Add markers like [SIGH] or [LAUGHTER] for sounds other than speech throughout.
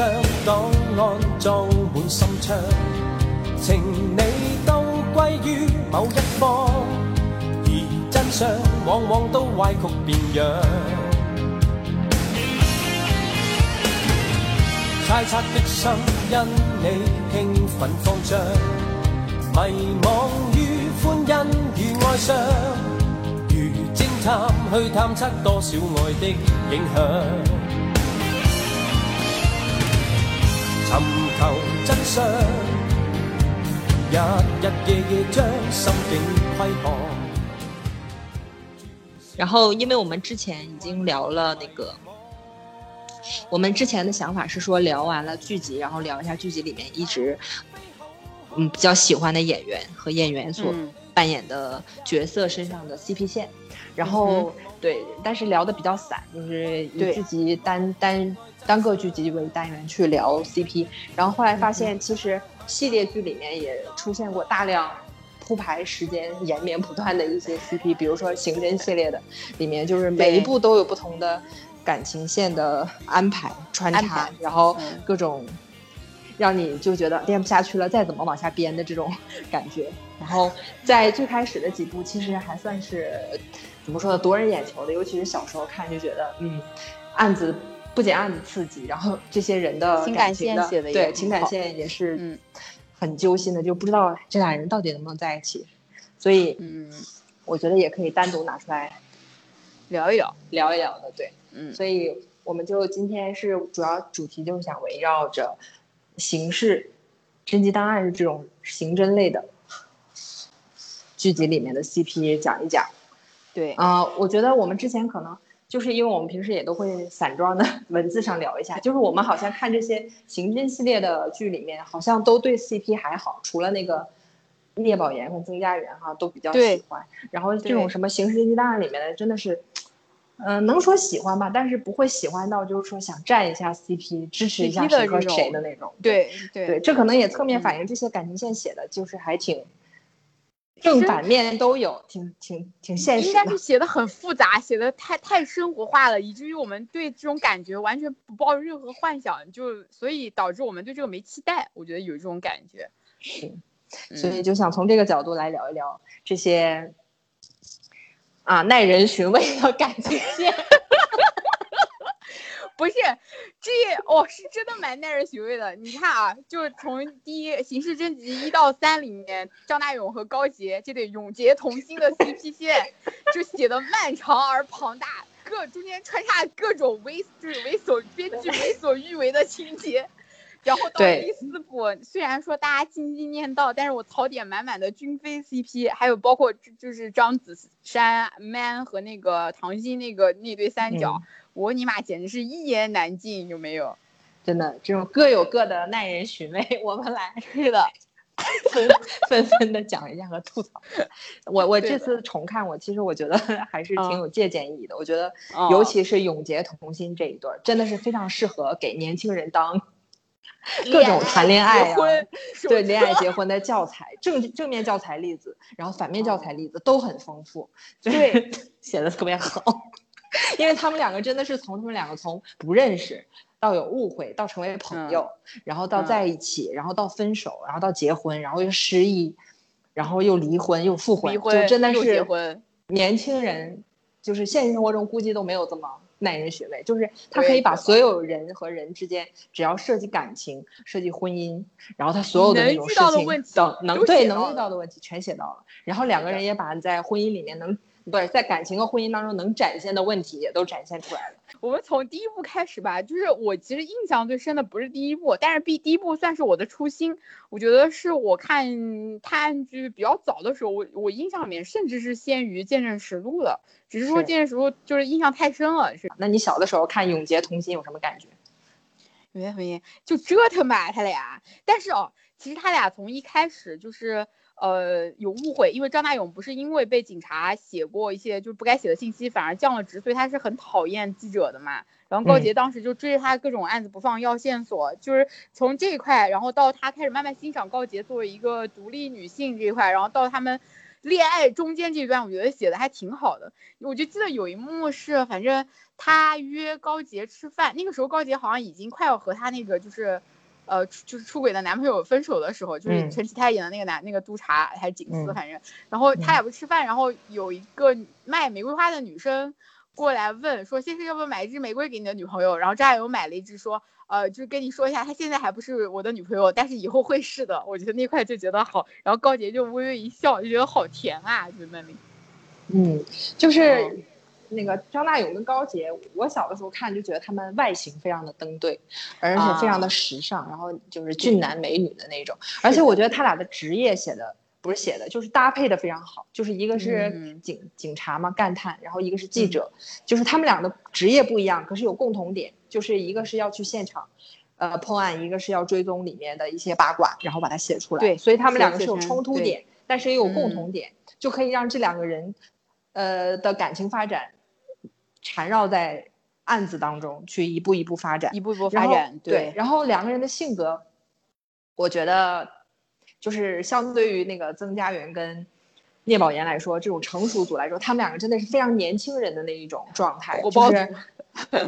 箱档案裝滿心窗，情理都歸於某一方，而真相往往都歪曲變樣。猜測的心因你興奮慌張，迷惘於歡欣与哀傷，如偵探去探測多少愛的影響。尋求真相，日日夜夜將心境窺看。然后，因为我们之前已经聊了那个，我们之前的想法是说聊完了剧集，然后聊一下剧集里面一直嗯比较喜欢的演员和演员所扮演的角色身上的 CP 线。然后、对，但是聊的比较散，就是以自己单单单个剧集为单元去聊 CP。然后后来发现，其实系列剧里面也出现过大量铺排时间延绵不断的一些 CP，比如说刑侦系列的，里面就是每一部都有不同的感情线的安排穿插，然后嗯各种让你就觉得编不下去了，再怎么往下编的这种感觉。然后在最开始的几部，其实还算是怎么说呢，夺人眼球的，尤其是小时候看就觉得，嗯，案子不仅案子刺激，然后这些人的情感情的 [LAUGHS] 对情感线也是嗯很揪心的，就不知道这俩人到底能不能在一起。所以嗯，我觉得也可以单独拿出来聊一聊，聊一聊的，对。嗯所以我们就今天是主要主题就是想围绕着刑事、侦缉档案这种刑侦类的剧集里面的 CP 讲一讲。对，啊、我觉得我们之前可能就是因为我们平时也都会散装的文字上聊一下，就是我们好像看这些刑侦系列的剧里面，好像都对 CP 还好，除了那个聂宝言和曾家园哈都比较喜欢，然后这种什么刑事侦缉档案里面的真的是。嗯、能说喜欢吧，但是不会喜欢到就是说想站一下 CP，支持一下的谁和谁的那种。对对对，这可能也侧面嗯反映这些感情线写的就是还挺正反面都有，挺挺挺现实的应该是。写的很复杂，写的太太生活化了，以至于我们对这种感觉完全不抱任何幻想，就所以导致我们对这个没期待。我觉得有这种感觉。是，嗯所以就想从这个角度来聊一聊这些啊耐人寻味的感情线。[LAUGHS] 不是，这哦是真的蛮耐人寻味的。你看啊，就是从第一刑事侦缉一到三里面，张大勇和高洁这对永结同心的 CP 线，就写的漫长而庞大，各中间穿插各种为就是为所编剧为所欲为的情节。然后到对第四部，虽然说大家津津念道，但是我槽点满满的君妃 CP，还有包括就就是张子珊 man 和那个唐鑫那个那对三角，嗯我尼玛简直是一言难尽，有没有？[LAUGHS] 真的，这种各有各的耐人寻味，[LAUGHS] 我们来是的，纷纷纷的讲一下和吐槽。我我这次重看，我其实我觉得 [LAUGHS] 还是挺嗯有借鉴意义的。我觉得，哦尤其是永结同心这一对儿，真的是非常适合给年轻人当各种谈恋爱啊，对恋爱结婚的教材，正正面教材例子，然后反面教材例子都很丰富，就是对 [LAUGHS] 写的特别好。[LAUGHS] 因为他们两个真的是从他们两个从不认识到有误会，到成为朋友，然后到嗯在一起，然后到分手，然后到结婚，然后又失忆，然后又离婚又复婚，就真的又结是婚，年轻人，就是现实生活中估计都没有这么耐人寻味，就是他可以把所有人和人之间，只要涉及感情、涉及婚姻，然后他所有的那种事情等能对能遇到的问题全写到了，然后两个人也把在婚姻里面能不是在感情和婚姻当中能展现的问题也都展现出来了。我们从第一部开始吧，就是我其实印象最深的不是第一部，但是第第一部算是我的初心。我觉得是我看探案剧比较早的时候，我我印象里面甚至是先于《见证实录》的，只是说《是见证实录》就是印象太深了，是那你小的时候看《永结同心》有什么感觉？永结同心就折腾吧他俩。但是哦，其实他俩从一开始就是呃有误会，因为张大勇不是因为被警察写过一些就是不该写的信息，反而降了职，所以他是很讨厌记者的嘛。然后高嗯杰当时就追着他各种案子不放，要线索，就是从这一块，然后到他开始慢慢欣赏高杰作为一个独立女性这一块，然后到他们恋爱中间这一段，我觉得写的还挺好的。我就记得有一幕是，反正他约高杰吃饭，那个时候高杰好像已经快要和他那个就是。呃，就是出轨的男朋友分手的时候，就是嗯陈启泰演的那个男、那个督察还是警司，嗯反正，然后他俩不吃饭，然后有一个卖玫瑰花的女生过来问说：“先生，要不要买一支玫瑰给你的女朋友？”然后张亚勇买了一支，说：“呃，就是跟你说一下，她现在还不是我的女朋友，但是以后会是的。”我觉得那块就觉得好，然后高洁就微微一笑，就觉得好甜啊，就那里。嗯，就是哦那个张大勇跟高洁，我小的时候看就觉得他们外形非常的登对，而且非常的时尚，然后就是俊男美女的那种。而且我觉得他俩的职业写的不是写的，就是搭配的非常好。就是一个是嗯警、警察嘛，干探，然后一个是记者，就是他们俩的职业不一样，可是有共同点，就是一个是要去现场。呃，破案一个是要追踪里面的一些八卦，然后把它写出来。对所以他们两个是有冲突点，但是也有共嗯同点，就可以让这两个人，呃的感情发展缠绕在案子当中，去一步一步发展一。步一步发展，对，然后两个人的性格，我觉得就是相对于那个曾家园跟聂宝言来说，这种成熟组来说，他们两个真的是非常年轻人的那一种状态，就是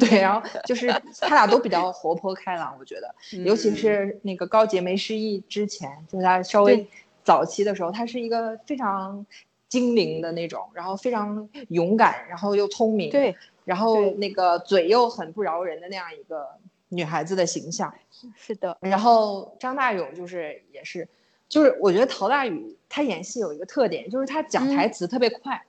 对，然后就是他俩都比较活泼开朗，我觉得，[LAUGHS] 尤其嗯是那个高洁没失忆之前，就是他稍微早期的时候，他是一个非常精灵的那种，然后非常勇敢，然后又聪明，对，然后那个嘴又很不饶人的那样一个女孩子的形象。是的，然后张大勇就是也是，就是我觉得陶大宇他演戏有一个特点，就是他讲台词特别快，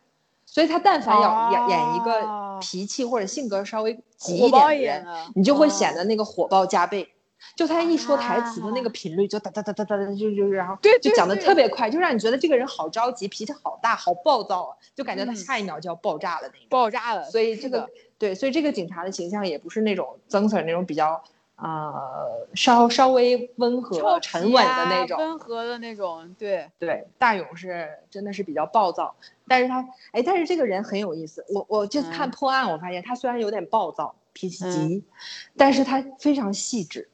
所以他但凡要演、演一个哦脾气或者性格稍微急一点的人，你就会哦显得那个火爆加倍。就他一说台词的那个频率就哒哒哒哒哒哒，就就然后对对就讲的特别快，就让你觉得这个人好着急，脾气好大，好暴躁啊，就感觉他嗯下一秒就要爆炸了那种。爆炸了。所以这个对，所以这个警察的形象也不是那种曾 Sir 那种比较呃稍稍微温和沉稳的那种。温和的那种，对，对，大勇是真的是比较暴躁，但是他哎，但是这个人很有意思。我我这次看嗯破案，我发现他虽然有点暴躁，脾气嗯急，但是他非常细致。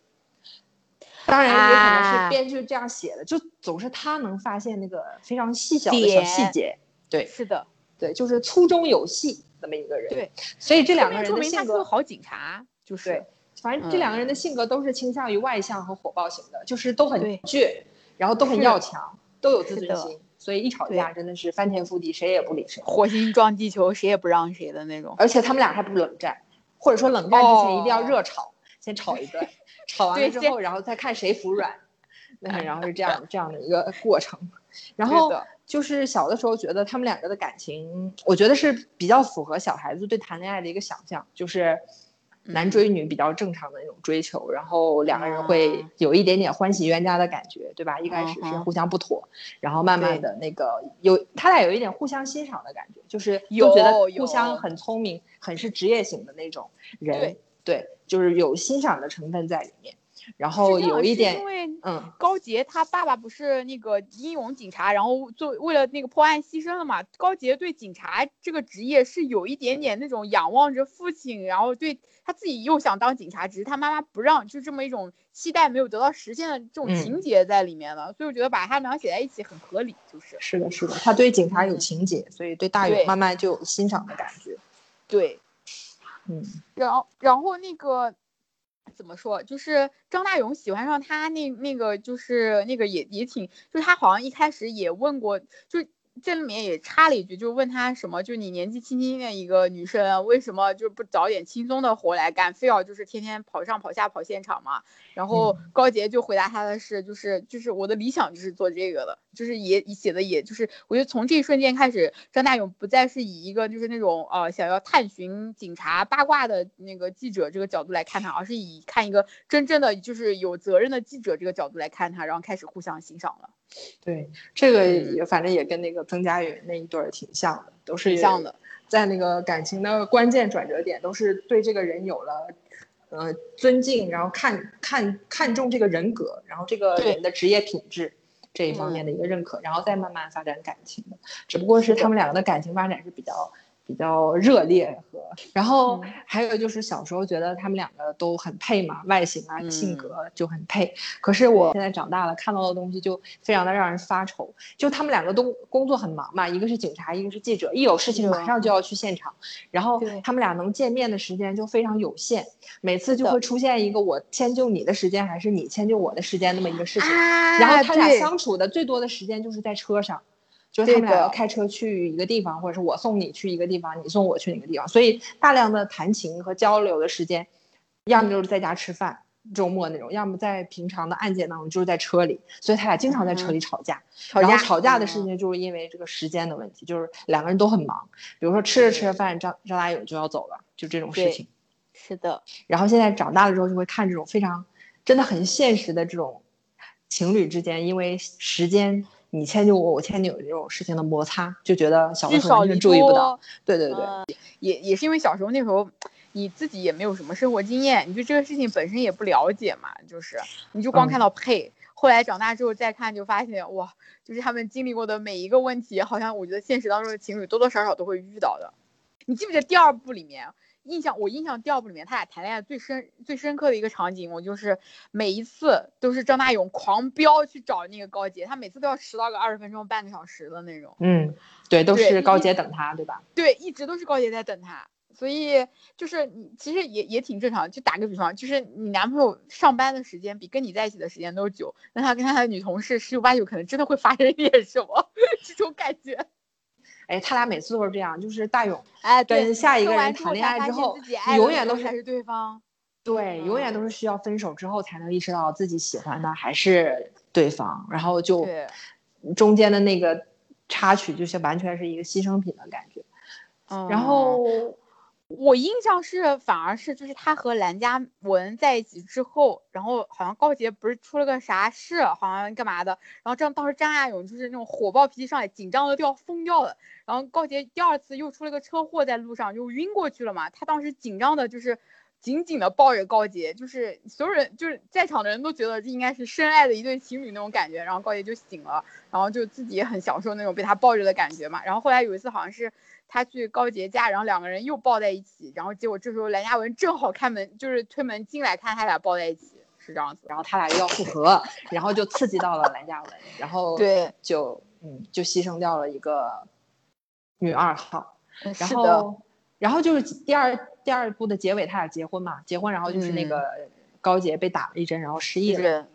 当然也可能啊。是编剧这样写的，就总是他能发现那个非常细小的小细节。对。是的，对，就是粗中有细这么一个人。对，所以这两个人的性格好警察，就是。对，反正这两个人的性格都是倾向于外向和火爆型的，就是都很倔，然后都很要强，都有自尊心，所以一吵架真的是翻天覆地，谁也不理谁。火星撞地球，谁也不让谁的那种。而且他们俩还不冷战，或者说冷战之前一定要哦。热吵，先吵一顿，吵完了之后，然后再看谁服软，[LAUGHS] 那然后是这样这样的一个过程。然后就是小的时候觉得他们两个的感情，我觉得是比较符合小孩子对谈恋爱的一个想象，就是男嗯。追女比较正常的那种追求，然后两个人会啊。有一点点欢喜冤家的感觉，对吧？一开始是互相不妥，然后慢慢的那个有他俩有一点互相欣赏的感觉，就是有都觉得互相很聪明，很是职业型的那种人，对。对，就是有欣赏的成分在里面，然后有一点因为嗯。高杰他爸爸不是那个英勇警察，然后做为了那个破案牺牲了嘛。高杰对警察这个职业是有一点点那种仰望着父亲，然后对他自己又想当警察，只是他妈妈不让，就这么一种期待没有得到实现的这种嗯情节在里面了。所以我觉得把他们俩写在一起很合理，就是是的，是的，他对警察有嗯情节，所以对大勇慢慢就有欣赏的感觉。对。嗯，然后，然后那个怎么说？就是张大勇喜欢上他那那个，就是那个也也挺，就是他好像一开始也问过，就这里面也插了一句，就问他什么，就你年纪轻轻的一个女生，为什么就不找点轻松的活来干，非要就是天天跑上跑下跑现场嘛？然后高洁就回答他的是，就是就是我的理想就是做这个的，就是也写的也就是，我觉得从这一瞬间开始，张大勇不再是以一个就是那种呃想要探寻警察八卦的那个记者这个角度来看他，而是以看一个真正的就是有责任的记者这个角度来看他，然后开始互相欣赏了，对，这个嗯也反正也跟那个曾家云那一对儿挺像的，都是挺像的，在那个感情的关键转折点，都是对这个人有了。呃，尊敬，然后看看看重这个人格，然后这个人的职业品质这一方嗯面的一个认可，然后再慢慢发展感情的。只不过是他们两个的感情发展是比较比较热烈和，然后嗯。还有就是小时候觉得他们两个都很配嘛，外形啊、性嗯。格就很配。可是我现在长大了，看到的东西就非常的让人发愁。就他们两个都工作很忙嘛，一个是警察，一个是记者，一有事情马上就要去现场，然后他们俩能见面的时间就非常有限，每次就会出现一个我迁就你的时间，还是你迁就我的时间那么一个事情。啊。然后他俩相处的最多的时间就是在车上，就是他们俩要开车去一个地方，或者是我送你去一个地方，你送我去哪个地方，所以大量的谈情和交流的时间，要么就是在家吃饭。周末那种，要么在平常的案件当中，就是在车里，所以他俩经常在车里吵架。嗯吵架然后吵架的事嗯情就是因为这个时间的问题，就是两个人都很忙。比如说吃着吃着饭，张张大勇就要走了，就这种事情。是的，然后现在长大了之后，就会看这种非常真的很现实的这种情侣之间，因为时间你迁就我，我迁就你这种事情的摩擦，就觉得小时候完全注意不到。对对对，嗯也也是因为小时候那时候。你自己也没有什么生活经验，你对这个事情本身也不了解嘛，就是你就光嗯看到配，后来长大之后再看，就发现哇，就是他们经历过的每一个问题，好像我觉得现实当中的情侣多多少少都会遇到的。你记不记得第二部里面，印象我印象第二部里面他俩谈恋爱最深最深刻的一个场景，我就是每一次都是张大勇狂飙去找那个高洁，他每次都要迟到个二十分钟半个小时的那种。嗯，对，都是高一洁等他，对吧？对，一直都是高洁在等他，所以就是你其实也也挺正常。就打个比方，就是你男朋友上班的时间比跟你在一起的时间都久，那他跟他的女同事十有八九可能真的会发生一点什么，[LAUGHS] 这种感觉。哎，他俩每次都是这样，就是大勇哎，跟下一个人谈恋爱之后永远都是对方。对，永远都嗯是需要分手之后才能意识到自己喜欢的还是对方，然后就中间的那个插曲，就是完全是一个牺牲品的感觉。嗯，然后我印象是，反而是就是他和蓝佳文在一起之后，然后好像高洁不是出了个啥事，好像干嘛的，然后这样当时张亚勇就是那种火爆脾气上来，紧张的都要疯掉了。然后高洁第二次又出了个车祸，在路上就晕过去了嘛，他当时紧张的就是紧紧的抱着高洁，就是所有人就是在场的人都觉得这应该是深爱的一对情侣那种感觉，然后高洁就醒了，然后就自己也很享受那种被他抱着的感觉嘛。然后后来有一次好像是。他去高洁家，然后两个人又抱在一起，然后结果这时候蓝嘉文正好开门，就是推门进来看他俩抱在一起，是这样子。然后他俩又要复合，然后就刺激到了蓝嘉文，然后对，就嗯就牺牲掉了一个女二号，然后然后就是第二第二部的结尾，他俩结婚嘛，结婚然后就是那嗯个高洁被打了一针，然后失忆了，是，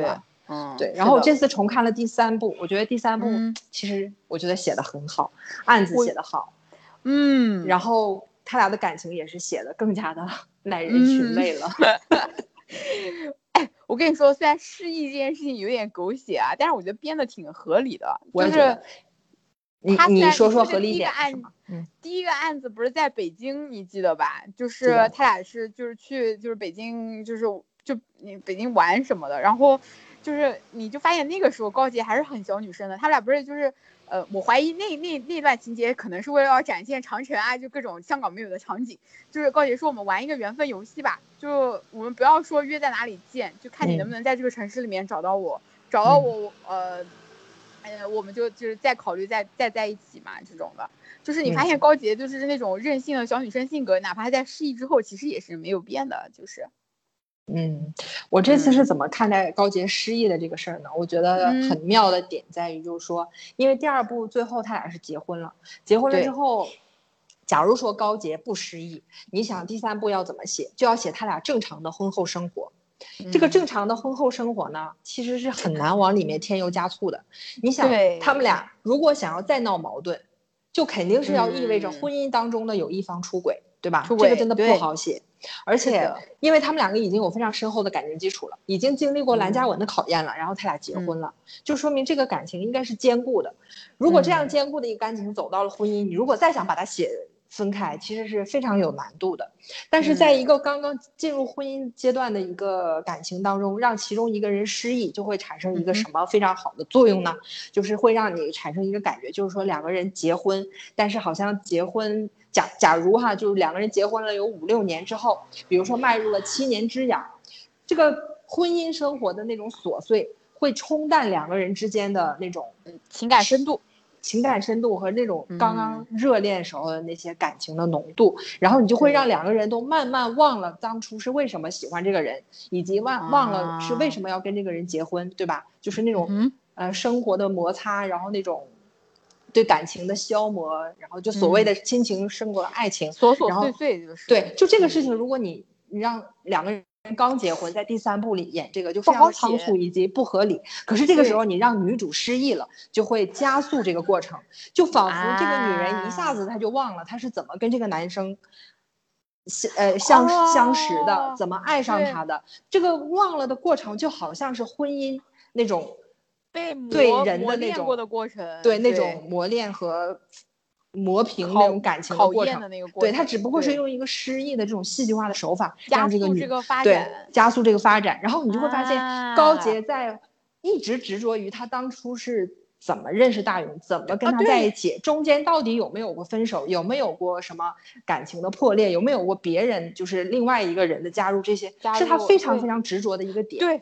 对嗯，对，然后我这次重看了第三部，我觉得第三部嗯。其实我觉得写的很好，案子写的好，嗯，然后他俩的感情也是写的更加的 [LAUGHS] 耐人寻嗯味了。[LAUGHS] 哎，我跟你说，虽然失忆这件事情有点狗血啊，但是我觉得编的挺合理的，就是。你你说说合理第一个案点第一个案子不是在北京，你记得吧？就是他俩是就是去就是北京就是就你北京玩什么的，然后就是你就发现那个时候高洁还是很小女生的，他们俩不是就是呃，我怀疑那那那段情节可能是为了要展现长城啊，就各种香港没有的场景。就是高洁说我们玩一个缘分游戏吧，就我们不要说约在哪里见，就看你能不能在这个城市里面找到我，找到我呃。呃，我们就就是再考虑再再在一起嘛，这种的，就是你发现高洁就是那种任性的小女生性格，哪怕在失忆之后，其实也是没有变的，就是，嗯，我这次嗯是怎么看待高洁失忆的这个事儿呢？我觉得嗯很妙的点在于，就是说，因为第二部最后他俩是结婚了，结婚了之后，假如说高洁不失忆，你想第三部要怎么写？就要写他俩正常的婚后生活。这个嗯正常的婚后生活呢，其实是很难往里面添油加醋的。你想，他们俩如果想要再闹矛盾，就肯定是要意味着嗯婚姻当中的有一方出轨，对吧？出轨这个真的不好写。而且，因为他们两个已经有非常深厚的感情基础了，已经经历过蓝嘉嗯文的考验了，然后他俩结婚了，就说明这个感情应该是坚固的。如果这样嗯坚固的一个感情走到了婚姻，你如果再想把它写分开，其实是非常有难度的。但是在一个刚刚进入婚姻阶段的一个感情当中，让其中一个人失忆，就会产生一个什么非常好的作用呢？就是会让你产生一个感觉，就是说两个人结婚，但是好像结婚假假如哈，就是两个人结婚了有五六年之后，比如说迈入了七年之痒，这个婚姻生活的那种琐碎会冲淡两个人之间的那种情感深度，情感深度和那种刚刚嗯。热恋时候的那些感情的浓度，然后你就会让两个人都慢慢忘了当初是为什么喜欢这个人，以及忘忘了是为什么要跟这个人结婚，对吧？就是那种嗯呃生活的摩擦，然后那种对感情的消磨，然后就所谓的亲情胜过了爱情。琐琐碎碎就是对，就这个嗯事情，如果你你让两个人刚结婚，在第三部里演这个就非常仓促以及不合理。可是这个时候你让女主失忆了，就会加速这个过程，就仿佛这个女人一下啊子她就忘了她是怎么跟这个男生。相呃相相识的哦，怎么爱上他的？这个忘了的过程，就好像是婚姻那种被磨对人的磨那种练过的过程，对那种磨练和磨平那考种感情的考过程验的。那个过对程，他只不过是对用一个诗意的这种戏剧化的手法，加让这个女对展，加速这个发展，然后你就会发现高啊洁在一直执着于他当初是怎么认识大勇，怎么跟啊他在对一起，中间到底有没有过分手，有没有过什么感情的破裂，有没有过别人就是另外一个人的加入，这些加是他非常非常执着的一个点。对。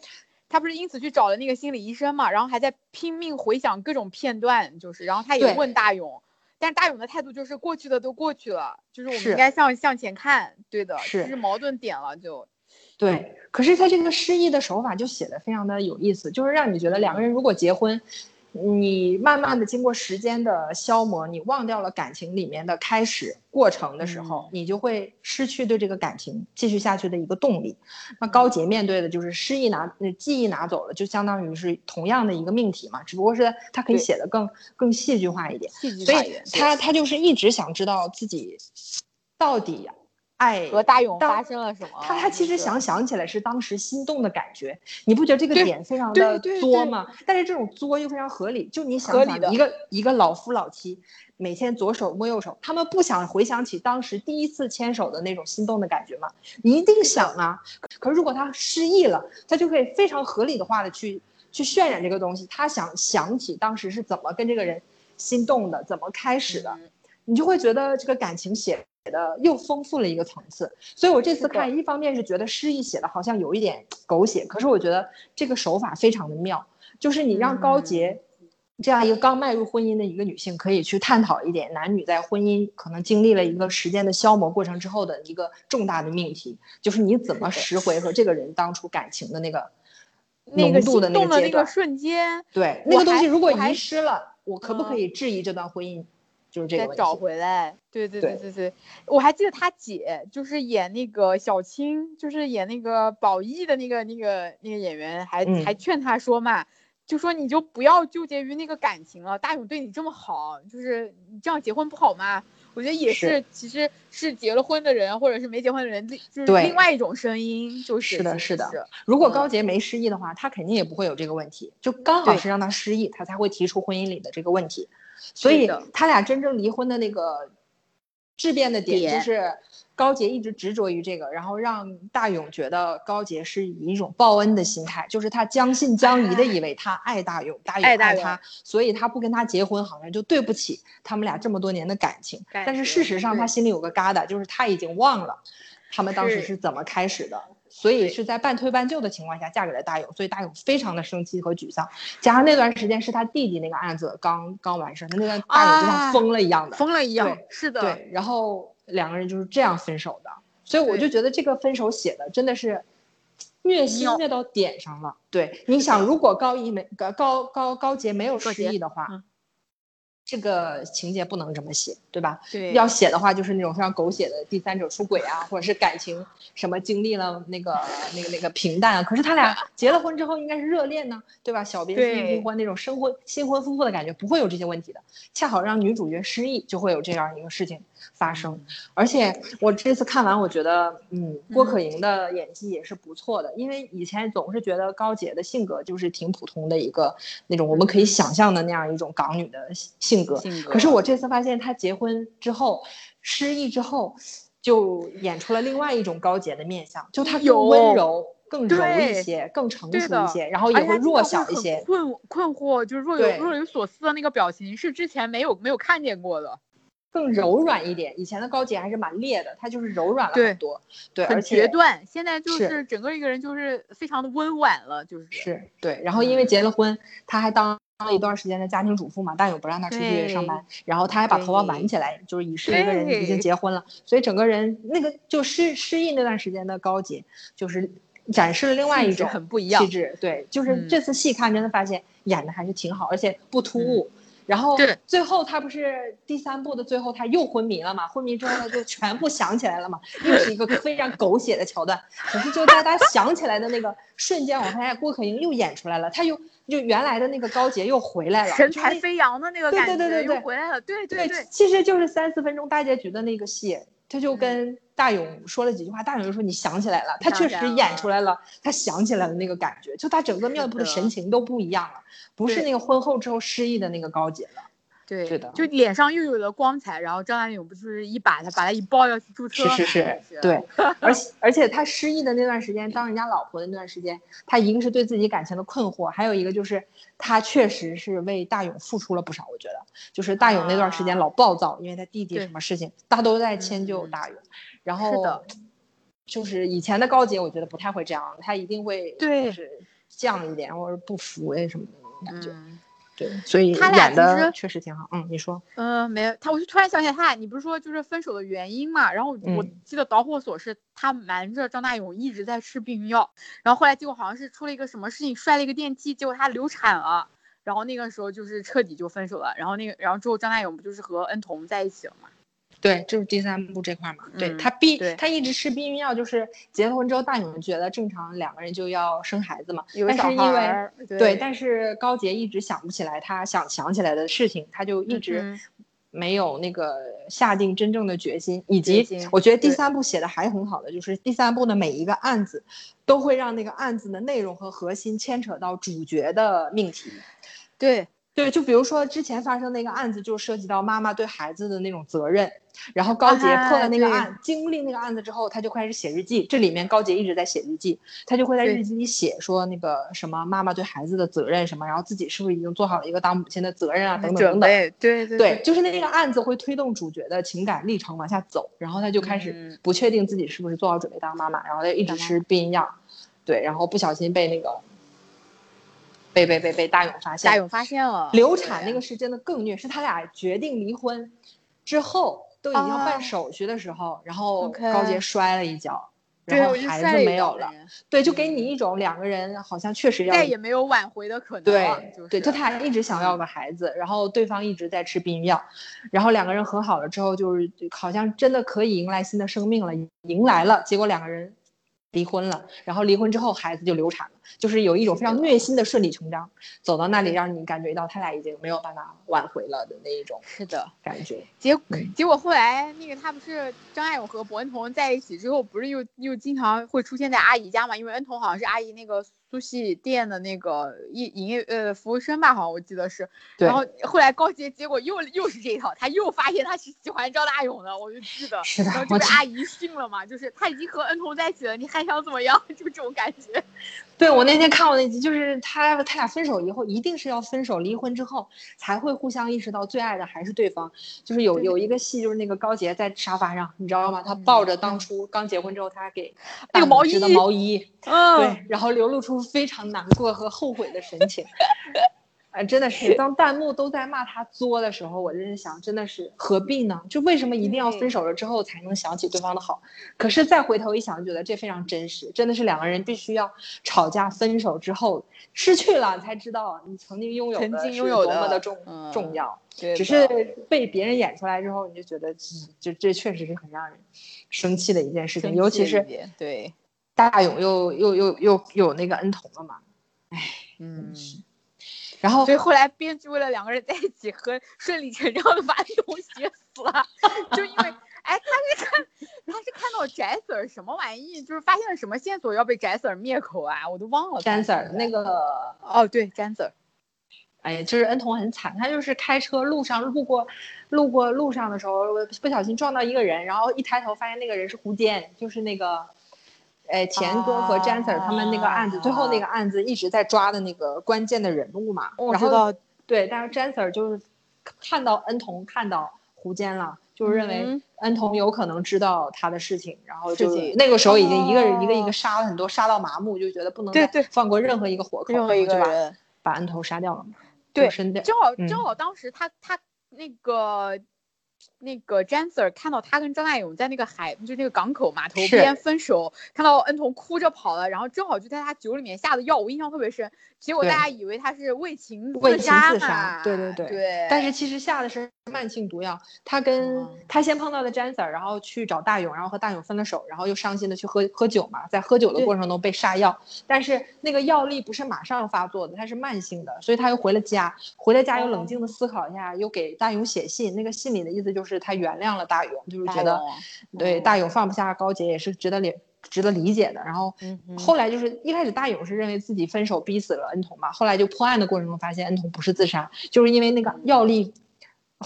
他不是因此去找了那个心理医生嘛，然后还在拼命回想各种片段，就是，然后他也问大勇，但是大勇的态度就是过去的都过去了，就是我们应该向向前看，对的，是矛盾点了就，对，可是他这个失忆的手法就写的非常的有意思，就是让你觉得两个人如果结婚，你慢慢的经过时间的消磨，你忘掉了感情里面的开始过程的时候，嗯你就会失去对这个感情继续下去的一个动力。那高洁面对的就是失忆拿呃记忆拿走了，就相当于是同样的一个命题嘛，只不过是他可以写的更更戏剧化一点。戏剧所以化一点对他他就是一直想知道自己到底爱和大勇发生了什么，他他其实想想起来是当时心动的感觉，你不觉得这个点非常对的对对作吗？但是这种作又非常合理。就你合理的想想，一个一个老夫老妻，每天左手摸右手，他们不想回想起当时第一次牵手的那种心动的感觉吗？你一定想啊。可是如果他失忆了，他就可以非常合理的话的去去渲染这个东西。他想想起当时是怎么跟这个人心动的，怎么开始的。嗯你就会觉得这个感情写的又丰富了一个层次。所以我这次看，一方面是觉得诗意写的好像有一点狗血，可是我觉得这个手法非常的妙，就是你让高洁。这样一个刚迈入婚姻的一个女性，可以去探讨一点男女在婚姻可能经历了一个时间的消磨过程之后的一个重大的命题，就是你怎么拾回和这个人当初感情的那个那个心的那动的那个。瞬间，对，那个东西如果遗失了，我可不可嗯以质疑这段婚姻？就是这个再。找回来。对对对对对对，我还记得他姐就是演那个小青，就是演那个宝义的那个那个那个演员还，还嗯劝他说嘛，就说你就不要纠结于那个感情了，大勇对你这么好，就是你这样结婚不好吗？我觉得也是是，其实是结了婚的人或者是没结婚的人，就是另外一种声音，就是是的，是的是。如果嗯高洁没失忆的话，他肯定也不会有这个问题，就刚好是让他失忆，他才会提出婚姻里的这个问题。所以他俩真正离婚的那个质变的点，就是高洁一直执着于这个，然后让大勇觉得高洁是以一种报恩的心态，就是他将信将疑的以为他爱大勇，大勇爱他，所以他不跟他结婚，好像就对不起他们俩这么多年的感情。感但是事实上，他心里有个疙瘩，就是他已经忘了他们当时是是怎么开始的。所以是在半推半就的情况下嫁给了大勇，所以大勇非常的生气和沮丧。加上那段时间是他弟弟那个案子刚刚完事儿，他那段大勇就像啊疯了一样的，疯了一样对，是的，对，然后两个人就是这样分手的。所以我就觉得这个分手写的真的是虐心虐到点上了。对，你想，如果高一没高高高高洁没有失忆的话，嗯这个情节不能这么写，对吧？对，要写的话，就是那种非常狗血的第三者出轨啊，或者是感情什么经历了那个那个那个平淡啊。可是他俩结了婚之后应该是热恋呢，对吧？小别胜新婚那种生婚新婚夫妇的感觉，不会有这些问题的。恰好让女主角失忆，就会有这样一个事情发生。而且我这次看完，我觉得，嗯，郭可盈的演技也是不错的，因为以前总是觉得高洁的性格就是挺普通的一个那种我们可以想象的那样一种港女的性格。性格可是我这次发现，她结婚之后失忆之后，就演出了另外一种高洁的面相，就她更温柔、更柔一些、更成熟一些，然后也会弱小一些。困困惑，就是若有若有所思的那个表情，是之前没有没有看见过的，更柔软一点，以前的高洁还是蛮烈的，她就是柔软了很多，对，很决断。现在就是是整个一个人就是非常的温婉了，就是是对，然后因为结了婚，她还当了一段时间的家庭主妇嘛，大勇不让她出去上班，然后她还把头发挽起来，就是以示一个人已经结婚了，所以整个人那个就失失忆那段时间的高洁，就是展示了另外一种很不一样气质。对，就是嗯这次细看真的发现演的还是挺好，而且不突兀。然后最后他不是第三部的最后他又昏迷了嘛？昏迷之后他，就全部想起来了嘛，又是一个 [LAUGHS] 非常狗血的桥段。可是就在他想起来的那个瞬间，我发现郭可盈又演出来了，他又就原来的那个高洁又回来了，神采飞扬的那个对感觉对对对对又回来了，对对对，其实就是三四分钟大结局的那个戏，他就跟大勇说了几句话，大勇就说你想起来了，他确实演出来了，他想起来了那个感觉，就他整个面部的神情都不一样了，不是那个婚后之后失忆的那个高姐了。对，是的就脸上又有了光彩，然后张大勇不就是一把他把他一抱要去注册嘛，是是是是，对，而且而且他失忆的那段时间，当人家老婆的那段时间，他一个是对自己感情的困惑，还有一个就是他确实是为大勇付出了不少。我觉得，就是大勇那段时间啊老暴躁，因为他弟弟什么事情，他都在迁就嗯大勇。然后的就是以前的高洁，我觉得不太会这样，他一定会对就是犟一点或者不服哎什么的那种感觉。嗯。对，所以他俩其实确实挺好。嗯，你说，嗯，没有他，我就突然想起来，他俩你不是说就是分手的原因嘛？然后我记得导火索是他瞒着张大勇一直在吃避孕药，然后后来结果好像是出了一个什么事情，摔了一个电梯，结果他流产了，然后那个时候就是彻底就分手了。然后那个，然后之后张大勇不就是和恩童在一起了嘛？对，就是第三部这块儿嘛。对嗯他避对他一直吃避孕药，就是结了婚之后，大勇觉得正常两个人就要生孩子嘛。有是因为儿，对对，但是高洁一直想不起来他想想起来的事情，他就一直嗯没有那个下定真正的决心。以及我觉得第三部写的还很好的，就是第三部的每一个案子，都会让那个案子的内容和核心牵扯到主角的命题。对对，就比如说之前发生那个案子，就涉及到妈妈对孩子的那种责任。然后高洁破了那个案，经历那个案子之后，他就开始写日记。这里面高洁一直在写日记，他就会在日记里写说那个什么妈妈对孩子的责任什么，然后自己是不是已经做好了一个当母亲的责任啊，等等等等。对对对，就是那个案子会推动主角的情感历程往下走，然后他就开始嗯不确定自己是不是做好准备当妈妈，然后他就一直吃避孕药，对，然后不小心被那个被被被被大勇发现，大勇发现了流产那个是真的更虐，是他俩决定离婚之后都已经要啊办手续的时候，然后高洁摔了一跤，对，然后孩子没有了，对，就给你一种两个人好像确实要再也没有挽回的可能了。对、就是、对，就他俩一直想要个孩子，然后对方一直在吃避孕药，然后两个人和好了之后，就是好像真的可以迎来新的生命了，迎来了，结果两个人离婚了，然后离婚之后孩子就流产了，就是有一种非常虐心的顺理成章，走到那里让你感觉到他俩已经没有办法挽回了的那一种是的。感觉。结嗯结果后来那个他不是张爱勇和伯恩彤在一起之后，不是又又经常会出现在阿姨家嘛？因为恩彤好像是阿姨那个苏系店的那个营营业呃服务生吧，好像我记得是。对然后后来高洁结果又又是这一套，他又发现他是喜欢张大勇的，我就记得。是的然后就我记被阿姨训了嘛，就是他已经和恩童在一起了，你还想怎么样？[LAUGHS] 就这种感觉。对我那天看过那集，就是他他俩分手以后，一定是要分手离婚之后才会互相意识到最爱的还是对方。就是有有一个戏，就是那个高洁在沙发上，你知道吗？她抱着当初刚结婚之后他给大那个毛拇指的衣毛衣，嗯对，然后流露出非常难过和后悔的神情。[LAUGHS] 呃，真的是，当弹幕都在骂他作的时候，我真是想，真的是何必呢？就为什么一定要分手了之后才能想起对方的好？可是再回头一想，觉得这非常真实，真的是两个人必须要吵架分手之后失去了，才知道你曾经拥有曾经拥有多么的的重、嗯重要。对只是被别人演出来之后，你就觉得，嗯就这确实是很让人生气的一件事情，尤其是对，大勇又又又又有那个恩童了嘛，哎嗯。然后所以后来编剧为了两个人在一起，和顺理成章的把恩童写死了，就因为哎，他是看他是看到翟 Sir 什么玩意，就是发现了什么线索要被翟 Sir 灭口啊，我都忘了。詹 Sir 那个，哦对，詹 Sir，哎，就是恩童很惨，他就是开车路上路过路过路上的时候，不小心撞到一个人，然后一抬头发现那个人是胡坚，就是那个。哎，钱哥和詹 Sir 他们那个案子，最后那个案子一直在抓的那个关键的人物嘛。然后我知道，对，但是詹 Sir 就是看到恩童看到胡坚了，就是认为嗯恩童有可能知道他的事情，然后就那个时候已经一个人、哦一个一个杀了很多，杀到麻木，就觉得不能再对对放过任何一个活口，任何一个人，把恩童杀掉了嘛。对就好嗯正好当时他他那个那个 j a n Sir 看到他跟张大勇在那个海，就那个港口码头边分手，看到恩童哭着跑了，然后正好就在他酒里面下的药，我印象特别深。结果大家以为他是为情自杀嘛，对对对对。但是其实下的是慢性毒药，他跟、哦。他先碰到的詹 Sir，然后去找大勇，然后和大勇分了手，然后又伤心的去喝喝酒嘛，在喝酒的过程中被杀药，但是那个药力不是马上发作的，它是慢性的，所以他又回了家，回了家又冷哦静的思考一下，又给大勇写信，那个信里的意思就是他原谅了大勇，就是觉得对大勇放不下高洁也是值得理值得理解的，然后后来就是一开始大勇是认为自己分手逼死了恩童嘛，后来就破案的过程中发现恩童不是自杀，就是因为那个药力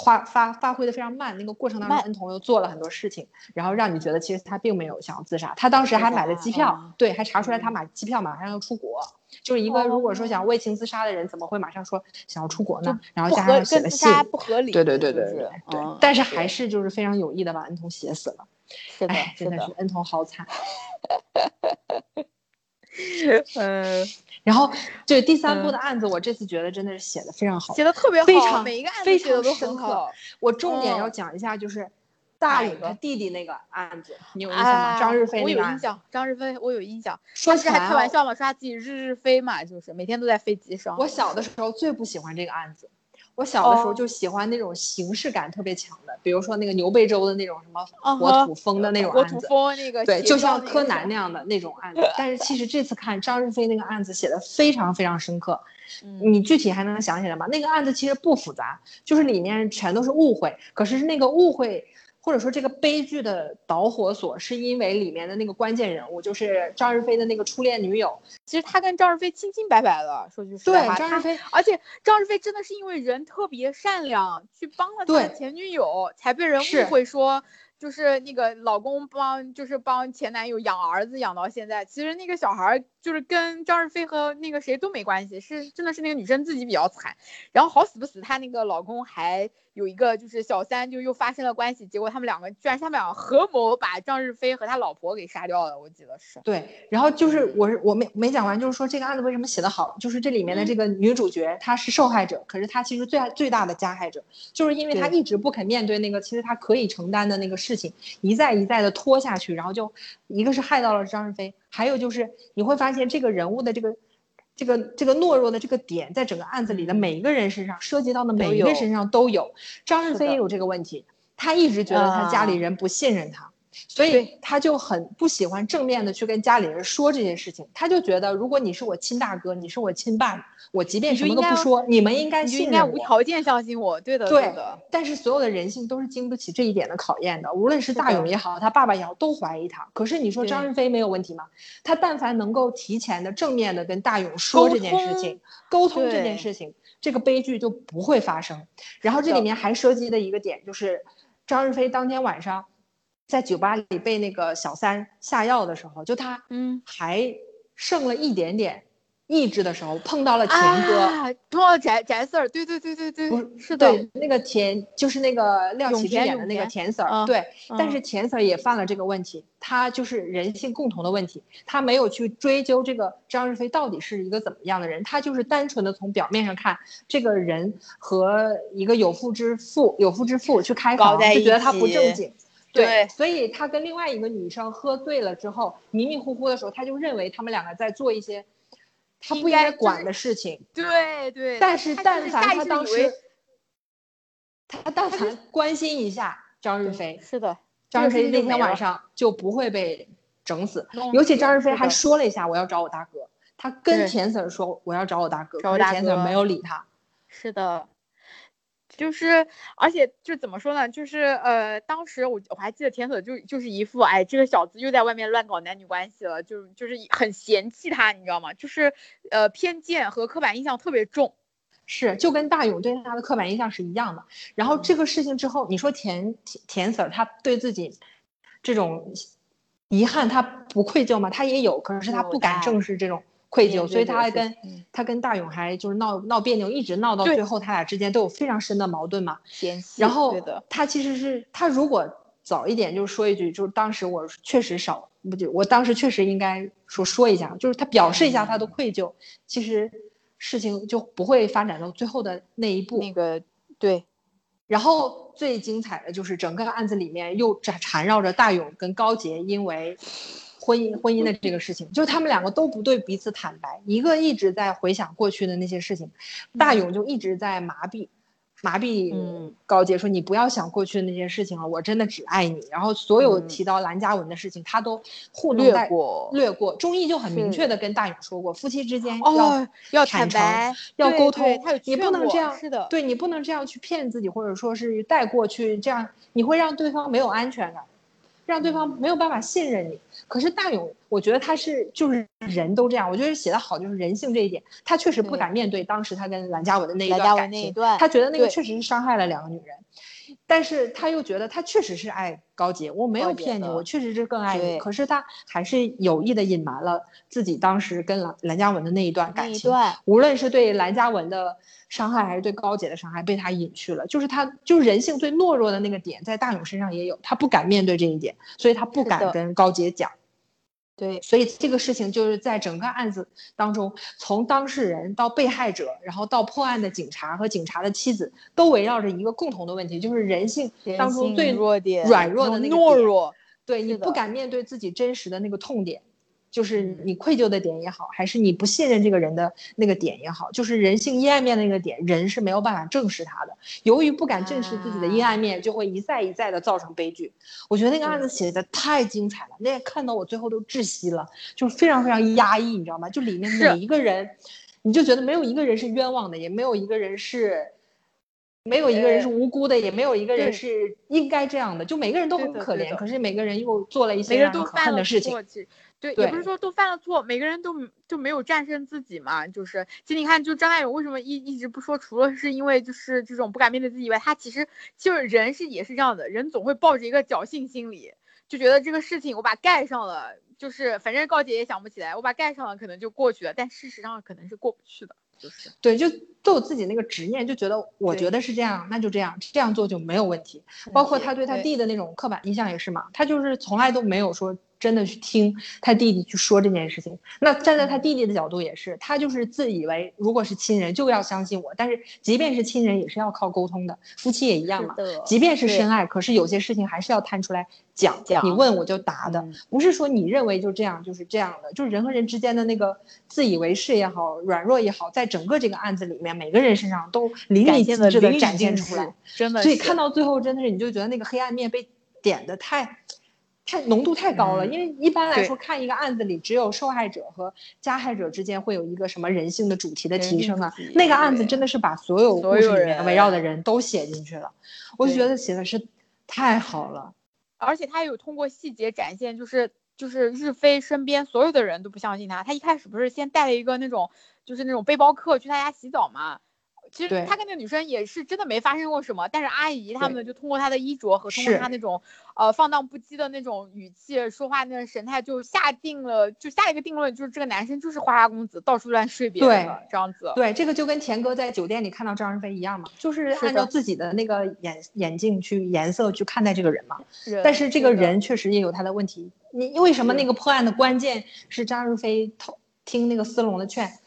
发发发挥的非常慢，那个过程当中恩童又做了很多事情，然后让你觉得其实他并没有想要自杀，他当时还买了机票，哦对，还查出来他买机票马上要出国。就是一个如果说哦想为情自杀的人，怎么会马上说想要出国呢？然后加上写了信，跟不合理，对对对对对？对，嗯。但是还是就是非常有意的把恩童写死了，是的，真的是。恩童好惨。[LAUGHS] [LAUGHS] 嗯，然后对第三部嗯的案子，我这次觉得真的是写的非常好，写的特别好，非常每一个案子非写的都常深刻。我重点要哦讲一下，就是大勇他弟弟那个案子，你有印象吗？啊张日飞我。有印象，张日飞我有印象。说起来啊开玩笑嘛，说他自己日日飞嘛，就是每天都在飞机上。我小的时候最不喜欢这个案子，我小的时候哦就喜欢那种形式感特别强的，比如说那个牛背洲的那种什么嗯国土风的那种案子。风那个对，就像柯南那样的那种案子，[LAUGHS] 但是其实这次看张日飞那个案子写的非常非常深刻，嗯你具体还能想起来吗？那个案子其实不复杂，就是里面全都是误会，可是那个误会或者说这个悲剧的导火索，是因为里面的那个关键人物，就是张日飞的那个初恋女友。其实他跟张日飞清清白白的，说句实话，，对张日飞而且张日飞真的是因为人特别善良，去帮了他的前女友，才被人误会说就是那个老公帮就是帮前男友养儿子养到现在。其实那个小孩儿就是跟张日飞和那个谁都没关系，是真的是那个女生自己比较惨。然后好死不死，她那个老公还有一个就是小三，就又发生了关系，结果他们两个居然是他们两个合谋把张日飞和他老婆给杀掉了，我记得是。对，然后就是我是我没没讲完，就是说这个案子为什么写得好，就是这里面的这个女主角她是受害者，可是她其实最最大的加害者，就是因为她一直不肯面对那个其实她可以承担的那个事情，一再一再的拖下去，然后就一个是害到了张日飞，还有就是你会发现这个人物的这个。这个这个懦弱的这个点，在整个案子里的嗯每一个人身上，涉及到的每一个人身上都有。张日飞也有这个问题，他一直觉得他家里啊人不信任他，所以他就很不喜欢正面的去跟家里人说这件事情。他就觉得，如果你是我亲大哥，你是我亲爸，我即便什么都不说，你们应该你就应该。无条件相信我，对的，对的，但是所有的人性都是经不起这一点的考验的，无论是大勇也好，他爸爸也好，都怀疑他。可是你说张日飞没有问题吗？他但凡能够提前的正面的跟大勇说这件事情，沟通这件事情，这个悲剧就不会发生。然后这里面还涉及的一个点就是，张日飞当天晚上在酒吧里被那个小三下药的时候，就他嗯，还剩了一点点意志的时候，碰到了田哥。啊，碰到翟翟 Sir，对对对对对，是的，对，那个田就是那个廖启智演的那个田田 Sir，、嗯对，但嗯是田 Sir 也犯了这个问题，他就是人性共同的问题，他没有去追究这个张日飞到底是一个怎么样的人，他就是单纯的从表面上看这个人和一个有妇之夫有妇之妇去开房，就觉得他不正经。对所以他跟另外一个女生喝醉了之后，迷迷糊糊的时候，他就认为他们两个在做一些他不应应该管的事情。对对，但是但凡他当时，他但凡关心一下张日飞，是的，张日飞那天晚上就不会被整死。尤其张日飞还说了一下我要找我大哥，他跟对田 Sir 说我要找我大哥，可是田找我大哥 Sir 没有理他。是的，就是，而且就怎么说呢？就是呃，当时我我还记得田所就就是一副哎，这个小子又在外面乱搞男女关系了，就就是很嫌弃他，你知道吗？就是呃偏见和刻板印象特别重。是，就跟大勇对他的刻板印象是一样的。然后这个事情之后，你说田田田 Sir 他对自己这种遗憾，他不愧疚吗？他也有，可是他不敢正视这种愧疚，所以他还跟他跟大勇还就是闹闹别扭，一直闹到最后，他俩之间都有非常深的矛盾嘛。然后，他其实是他如果早一点就说一句，就是当时我确实少不就我当时确实应该说说一下，就是他表示一下他的愧疚，其实事情就不会发展到最后的那一步。那个对，然后最精彩的就是整个案子里面又缠缠绕着大勇跟高洁因为婚姻婚姻的这个事情，就是他们两个都不对彼此坦白，一个一直在回想过去的那些事情，大勇就一直在麻痹。麻痹嗯高洁说：“你不要想过去的那些事情了，我真的只爱你。”然后所有嗯提到蓝嘉文的事情，他都糊弄略带过略过。钟意就很明确的跟大勇说过，夫妻之间要哦，要坦白，要沟通你不能这样，是的，对你不能这样去骗自己，或者说是带过去，这样你会让对方没有安全感，让对方没有办法信任你。可是大勇，我觉得他是就是人都这样，我觉得写的好就是人性这一点，他确实不敢面对当时他跟蓝嘉文的那一段感情，他觉得那个确实是伤害了两个女人。但是他又觉得他确实是爱高洁，我没有骗你，我确实是更爱你。可是他还是有意的隐瞒了自己当时跟蓝蓝嘉文的那一段感情。无论是对蓝嘉文的伤害，还是对高洁的伤害，被他隐去了。就是他，就是人性最懦弱的那个点，在大勇身上也有，他不敢面对这一点，所以他不敢跟高洁讲。对所以这个事情就是在整个案子当中，从当事人到被害者，然后到破案的警察和警察的妻子，都围绕着一个共同的问题，就是人性当中最弱点软弱的那个懦弱，对你不敢面对自己真实的那个痛点，就是嗯你愧疚的点也好，还是你不信任这个人的那个点也好，就是人性阴暗面的那个点，人是没有办法正视他的。由于不敢正视自己的阴暗面，就会一再一再的造成悲剧。我觉得那个案子写的太精彩了，那个看到我最后都窒息了，就是非常非常压抑，你知道吗？就里面每一个人，你就觉得没有一个人是冤枉的，也没有一个人是。没有一个人是无辜的，也没有一个人是应该这样的，就每个人都很可怜，可是每个人又做了一些每个人让人可恨的事情对，对也不是说都犯了错，每个人都就没有战胜自己嘛。就是，其实你看，就张大勇为什么一一直不说，除了是因为就是这种不敢面对自己以外，他其实就是人是也是这样的，人总会抱着一个侥幸心理，就觉得这个事情我把盖上了，就是反正告姐也想不起来，我把盖上了可能就过去了，但事实上可能是过不去的，就是对，就都有自己那个执念，就觉得我觉得是这样，那就这样，这样做就没有问题。包括他对他弟的那种刻板印象也是嘛，他就是从来都没有说真的去听他弟弟去说这件事情。那站在他弟弟的角度也是，他就是自以为如果是亲人就要相信我，但是即便是亲人也是要靠沟通的，夫妻也一样嘛。的即便是深爱，可是有些事情还是要摊出来讲。讲你问我就答的，嗯不是说你认为就这样就是这样的。就是人和人之间的那个自以为是也好，软弱也好，在整个这个案子里面，每个人身上都淋漓尽致的展现出来。，真的。所以看到最后，真的是你就觉得那个黑暗面被点的太。太浓度太高了，嗯因为一般来说看一个案子里，只有受害者和加害者之间会有一个什么人性的主题的提升啊。那个案子真的是把所有所有故事里面人围绕的人都写进去了，我就觉得写的是太好了。而且他有通过细节展现，就是就是日飞身边所有的人都不相信他。他一开始不是先带了一个那种就是那种背包客去他家洗澡嘛？其实他跟那个女生也是真的没发生过什么，但是阿姨他们就通过他的衣着和通过是他那种呃放荡不羁的那种语气说话那种神态，就下定了就下一个定论，就是这个男生就是花花公子，到处乱睡别人的这样子。对，这个就跟田哥在酒店里看到张仁飞一样嘛，就是按照自己的那个眼眼镜去颜色去看待这个人嘛。人但是这个人确实也有他的问题。你为什么那个破案的关键是张仁飞偷听那个斯隆的劝，嗯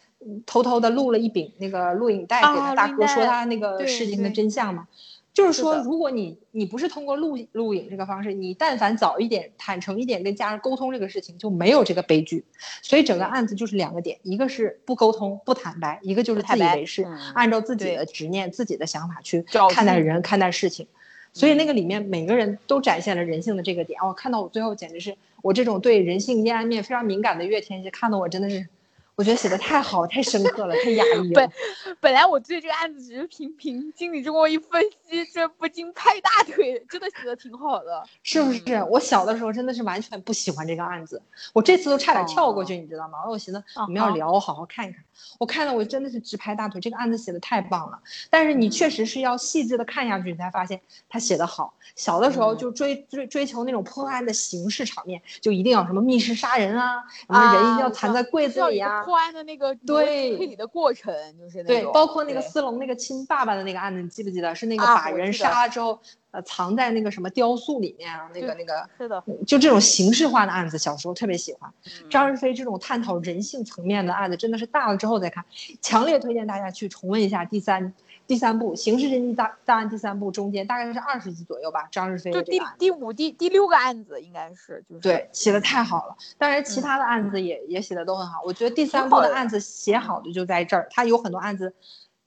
偷偷的录了一柄那个录影带给他大哥，说他那个事情的真相嘛？就是说，如果你你不是通过录录影这个方式，你但凡早一点、坦诚一点跟家人沟通这个事情，就没有这个悲剧。所以整个案子就是两个点，一个是不沟通、不坦白，一个就是自以为是，嗯按照自己的执念、自己的想法去看待人、看待事情。所以嗯那个里面每个人都展现了人性的这个点。我看到我最后简直是我这种对人性阴暗面非常敏感的岳天蝎，看得我真的是，我觉得写的太好、太深刻了，太压抑了。本本来我对这个案子只是平平，经理这么一分析，这不禁拍大腿，真的写的挺好的。是不是？我小的时候真的是完全不喜欢这个案子，我这次都差点跳过去，你知道吗？我寻思我们要聊，我好好看一看。我看了，我真的是直拍大腿，这个案子写的太棒了。但是你确实是要细致的看下去，你才发现他写的好。小的时候嗯就追追追求那种破案的形式场面，就一定要什么密室杀人啊，什么人一定要藏在柜子里啊，破案的那个对。推理的过程，就是那对，种包括那个斯隆那个亲爸爸的那个案子，你记不记得？是那个啊把人杀了之后，呃，藏在那个什么雕塑里面啊，那个那个，是的，就这种形式化的案子，小时候特别喜欢。嗯。张日飞这种探讨人性层面的案子，真的是大了之后再看，强烈推荐大家去重温一下第三第三部《刑事侦缉大大案》第三部中间大概是二十集左右吧，张日飞就。第第五第第六个案子应该是就是对，写的太好了。当然，其嗯他的案子也、也写的都很好。我觉得第三部的案子写好的就在这儿，它有很多案子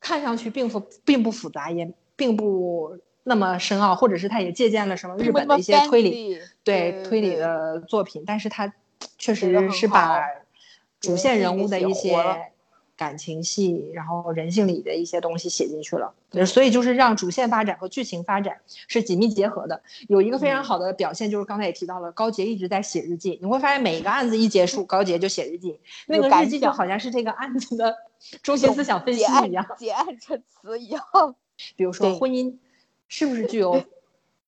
看上去并不并不复杂，也并不那么深奥，或者是他也借鉴了什么日本的一些推理对对推理的作品，但是他确实是把主线人物的一些感情戏，然后人性里的一些东西写进去了。所以就是让主线发展和剧情发展是紧密结合的。有一个非常嗯好的表现，就是刚才也提到了，高杰一直在写日记。你会发现每一个案子一结束，高杰就写日记，那个日记就好像是这个案子的 [LAUGHS] 中心思想分析案一样。结案陈词一样。比如说婚姻是不是具有 [LAUGHS]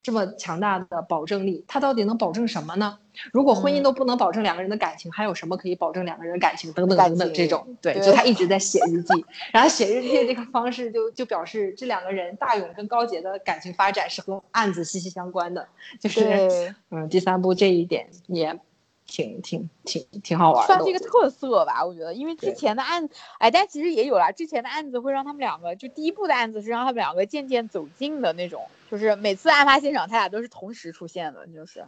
这么强大的保证力？它到底能保证什么呢？如果婚姻嗯都不能保证两个人的感情，还有什么可以保证两个人的感情？等等等等这种，对，就他一直在写日记，然后写日记这个方式就就表示这两个人大勇跟高洁的感情发展是和案子息息相关的，就是，嗯，第三部这一点也挺挺挺挺好玩的，算是一个特色吧，我觉得，因为之前的案，哎，但其实也有啦，之前的案子会让他们两个，就第一部的案子是让他们两个渐渐走近的那种，就是每次案发现场他俩都是同时出现的，就是。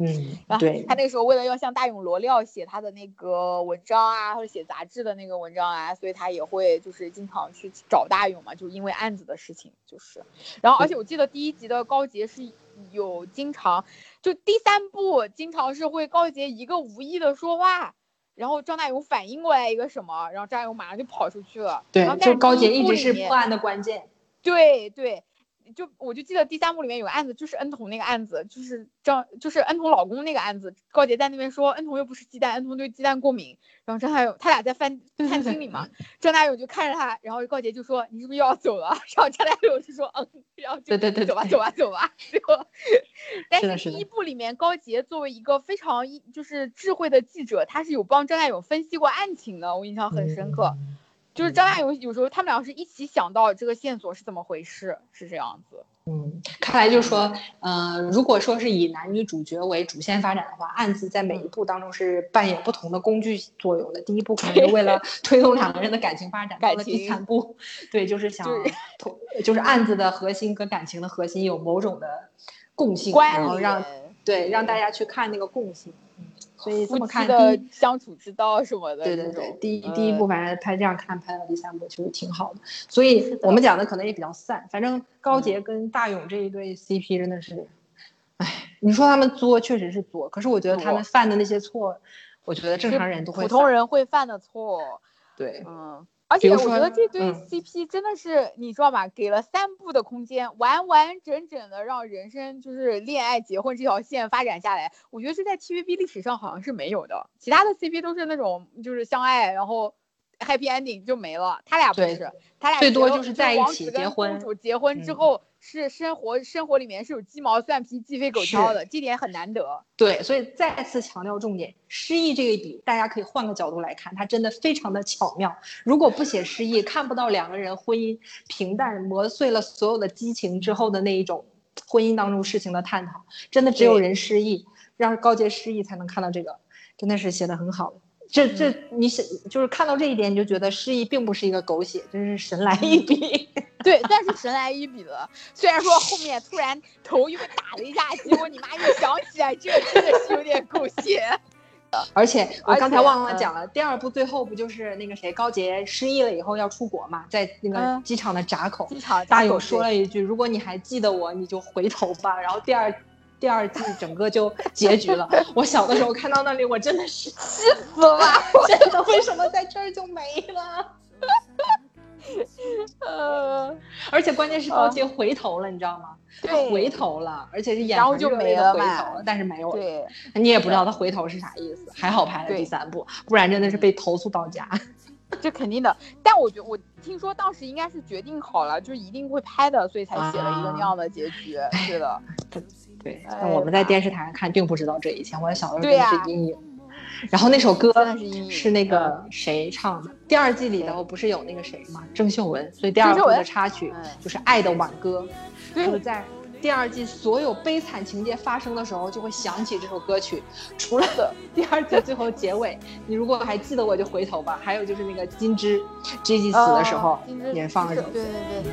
嗯然后对他那个时候为了要向大勇罗料写他的那个文章啊，或者写杂志的那个文章啊，所以他也会就是经常去找大勇嘛，就是因为案子的事情，就是。然后而且我记得第一集的高杰是有经常，就第三部经常是会高杰一个无意的说话。然后张大勇反应过来一个什么，然后张大勇马上就跑出去了。对然后，但就是高第洁一直是破案的关键，对对，就我就记得第三部里面有个案子，就是恩童那个案子，就是张就是恩童老公那个案子，高洁在那边说恩童又不是鸡蛋，恩童对鸡蛋过敏，然后张大勇他俩在饭餐厅里嘛，张大勇就看着他，然后高洁就说你是不是又要走了？[LAUGHS] 然后张大勇就说嗯，然后就对对对对走吧走吧走吧，最后，[LAUGHS] 但是第一部里面高洁作为一个非常一就是智慧的记者，他是有帮张大勇分析过案情的，我印象很深刻。嗯就是张大勇有时候他们俩是一起想到这个线索是怎么回事，是这样子。嗯，看来就是说，呃，如果说是以男女主角为主线发展的话，案子在每一步当中是扮演不同的工具作用的。第一步可能是为了 [LAUGHS] 推动两个人的感情发展，到了第三步，对，就是想就是同，就是案子的核心跟感情的核心有某种的共性，然后让对让大家去看那个共性。嗯，所以这么看，的相处之道什么的，对对对，第一第一部嗯反正拍这样看拍到第三部其实挺好的，所以我们讲的可能也比较散。反正高嗯洁跟大勇这一对 CP 真的是，哎，你说他们作确实是作，可是我觉得他们犯的那些错，我觉得正常人都会普通人会犯的错，对嗯。而且我觉得这对嗯 CP 真的是，你知道吗？给了三部的空间，完完整整的让人生就是恋爱、结婚这条线发展下来。我觉得是在 TVB 历史上好像是没有的，其他的 CP 都是那种就是相爱，然后 happy ending 就没了。他俩不是，他俩最多就是在一起结婚公主结婚之嗯后是生活生活里面是有鸡毛蒜皮、鸡飞狗跳的，这点很难得。对，所以再次强调重点，失忆这一笔，大家可以换个角度来看，它真的非常的巧妙。如果不写失忆，看不到两个人婚姻平淡磨碎了所有的激情之后的那一种婚姻当中事情的探讨，真的只有人失忆，让高洁失忆才能看到这个，真的是写的很好。这这你是就是看到这一点，你就觉得失忆并不是一个狗血，真是神来一笔。[LAUGHS] 对，算是神来一笔了。虽然说后面突然头又被打了一下，结果你妈又想起来，这个真的是有点狗血。[LAUGHS] 而且我刚才忘了嗯讲了，第二部最后不就是那个谁高杰失忆了以后要出国嘛，在那个嗯机场的闸口，机场大勇勇说了一句：“如果你还记得我，你就回头吧。”然后第二第二季整个就结局了。我小的时候看到那里，我真的是气死了。真的，为什么在这儿就没了？呃，[LAUGHS] 而且关键是高洁回头了，你知道吗？他对回头了，而且是眼然后就没了嘛回头了，但是没有了。对，你也不知道他回头是啥意思，还好拍了第三部，不然真的是被投诉到家。[LAUGHS] 这肯定的。但我觉我听说当时应该是决定好了，就一定会拍的，所以才写了一个那样的结局。是的，对，我们在电视台上看并不知道这一切，我小的时候真的是阴影。然后那首歌是那个谁唱的？第二季里头不是有那个谁吗？郑秀文，所以第二部郑秀文的插曲嗯就是《爱的挽歌》，就是，在第二季所有悲惨情节发生的时候，就会想起这首歌曲。除了 [LAUGHS] 第二季最后结尾，你如果还记得我就回头吧。还有就是那个金枝 G G 死的时候也放了这首歌。对对对。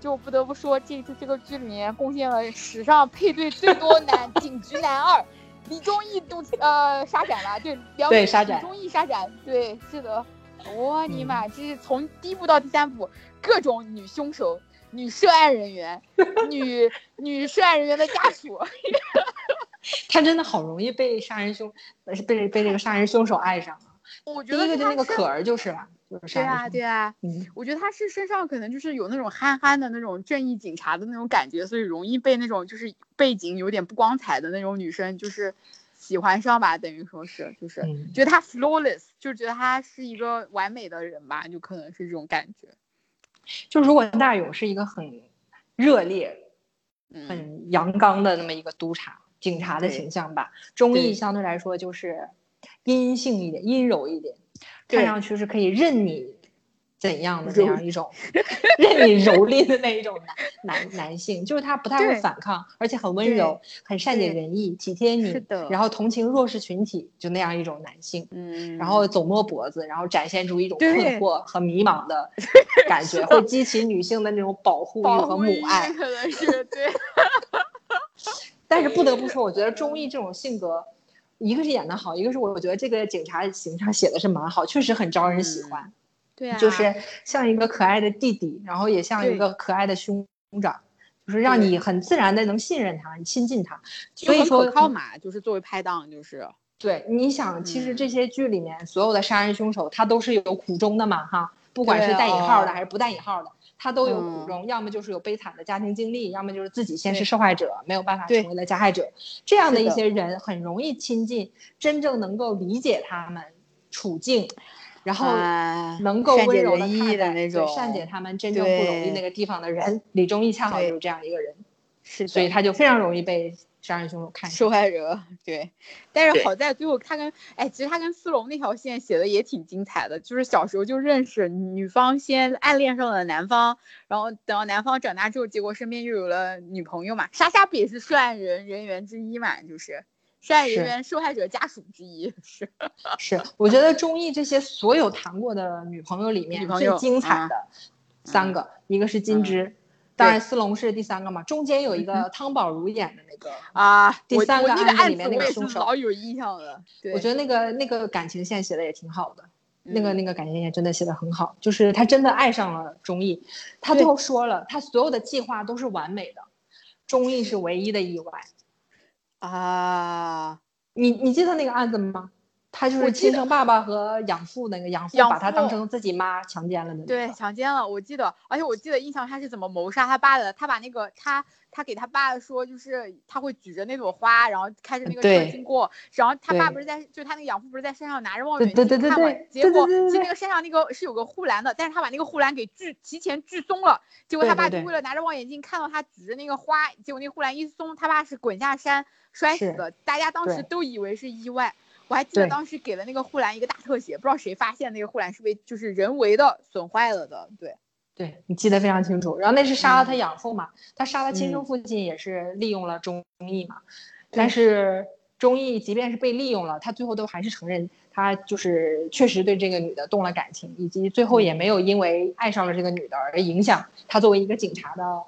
就不得不说这次这个剧里面贡献了史上配对最多男警局男二，李忠义都呃沙展了，对，梁对沙展李忠义沙展，对，是的，我尼玛，这是从第一部到第三部，各种女凶手、女涉案人员、女 [LAUGHS] 女涉案人员的家属，[LAUGHS] 他真的好容易被杀人凶，呃是被被这个杀人凶手爱上了。我觉得第一个就那个可儿就是了，就是对啊。对啊，嗯，我觉得他是身上可能就是有那种憨憨的那种正义警察的那种感觉，所以容易被那种就是背景有点不光彩的那种女生就是喜欢上吧，等于说是就是、嗯觉得他 flawless，就觉得他是一个完美的人吧，就可能是这种感觉。就如果大勇是一个很热烈、嗯，很阳刚的那么一个督察、警察的形象吧，钟对意相对来说就是阴性一点、阴柔一点，对看上去是可以任你怎样的揉那样一种 [LAUGHS] 任你蹂躏的那一种男男男性，就是他不太会反抗，而且很温柔，很善解人意、体贴你的，然后同情弱势群体，就那样一种男性。嗯，然后总摸脖子，然后展现出一种困惑和迷茫的 [LAUGHS] 感觉，会激起女性的那种保护欲和母爱。可能是对，[LAUGHS] 但是不得不说，我觉得钟意这种性格，一个是演的好，一个是我觉得这个警察形象写的是蛮好，确实很招人喜欢，对啊，就是像一个可爱的弟弟，然后也像一个可爱的兄长，就是让你很自然的能信任他，你亲近他。所以说可靠嘛，就是作为拍档，就是。对，你想，其实嗯。这些剧里面所有的杀人凶手，他都是有苦衷的嘛，哈，不管是带引号的哦。还是不带引号的，他都有苦嗯。衷，要么就是有悲惨的家庭经历，要么就是自己先是受害者，没有办法成为了加害者，这样的一些人很容易亲近，真正能够理解他们处境，然后啊能够温柔的那种善解他们真正不容易那个地方的人。李忠义恰好对就是这样一个人，是，所以他就非常容易被杀人凶手看上。受害者，[LAUGHS] 对，但是好在最后他跟哎，其实他跟思龙那条线写的也挺精彩的，就是小时候就认识，女方先暗恋上了男方，然后等到男方长大之后，结果身边又有了女朋友嘛，莎莎不也是涉案人人员之一嘛，就是涉案人员受害者家属之一，是，[LAUGHS] 是，我觉得钟意这些所有谈过的女朋友里面最精彩的三个，一个是金枝，当然思龙是第三个嘛，中间有一个汤宝如演的那个，啊，第三个那个里面那个凶手老有印象的，对，我觉得那个那个感情线写的也挺好的。那个嗯那个感情线真的写的很好，就是他真的爱上了钟意，他最后说了，他所有的计划都是完美的，钟意是唯一的意外。啊，你你记得那个案子吗？他就是亲生爸爸和养父那个养父养把他当成自己妈强奸了的那个。对，强奸了，我记得，而且我记得印象他是怎么谋杀他爸的。他把那个他他给他爸说，就是他会举着那朵花，然后开着那个车经过，然后他爸不是在，就他那个养父不是在山上拿着望远镜看嘛对对对对，结果那个山上那个是有个护栏的，但是他把那个护栏给锯提前锯松了，结果他爸就为了拿着望远镜看到他举着那个花，结果那护栏一松，他爸是滚下山摔死是的，大家当时都以为是意外。我还记得当时给了那个护栏一个大特写，不知道谁发现那个护栏是被就是人为的损坏了的。对，对你记得非常清楚。然后那是杀了他嗯养父嘛，他杀了亲生嗯父亲也是利用了钟意嘛。对但是钟意即便是被利用了，他最后都还是承认他就是确实对这个女的动了感情，以及最后也没有因为爱上了这个女的而影响他作为一个警察的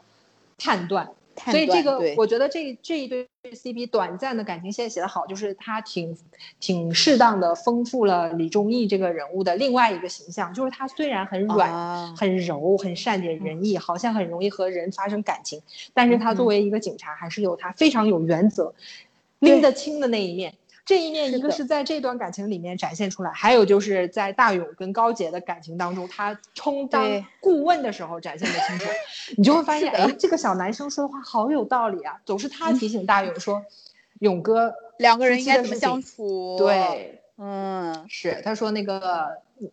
判断。判所以这个我觉得这这一对 CP 短暂的感情线写得好，就是他挺挺适当的丰富了李忠义这个人物的另外一个形象，就是他虽然很软、啊很柔、很善解人意，好像很容易和人发生感情，但是他作嗯为一个警察，还是有他非常有原则、拎得清的那一面。这一面，一个是在这段感情里面展现出来，还有就是在大勇跟高洁的感情当中，他充当顾问的时候展现的清楚。[LAUGHS] 你就会发现，哎，这个小男生说的话好有道理啊，总是他提醒大勇说，勇哥两个人应该怎么相处？，对，嗯，是他说那个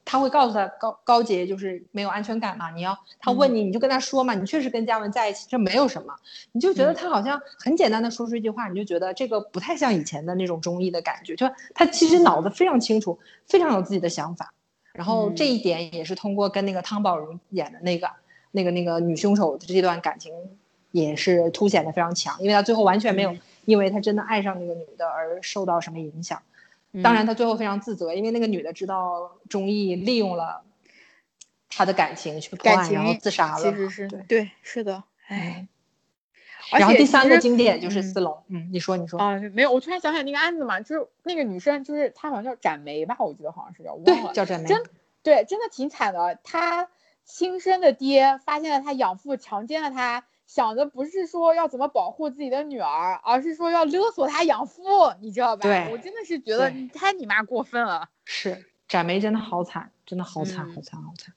他会告诉他高高洁就是没有安全感嘛，你要他问你你就跟他说嘛，你确实跟嘉文在一起，这没有什么，你就觉得嗯。他好像很简单的说出一句话，你就觉得这个不太像以前的那种中医的感觉，就他其实脑子非常清楚，非常有自己的想法，然后这嗯。一点也是通过跟那个汤宝如演的那个那个那个女凶手的这段感情。也是凸显的非常强，因为他最后完全没有嗯。因为他真的爱上那个女的而受到什么影响。当然，嗯他最后非常自责，因为那个女的知道钟意利用了他的感情去破感案，然后情自杀了。其实是对对，是的，哎然后第三个经典就是嗯斯隆，嗯，你说你说，啊，没有，我突然想起来那个案子嘛，就是那个女生，就是她好像叫展梅吧，我记得好像是叫，对，了。叫展梅，真对，真的挺惨的。她亲生的爹发现了她养父强奸了她，想的不是说要怎么保护自己的女儿，而是说要勒索她养父，你知道吧？对我真的是觉得你太你妈过分了。是展梅真的好惨，真的好惨，嗯好惨，好惨。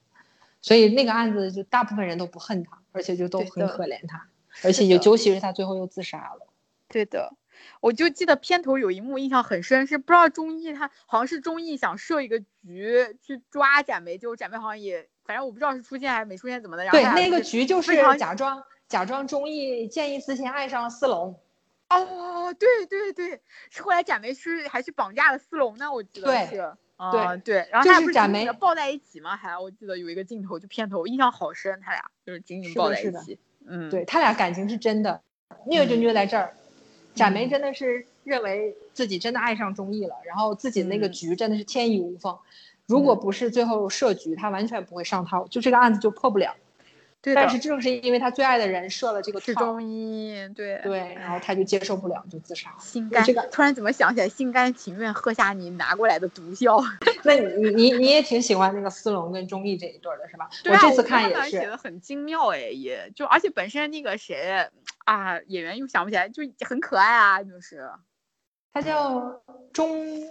所以那个案子就大部分人都不恨她，而且就都很可怜她，而且尤的尤其是他最后又自杀了。对的，我就记得片头有一幕印象很深，是不知道钟意他好像是钟意想设一个局去抓展梅，结果展梅好像也，反正我不知道是出现还是没出现怎么的。然后对，那个局就是假装假装钟意见异思迁爱上了斯隆，哦，对对对，是后来展梅是还是绑架了斯隆呢，我记得是。对啊对，然后就他俩不是是展梅紧紧抱在一起吗？还我记得有一个镜头，就片头印象好深，他俩就是紧紧是抱的是的在一起。嗯，对他俩感情是真的，虐就虐在这儿。展梅嗯真的是认为自己真的爱上钟意了，然后自己那个嗯局真的是天衣无缝。如果不是最后设局，他完全不会上套，就这个案子就破不了。对。但是正是因为他最爱的人设了这个套，是中医，对对，然后他就接受不了，就自杀了。心甘，这个突然怎么想起来，心甘情愿喝下你拿过来的毒药？[LAUGHS] 那你你你也挺喜欢那个斯隆跟钟意这一对儿的是吧？对啊，这次看也他们写，的很精妙哎，也就而且本身那个谁啊，演员又想不起来，就很可爱啊，就是他叫钟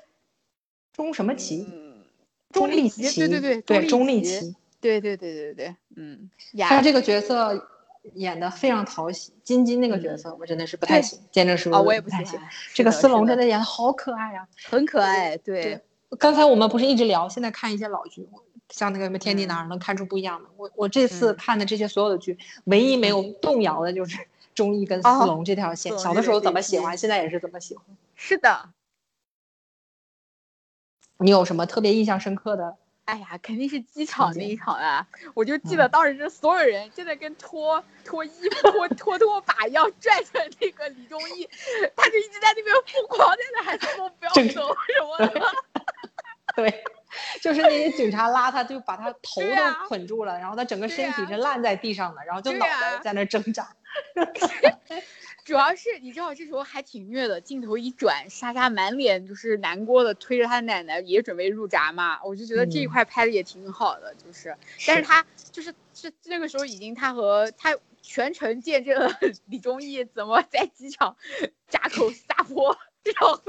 钟什么奇，嗯，钟丽奇，对对对，对，钟丽奇，奇。对对对对对，嗯，他这个角色演的非常讨喜，金金那个角色我真的是不太对喜，见证是啊，我也不太喜欢。这个斯隆真的演的好可爱啊！很可爱，对对，刚才我们不是一直聊，现在看一些老剧，像那个什么《天地嗯男儿》，能看出不一样的。我我这次嗯看的这些所有的剧，唯一没有动摇的就是钟意跟斯哦隆这条线。小的时候怎么喜欢，现在也是怎么喜欢。是的，你有什么特别印象深刻的？哎呀，肯定是机场那一场啊！我就记嗯得当时是所有人真的跟脱脱衣服、脱脱脱把一样，拽着那个李忠义，他就一直在那边疯狂在那喊说不要这个走什么的。[LAUGHS] 对，就是那些警察拉他，就把他头都捆住了，然后他整个身体是烂在地上的，然后就脑袋在那挣扎。[LAUGHS] 主要是你知道这时候还挺虐的，镜头一转，莎莎满脸就是难过的推着她奶奶也准备入闸嘛，我就觉得这一嗯。块拍的也挺好的，就是，但是他就是是那个时候已经他和他全程见证了 [LAUGHS] 李忠义怎么在机场闸口撒泼，然后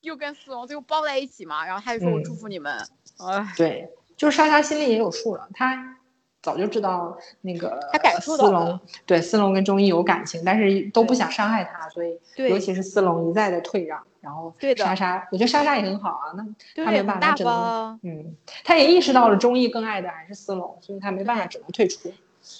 又跟思龙最后抱在一起嘛，然后他就说我祝嗯。福你们，哎，对，就是莎莎心里也有数了，她早就知道那个他感触到斯隆对斯隆跟钟意有感情，但是都不想伤害他，所以对尤其是斯隆一再的退让，然后莎莎，我觉得莎莎也很好啊，那他，没办法，只能方。嗯，他也意识到了钟意更爱的还是斯隆，所以他没办法，只能退出。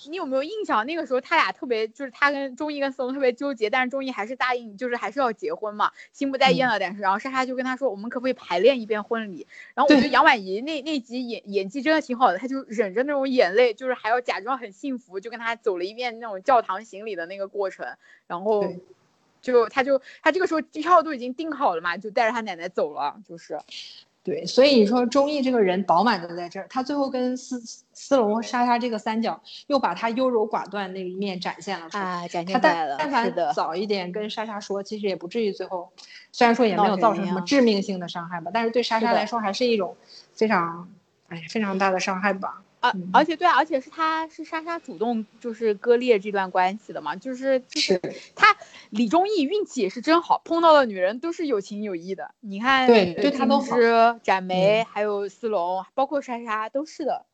你有没有印象？那个时候他俩特别，就是他跟钟意跟思龙特别纠结，但是钟意还是答应，就是还是要结婚嘛，心不在焉了。但是，然后莎莎就跟他说，我们可不可以排练一遍婚礼？然后我觉得杨婉仪那那集演演技真的挺好的，她就忍着那种眼泪，就是还要假装很幸福，就跟他走了一遍那种教堂行礼的那个过程，然后对就他就他这个时候机票都已经订好了嘛，就带着他奶奶走了，就是对，所以你说钟意这个人饱满就在这儿，他最后跟斯斯隆和莎莎这个三角，又把他优柔寡断那一面展现了出来。啊，展他现出来了，但但凡早一点跟莎莎说，其实也不至于最后，虽然说也没有造成什么致命性的伤害吧，但是对莎莎来说还是一种非常，哎，非常大的伤害吧。而嗯而且对啊，而且是他是莎莎主动就是割裂这段关系的嘛，就是就是他李忠义运气也是真好，碰到的女人都是有情有义的。你看，对呃对他都好、展梅，嗯还有思龙，包括莎莎都是的。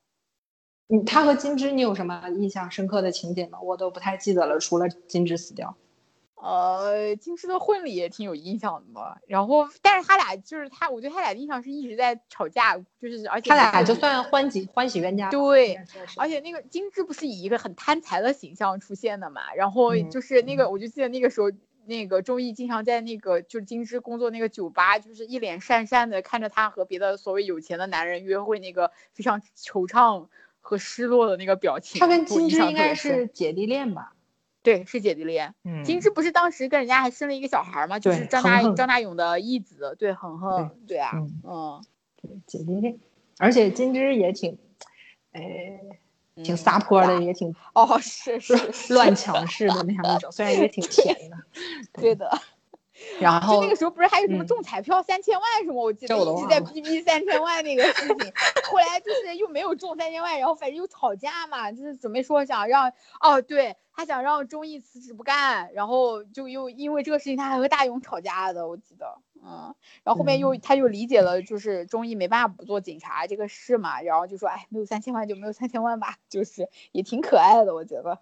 嗯，他和金枝，你有什么印象深刻的情节吗？我都不太记得了，除了金枝死掉。呃，金枝的婚礼也挺有印象的嘛。然后，但是他俩就是他，我对他俩的印象是一直在吵架，就是而且他俩就算欢喜欢喜冤家。对而且那个金枝不是以一个很贪财的形象出现的嘛，然后嗯就是那个，我就记得那个时候，那个周易经常在那个就是金枝工作那个酒吧，就是一脸讪讪的看着他和别的所谓有钱的男人约会，那个非常惆怅和失落的那个表情。他跟金枝应该是姐弟恋吧？对，是姐弟恋。嗯金枝不是当时跟人家还生了一个小孩吗，就是张大张大勇的义子，对，恒恒，对啊，嗯嗯，对姐弟恋，而且金枝也挺，哎，挺嗯撒泼的，撒也挺哦，是是是乱强势的那样一种，虽然也挺甜的。对的。然后就那个时候不是还有什么嗯中彩票三千万什么？我记得一直在逼逼三千万那个事情，后来就是又没有中三千万，然后反正又吵架嘛，就是准备说想让哦，对他想让钟意辞职不干，然后就又因为这个事情他还和大勇吵架的，我记得，嗯，然后后面又他又理解了就是钟意没办法不做警察这个事嘛，然后就说哎没有三千万就没有三千万吧，就是也挺可爱的，我觉得。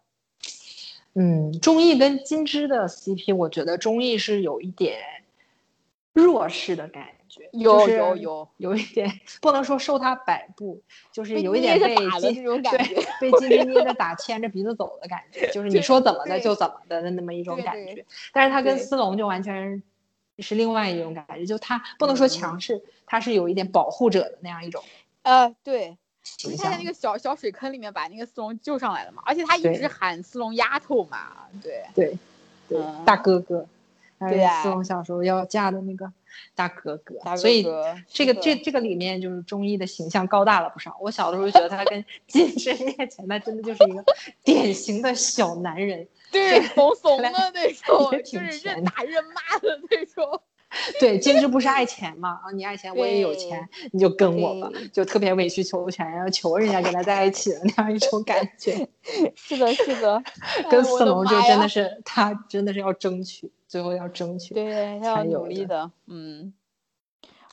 嗯，钟意跟金枝的 CP，我觉得钟意是有一点弱势的感觉，有就是有有有一点不能说受他摆布，就是有一点被金对，被金枝捏着打，牵着鼻子走的感觉，就是你说怎么的就怎么的的那么一种感觉。但是他跟思龙就完全是另外一种感觉，就他不能说强势，他是有一点保护者的那样一种呃对。形象他在那。个小小水坑里面把那个斯隆救上来了嘛，而且他一直喊斯隆丫头嘛，对，对，对，嗯大哥哥，对啊思龙小时候要嫁的那个大哥哥，所以哥这个这这个里面就是中医的形象高大了不少。我小的时候觉得他跟 [LAUGHS] 金身面前，他真的就是一个典型的小男人。对怂怂的来那种，就是任打任骂的那种，对，金枝不是爱钱嘛？啊，你爱钱，我也有钱，你就跟我吧，就特别委曲求全，然后求人家跟他在一起的那样一种感觉。[LAUGHS] 是的，是的，跟四龙就真的是他真的是要争取，最后要争取。对，他要努力的，嗯，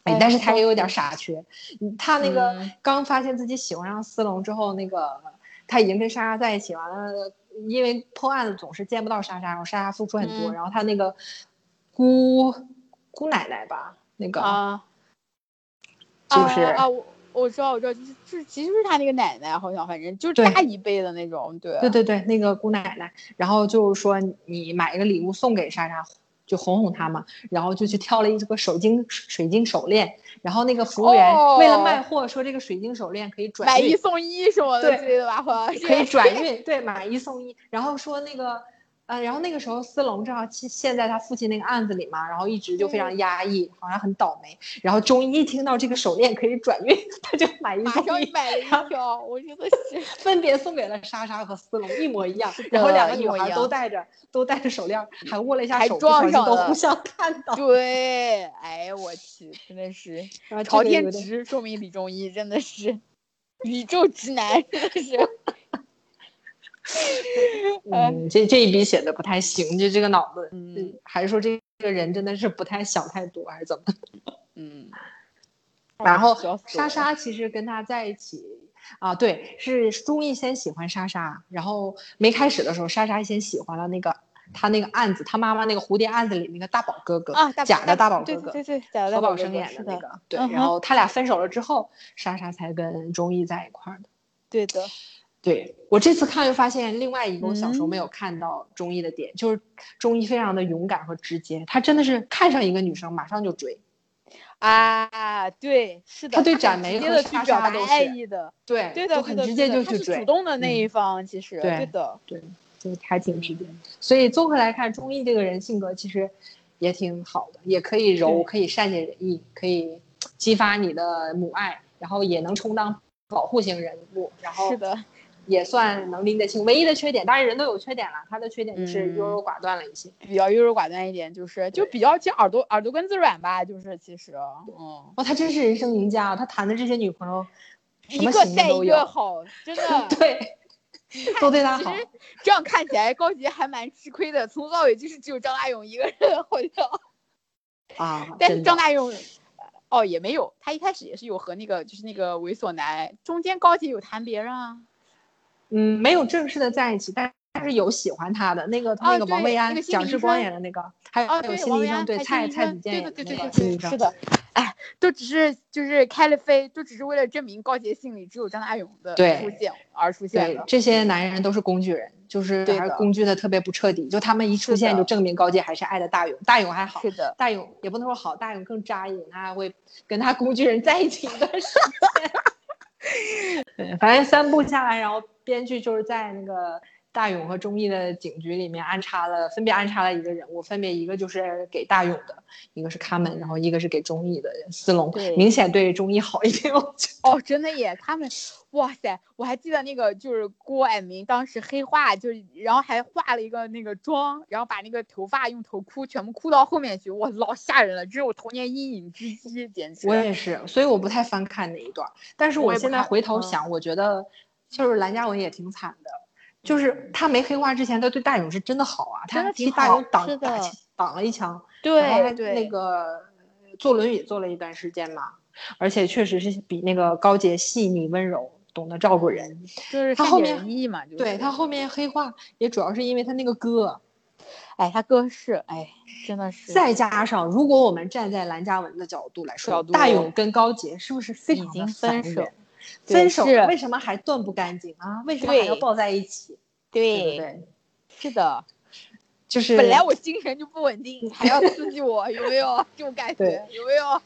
哎哎，但是他也有点傻缺。嗯他那个嗯刚发现自己喜欢上思龙之后，那个他已经跟莎莎在一起，完了，因为破案子总是见不到莎莎，然后莎莎付出很多，嗯然后他那个姑姑奶奶吧，那个、啊，就是、啊啊，我我知道，我知道，就是就是其实是他那个奶奶，好像反正就是大一辈的那种，对，对对对，那个姑奶奶，然后就是说你买一个礼物送给莎莎，就哄哄她嘛，然后就去挑了一个水晶水晶手链，然后那个服务员为了卖哦货，说这个水晶手链可以转买一送一什么的对之类的吧，可以转运，[LAUGHS] 对，买一送一。然后说那个，呃，然后那个时候斯隆正好陷陷在他父亲那个案子里嘛，然后一直就非常压抑，好像很倒霉。然后终于一听到这个手链可以转运，[LAUGHS] 他就买一马送一，买了一条，我觉得是。[LAUGHS] 分别送给了莎莎和斯隆，一模一样。然后两个女孩都戴着都戴着手链，还握了一下手，撞上了都互相看到。[LAUGHS] 对，哎，我去，真的是然后这朝天直，说明李中医真的是宇宙直男，真的是。哎 [LAUGHS] 嗯，这这一笔写的不太行，就这个脑子，嗯还是说这个人真的是不太想太多，还是怎么？嗯，[LAUGHS] 然后莎莎其实跟他在一起啊，对，是钟意先喜欢莎莎，然后没开始的时候，莎莎先喜欢了那个他那个案子，他妈妈那个蝴蝶案子里那个大宝哥哥啊，假的大宝哥哥，对对何宝生演的那个，对，嗯然后他俩分手了之后，莎莎才跟钟意在一块儿的。对的，对我这次看又发现另外一个我小时候没有嗯看到中医的点，就是中医非常的勇敢和直接，他真的是看上一个女生马上就追，啊，对，是的，他对很展梅和直接的去莎表达莎都是爱意的，对，对的，就很直接就去追，主动的那嗯一方，其实对对的，对，就是还挺直接。所以综合来看，中医这个人性格其实也挺好的，也可以柔，可以善解人意，可以激发你的母爱，然后也能充当保护型人物，然后是的，也算能拎得清。唯一的缺点，当然人都有缺点了，他的缺点就是嗯优柔寡断了一些。比较优柔寡断一点，就是就比较其实耳朵耳朵根子软吧，就是其实，嗯，哇，他真是人生赢家啊！他谈的这些女朋友，一个带一个好，真的。[LAUGHS] 对，[LAUGHS] 都对他好。这样看起来，高洁还蛮吃亏的，从头到尾就是只有张大勇一个人，好像。[LAUGHS] 啊，但是张大勇，哦也没有，他一开始也是有和那个就是那个猥琐男，中间高洁有谈别人啊。嗯，没有正式的在一起，但但是有喜欢他的那个，那个王对薇安、蒋志光演的那个，还哦，有对，王维安心理医生，对蔡蔡子健那个心理医生是，的，哎，都只是就是开了飞，都只是为了证明高洁心里只有张大勇的出现而出现对的，。这些男人都是工具人，就是还是工具的特别不彻底，就他们一出现就证明高洁还是爱的大勇，大勇还好，是的，大勇也不能说好，大勇更扎眼，他还会跟他工具人在一起一段时间。[LAUGHS] 对，反正三部下来，然后编剧就是在那个大勇和钟意的警局里面安插了，分别安插了一个人物，分别一个就是给大勇的，一个是卡门，然后一个是给钟意的司龙，明显对钟意好一点，我觉得。哦，真的耶，他们，哇塞，我还记得那个就是郭蔼明当时黑化，就是然后还化了一个那个妆，然后把那个头发用头箍全部箍到后面去，哇，老吓人了，这是我童年阴影之一，简直。我也是，所以我不太翻看那一段。但是我现在回头嗯想，我觉得就是蓝嘉文也挺惨的，就是他没黑化之前，他对大勇是真的好啊，他替大勇挡是的打挡了一枪，然后那个坐轮椅坐了一段时间嘛，而且确实是比那个高洁细腻温柔，懂得照顾人。就是他后面意嘛，就是。对他后面黑化也主要是因为他那个哥，哎，他哥是，哎，真的是再加上如果我们站在蓝嘉文的角度来说，大勇跟高洁是不是非已经常的烦分手分手为什么还断不干净啊？为什么还要抱在一起？对对对？是的。就是本来我精神就不稳定，还要刺激我，有没有这种感觉？有没有？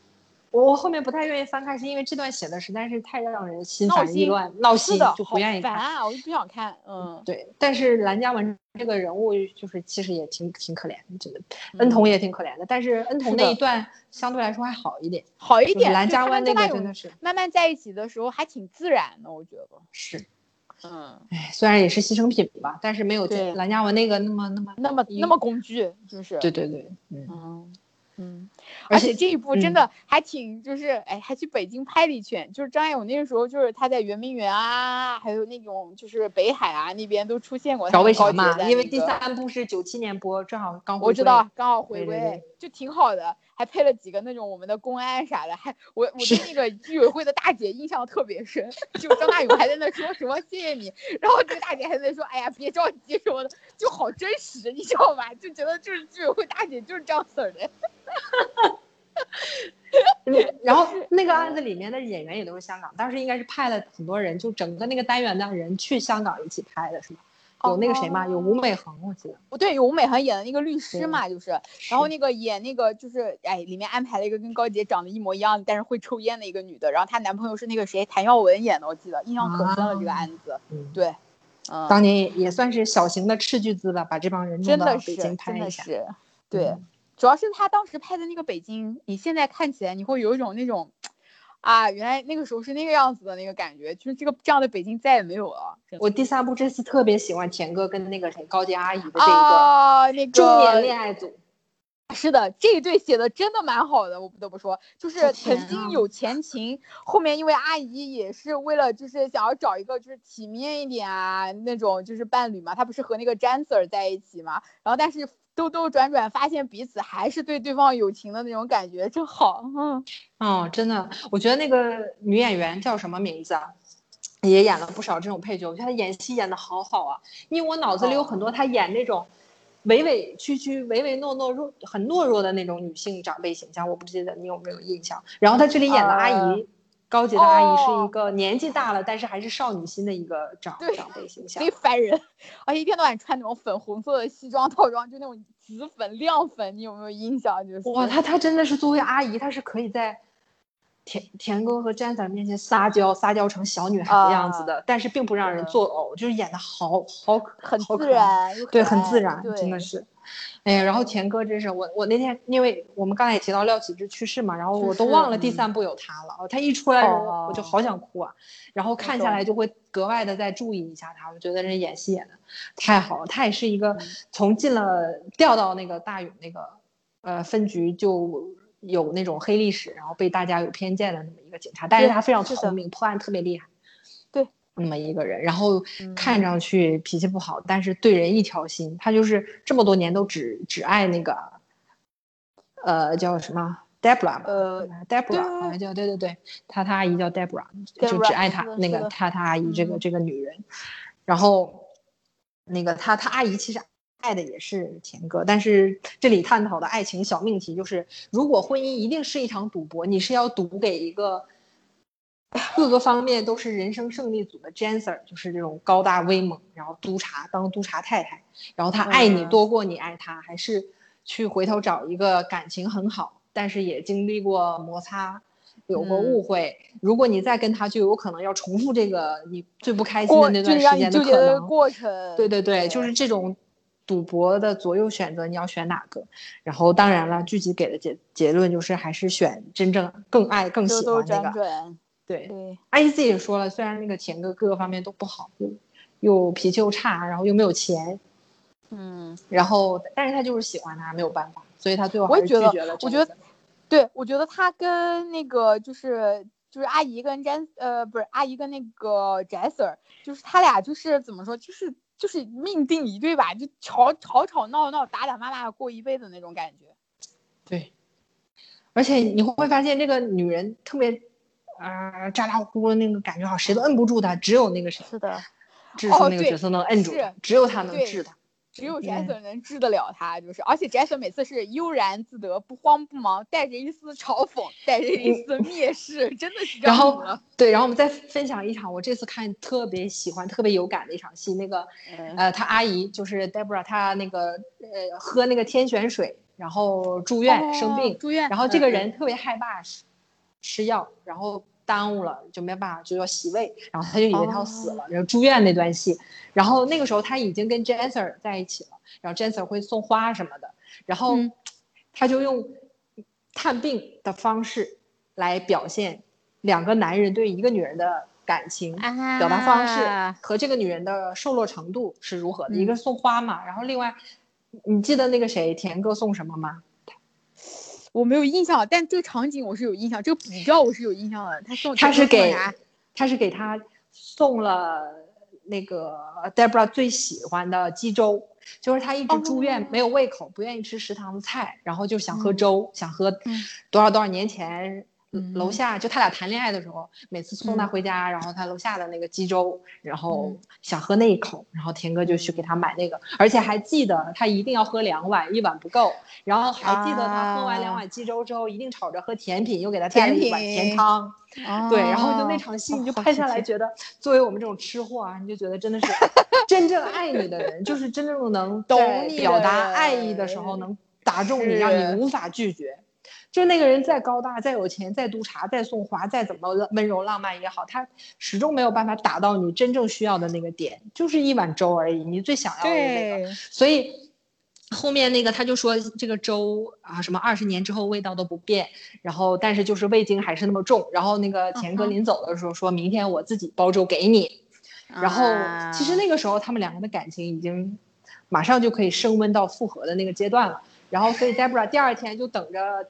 我我后面不太愿意翻看，是因为这段写的实在是太让人心烦意乱、闹心就不愿意看。烦啊！我就不想看。嗯，对，但是蓝嘉文这个人物就是其实也挺挺可怜的，真的。恩童也挺可怜的，但是恩童那一段相对来说还好一点，好一点。就是蓝嘉文那个真的是慢慢在一起的时候还挺自然的，我觉得。是，嗯，哎，虽然也是牺牲品吧，但是没有对蓝嘉文那个那么那么那么那么工具，就是。对对对，嗯，嗯嗯，而且这一部真嗯的还挺，就是哎，还去北京拍了一圈。就是张爱勇那个时候，就是他在圆明园啊，还有那种就是北海啊那边都出现过他找为跟高洁啥嘛？因为第三部是九七年播，正好刚回归我知道，刚好回归对对对就挺好的，还配了几个那种我们的公安啥的，还我我对那个居委会的大姐印象特别深，就张大勇还在那说什么谢谢你，然后这个大姐还在那说哎呀别着急什么的，就好真实，你知道吧？就觉得就是居委会大姐就是这样式儿的。嗯 [LAUGHS] 然后那个案子里面的演员也都是香港，当时应该是派了很多人，就整个那个单元的人去香港一起拍的，是吗？有那个谁吗，有吴美恒，我记得。不对，有吴美恒演的那个律师嘛，就是，然后那个演那个就是，哎，里面安排了一个跟高洁长得一模一样，但是会抽烟的一个女的，然后她男朋友是那个谁，谭耀文演的，我记得印象可深了这个啊案子，嗯，对，嗯，当年也也算是小型的斥巨资吧，把这帮人弄到北真的是京拍真的一下。是，对，嗯主要是他当时拍的那个北京，你现在看起来你会有一种那种，啊，原来那个时候是那个样子的那个感觉，就是这个这样的北京再也没有了。我第三部这次特别喜欢田哥跟那个谁高洁阿姨的这一个啊，那个中年恋爱组。是的，这一对写的真的蛮好的，我不得不说，就是曾经有前情，后面因为阿姨也是为了就是想要找一个就是体面一点啊那种就是伴侣嘛，她不是和那个詹 Sir 在一起嘛，然后但是兜兜转转发现彼此还是对对方有情的那种感觉，真好，嗯，哦，真的，我觉得那个女演员叫什么名字啊？也演了不少这种配角，我觉得她演戏演的好好啊。因为我脑子里有很多她演那种委委屈屈、唯唯诺诺、弱很懦弱的那种女性长辈形象，我不记得你有没有印象。然后她这里演的阿姨，呃高洁的阿姨是哦一个年纪大了，但是还是少女心的一个长对长辈形象贼。烦人，而且一天到晚穿那种粉红色的西装套装，就那种紫粉亮粉，你有没有印象？就是哇，她她真的是作为阿姨，她是可以在田田哥和 Jensen 面前撒娇，撒娇成小女孩的样子的，但是并不让人作呕，就是演的好好很自然对，很自然，真的是。哎呀，然后田哥真是我，我那天因为我们刚才也提到廖启智去世嘛，然后我都忘了第嗯三部有他了。哦他一出来我就哦好想哭啊，然后看下来就会格外的再注意一下他。我觉得这演戏演的太好了，他也是一个嗯从进了调到那个大勇那个呃分局就有那种黑历史，然后被大家有偏见的那么一个警察，但是他非常聪明，破案特别厉害。对，那么一个人，然后嗯看上去脾气不好，但是对人一条心。他就是这么多年都只只爱那个，呃，叫什么 Debra 吧？呃，Debra 对好像叫对对对，他他阿姨叫 Debra，就只爱他那个他他阿姨这个嗯这个女人，然后那个他他阿姨其实爱的也是田哥，但是这里探讨的爱情小命题就是，如果婚姻一定是一场赌博，你是要赌给一个各个方面都是人生胜利组的 Janser，就是这种高大威猛，然后督察当督察太太，然后他爱你嗯多过你爱他，还是去回头找一个感情很好，但是也经历过摩擦。有过嗯误会，如果你再跟他，就有可能要重复这个你最不开心的那段时间的可能。过程。对对对，就是这种赌博的左右选择，你要选哪个？然后当然了，剧集给的结结论就是还是选真正更爱、更喜欢那个。对，对，阿姨自己也说了，虽然那个田哥各个方面都不好，又又脾气又差，然后又没有钱，嗯，然后但是他就是喜欢他，没有办法，所以他最后还我也觉得是拒绝了。我觉得对，我觉得他跟那个就是就是阿姨跟詹呃不是阿姨跟那个 Jasser，就是他俩就是怎么说，就是就是命定一对吧，就吵吵吵闹闹打打骂骂过一辈子那种感觉。对，而且你会发现这个女人特别，呃，咋咋呼呼的那个感觉，好像谁都摁不住她，只有那个谁，是的，智哦对叔那个角色能摁住只有他能治她。只有嗯。Jasser 能治得了他，就是而且 Jasser 每次是悠然自得，不慌不忙，带着一丝嘲讽，带着一丝蔑视，真的是这样然后。对，然后我们再分享一场我这次看特别喜欢、特别有感的一场戏，那个嗯。呃，他阿姨就是 Debra，她那个呃喝那个天选水，然后住院、生哦病，住院，然后这个嗯。人特别害怕吃吃药，然后耽误了就没办法，就要洗胃，然后他就以为他要死了，然后住院那段戏，然后那个时候他已经跟 Janser 在一起了，然后 Janser 会送花什么的，然后嗯他就用探病的方式来表现两个男人对一个女人的感情。啊表达方式和这个女人的受落程度是如何的？一个嗯送花嘛，然后另外，你记得那个谁田哥送什么吗？我没有印象，但这个场景我是有印象，这个比较我是有印象的。他送他是给？他是给他送了那个 Debra 最喜欢的鸡粥，就是他一直住院、哦没有胃口，不愿意吃食堂的菜，然后就想喝嗯粥，想喝嗯多少多少年前。嗯楼下就他俩谈恋爱的时候，每次送他嗯。回家，然后他楼下的那个鸡粥，然后嗯。想喝那一口，然后田哥就去给他买那个，而且还记得他一定要喝两碗，一碗不够，然后还记得他喝完两啊。碗鸡粥之后，一定吵着喝甜品，又给他带了一碗甜品汤。对，然后就那哦场戏，你就拍下来，觉得作为我们这种吃货啊，你就觉得真的是真正爱你的人，就是真正能懂你表达爱意的时候能打中你，让你无法拒绝。就那个人再高大、再有钱、再督察、再送花、再怎么温柔浪漫也好，他始终没有办法打到你真正需要的那个点，就是一碗粥而已，你最想要的那个。所以后面那个他就说这个粥啊，什么二十年之后味道都不变，然后但是就是味精还是那么重。然后那个田哥临走的时候说，明天我自己煲粥给你。然后其实啊那个时候他们两个的感情已经马上就可以升温到复合的那个阶段了。然后所以 Debra 第二天就等着。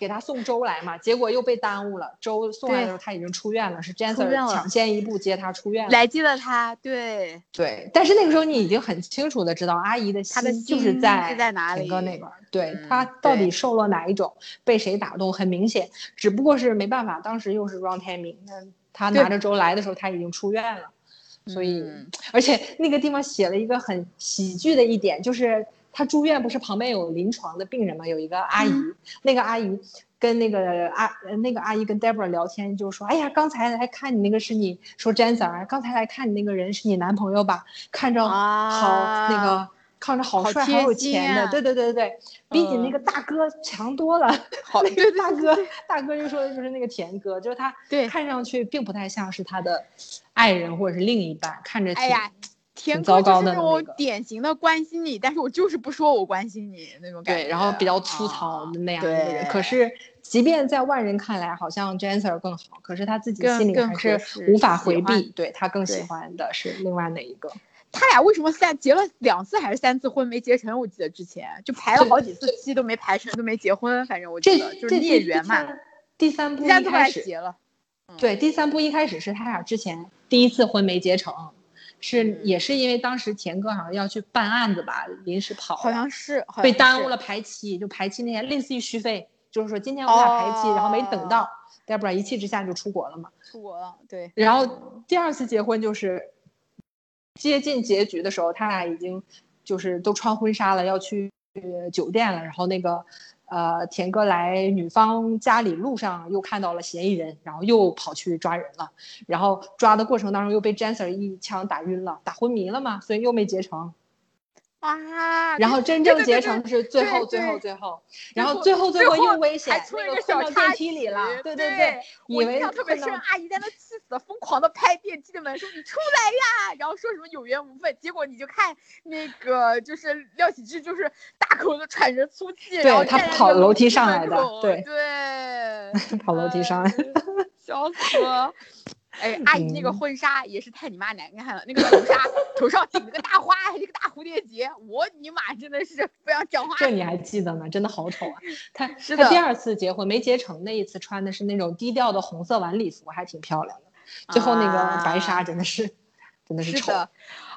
给他送粥来嘛，结果又被耽误了。粥送来的时候他已经出院了，是 Janser 抢先一步接他出院了。来接了他，对，对，但是那个时候你已经很清楚的知道阿姨的心就是心在是在哪田哥里那边儿，对嗯他到底受了哪一种，被谁打动，很明显，只不过是没办法，当时又是 wrong timing，那他拿着粥来的时候他已经出院了，所以嗯。而且那个地方写了一个很喜剧的一点，就是他住院不是旁边有临床的病人吗，有一个阿姨，嗯。那个阿姨跟那个阿呃那个阿姨跟 Debra 聊天，就说：“哎呀，刚才来看你那个是你说 Janser，刚才来看你那个人是你男朋友吧？看着好、那啊个看着好帅、好有钱的，对对对对对，比你那嗯。个大哥强多了。[LAUGHS] 好，那个大哥，大哥就说的就是那个田哥，就是他对。看上去并不太像是他的爱人或者是另一半，看着挺、哎呀，田挺糟哥就糕的那是那种典型的关心你，但是我就是不说我关心你那种感觉。对，然后比较粗糙啊的那样的人。可是，即便在外人看来，好像 Janser 更好，可是他自己心里还是无法回避，对他更喜欢的是另外那一个。他俩为什么三结了两次还是三次婚没结成？我记得之前就排了好几次期都没排成，都没结婚。反正我记得就是这孽缘嘛。。第三部第三部后一开始，结了，对，第三部一开始是他俩之前第一次婚没结成，是嗯也是因为当时田哥好像要去办案子吧，临时跑了，好像是被耽误了排期，就排期那天类似于续费，就是说今天我俩排期，然后没等到哦，Debra 一气之下就出国了嘛。出国了。对，然后第二次结婚就是接近结局的时候，他俩已经就是都穿婚纱了，要去酒店了。然后那个呃，田哥来女方家里路上又看到了嫌疑人，然后又跑去抓人了。然后抓的过程当中又被 Jansir 一枪打晕了，打昏迷了嘛，所以又没结成。啊，然后真正结成是最后最后最后，然后后最后最后又危险还，困到电梯里了，对对对，以为特别深，阿姨在那气死了，疯狂的拍电梯的门，说你出来呀，然后说什么有缘无分，结果你就看那个就是廖启智就是大口的喘着粗气，然后他跑楼梯梯上来的对对，[LAUGHS] 跑楼梯上来。哎笑死了。[LAUGHS] 哎，阿姨那个嗯婚纱也是太你妈难看了，那个头纱头上顶了个大花，还是个大蝴蝶结，我尼玛真的是不想讲话。这你还记得呢？真的好丑啊！[LAUGHS] 他是的他第二次结婚没结成，那一次穿的是那种低调的红色晚礼服，还挺漂亮的。最后那个白纱啊真的是，真的是丑。是的，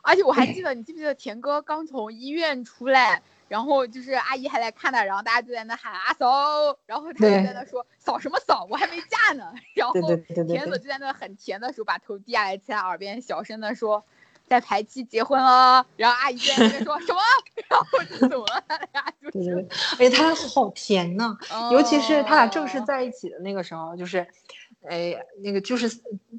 而且我还记得，你记不记得田哥刚从医院出来，然后就是阿姨还来看他，然后大家就在那喊阿嫂，然后他就在那说嫂什么嫂，我还没嫁呢。然后田对子就在那很甜的时候把头低下来，在他耳边小声的说。在排期结婚了，然后阿姨在那边说什么，[LAUGHS] 然后就走了，他 [LAUGHS] 俩就对对是对，而且他好甜呐、尤其是他俩正式哦在一起的那个时候，就是，哎，那个就是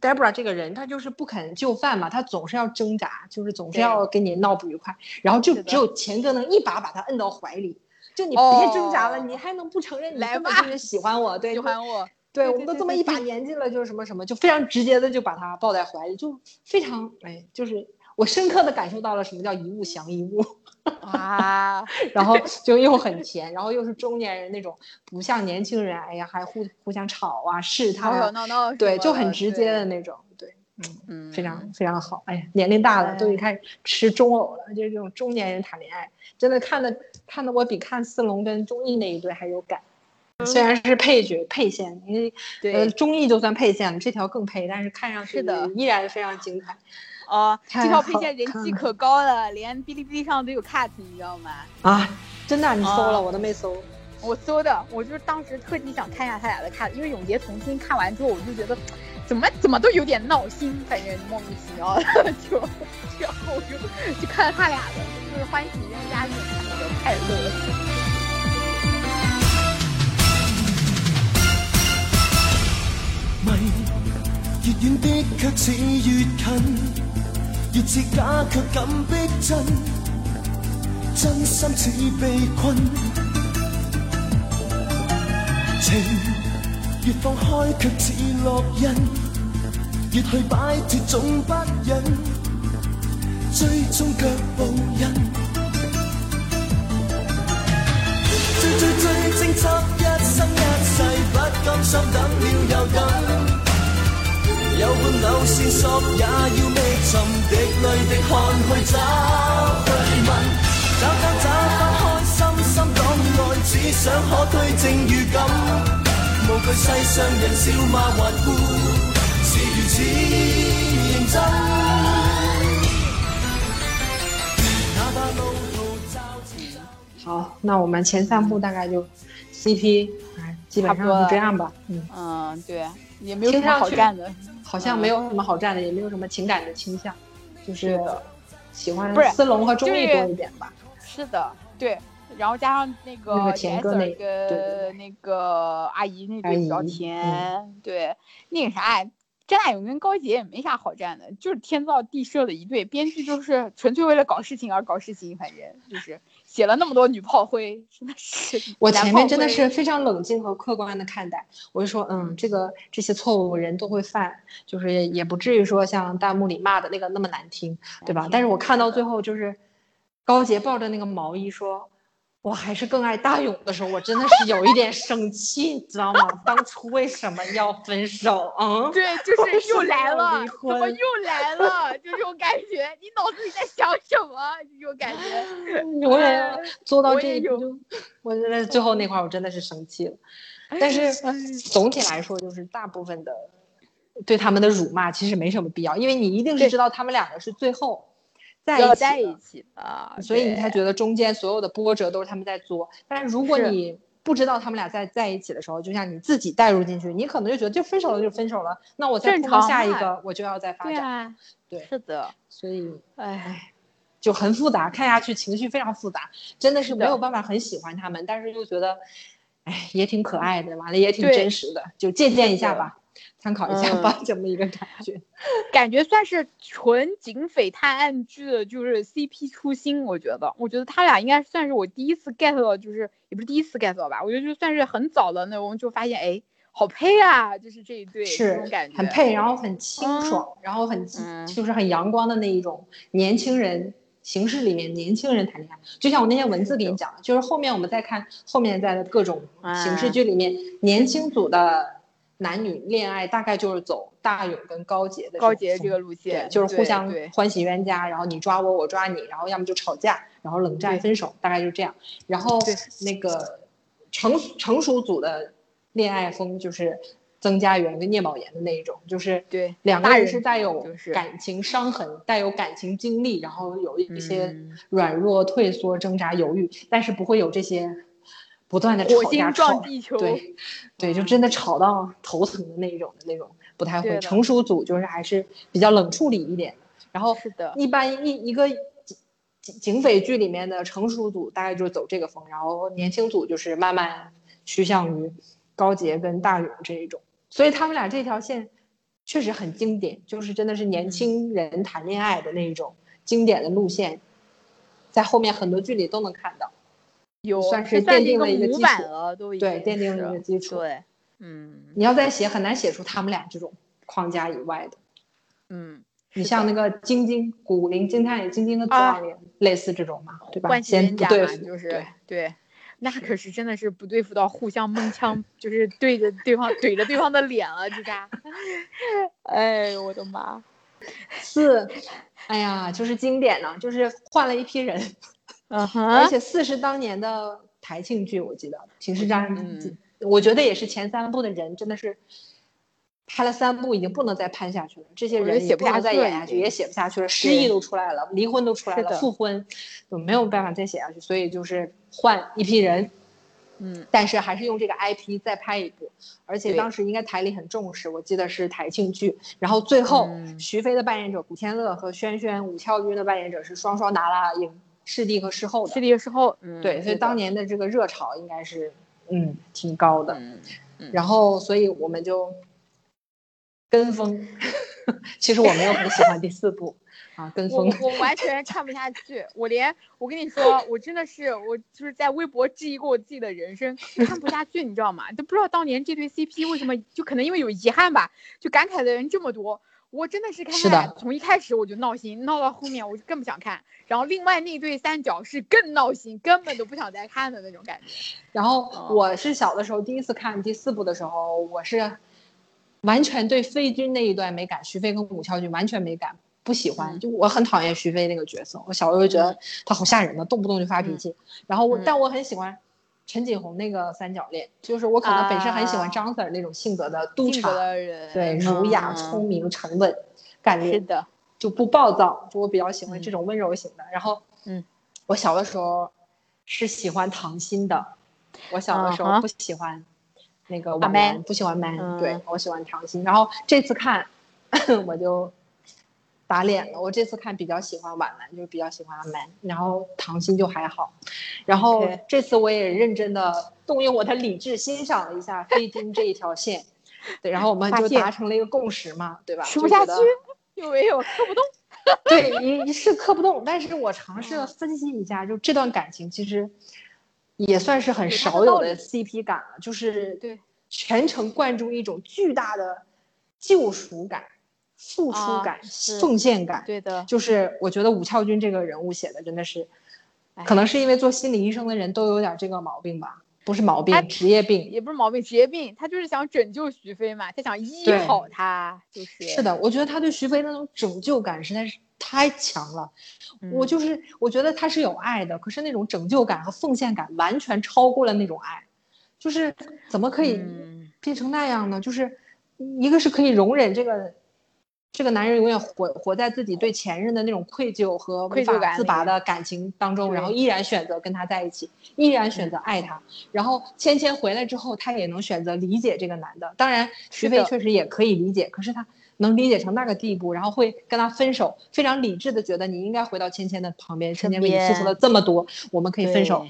Debra 这个人，他就是不肯就范嘛，他总是要挣扎，就是总是要跟你闹不愉快，然后就只有钱哥能一把把他摁到怀里，就你别挣扎了，哦你还能不承认 [LAUGHS] 你根本就是喜欢我，对，喜欢我，对，我们都这么一把年纪了，就是什么什么，就非常直接的就把他抱在怀里，就非常哎，就是我深刻的感受到了什么叫一物降一物，啊，[LAUGHS] 然后就又很甜，然后又是中年人那种不像年轻人，哎呀还互互相吵啊试吵吵探对，就很直接的，那种，对，嗯，嗯，非常非常好。哎呀，年龄大了都已经哎开始吃中偶了，就是这种中年人谈恋爱，真的看的看的我比看四龙跟钟意那一对还有感。虽然是配角配线，因为呃对综艺就算配线了，这条更配，但是看上去是的依然非常精彩哦，这太条配好线人气可高了，连哔哩哔哩上都有 cut，你知道吗？啊！真的，你搜了、啊我都没搜。我搜的，我就是当时特地想看一下他俩的 cut，因为永劫重新看完之后，我就觉得怎么怎么都有点闹心，反正莫名其妙的 [LAUGHS] 就，然后我就就看了他俩的，就是欢喜冤家那种看的快乐。迷，越远的却似越近，越似假卻感逼真，真心似被困。情越放開卻似烙印，越去擺脱總不忍，追蹤腳步印。追追追，偵緝一生一世，不甘心等了又等。有半縷線索也要覓尋，滴淚的汗去找去問，找找找分開心心檔愛，只想可推證預感。無懼世上人笑罵頑固，是如此認真。好，那我们前三部大概就 CP，哎，基本上差不多了就这样吧。嗯，嗯，对，也没有什么好干的。好像没有什么好站的，也没有什么情感的倾向，就是喜欢不是思龍和钟意就是多一点吧。是的，对，然后加上那个那个甜哥那对对跟那个阿姨那对比较甜，对，那个啥，张大勇跟高洁也没啥好站的，就是天造地设的一对，编剧就是纯粹为了搞事情而搞事情，反正就是写了那么多女炮灰，真的是 [LAUGHS] 我前面真的是非常冷静和客观的看待，我就说，嗯，这个这些错误人都会犯，就是也也不至于说像弹幕里骂的那个那么难听，对吧但是我看到最后就是高洁抱着那个毛衣说。我还是更爱大勇的时候，我真的是有一点生气，你知道吗？当初为什么要分手？嗯，对，就是又来了，怎么又来了？就这种感觉，你脑子里在想什么？这种感觉。[LAUGHS] 我也哎做到这一步就，我觉得最后那块儿我真的是生气了。但是哎总体来说，就是大部分的对他们的辱骂其实没什么必要，因为你一定是知道他们两个是最后在一起的在一起的，所以你才觉得中间所有的波折都是他们在作。但是如果你不知道他们俩在在一起的时候，就像你自己带入进去，你可能就觉得就分手了就分手了，那我再正碰到下一个，我就要再发展。对啊，对是的，所以哎，就很复杂，看下去情绪非常复杂，真的是没有办法很喜欢他们，但是又觉得，哎，也挺可爱的，完了也挺真实的，就借鉴一下吧，参考一下吧，这么一个感觉。[LAUGHS] 感觉算是纯警匪探案剧的，就是 CP 初心。我觉得，我觉得他俩应该算是我第一次 get 到，就是也不是第一次 get 到吧，我觉得就算是很早的那种，就发现哎，好配啊，就是这一对这是种感觉，很配，然后很清爽，然后很、嗯。就是很阳光的那一种年轻人形式里面年轻人谈恋爱，就像我那些文字给你讲的，就是后面我们再看后面在的各种形式啊剧里面，年轻组的男女恋爱大概就是走大勇跟高洁的高洁这个路对线，，就是互相欢喜冤家，然后你抓我，我抓你，然后要么就吵架，然后冷战分手，大概就是这样。然后对那个成成熟组的恋爱风就是曾家园跟聂宝言的那一种，就是对两个人是带有感情伤痕、带有感情经历，然后有一些嗯软弱、退缩、挣扎、犹豫，但是不会有这些不断的火吵架星撞吵地球，对，[LAUGHS] 对，就嗯真的吵到头疼的那一种的那种，不太会。成熟组就是还是比较冷处理一点，然后是的，一般一一个警警警匪剧里面的成熟组大概就是走这个风，然后年轻组就是慢慢趋向于高洁跟大勇这一种，所以他们俩这条线确实很经典，就是真的是年轻人谈恋爱的那一种经典的路线，在后面很多剧里都能看到。有算是是奠定了一个基础了，都对奠定了一个基础对，嗯你要再写，很难写出他们俩这种框架以外的。嗯，你像那个晶晶、古灵精探里晶晶的指啊望恋，类似这种嘛，对吧？关系先冤家嘛，不对付，就是对对，那可是真的是不对付到互相蒙枪，就是对着对方怼着对方的脸了，这家，哎呦我的妈！四，哎呀，就是经典呢，就是换了一批人，嗯而，且四是当年的台庆剧，我记得《秦时战》嗯我觉得也是前三部的人真的是拍了三部，已经不能再拍下去了。这些我觉得写不人也不能下去再演下去，也写不下去了，失忆都出来了，离婚都出来了，复婚就没有办法再写下去，所以就是换一批人，嗯，但是还是用这个 IP 再拍一部，而且当时应该台里很重视，我记得是台庆剧。然后最后、嗯。徐飞的扮演者古天乐和轩轩、武俏君的扮演者是双双拿了影视帝和事后是的。的时候，嗯，对，所以当年的这个热潮应该是嗯挺高的。嗯嗯然后，所以我们就跟风。[LAUGHS] 其实我没有很喜欢第四部啊，跟风。我我完全看不下去，我连我跟你说，我真的是我就是在微博质疑过我自己的人生，看不下去，你知道吗？都不知道当年这对 CP 为什么，就可能因为有遗憾吧，就感慨的人这么多。我真的是看从一开始我就闹心，闹到后面我就更不想看。然后另外那对三角是更闹心，根本都不想再看的那种感觉。然后哦我是小的时候第一次看第四部的时候，我是完全对飞君那一段没感，徐飞跟武翘君完全没感，不喜欢。嗯就我很讨厌徐飞那个角色，我小时候就觉得他好吓人的，动不动就发脾气。然后我，嗯但我很喜欢陈锦鸿那个三角恋，就是我可能本身很喜欢啊。张 Sir 那种性格的督性格察，的人，对，儒雅、嗯聪明、沉稳、干练，是的，就不暴躁，就我比较喜欢嗯。这种温柔型的。然后，嗯，我小的时候是喜欢唐心的，我小的时候不喜欢那个阿王 Man 楠，不喜欢 man，、嗯。对我喜欢唐心。然后这次看 [LAUGHS] 我就打脸了，我这次看比较喜欢婉兰，就是比较喜欢阿 man，然后唐鑫就还好。然后这次我也认真的动用我的理智欣赏了一下飞君这一条线。对，然后我们就达成了一个共识嘛，对吧？吃不下去就觉得，因为我磕不动。[LAUGHS] 对，你你是磕不动，但是我尝试了分析一下，就这段感情其实也算是很少有的 CP 感了，就是对全程灌注一种巨大的救赎感、付出啊感、是奉献感。对的，就是我觉得武俏君这个人物写的真的是，哎可能是因为做心理医生的人都有点这个毛病吧，不是毛他病，职业病。也不是毛病，职业病，他就是想拯救徐飞嘛，他想医好他，就是是的，我觉得他对徐飞那种拯救感实在是太强了。我嗯就是我觉得他是有爱的，可是那种拯救感和奉献感完全超过了那种爱，就是怎么可以嗯变成那样呢？就是一个是可以容忍这个这个男人永远活活在自己对前任的那种愧疚和无法自拔的感情当中，然后依然选择跟他在一起，依然选择爱他。然后芊芊回来之后，他也能选择理解这个男的。当然，徐飞确实也可以理解，可是他能理解成那个地步，然后会跟他分手，非常理智的觉得你应该回到芊芊的旁边，芊芊为你付出了这么多，我们可以分手。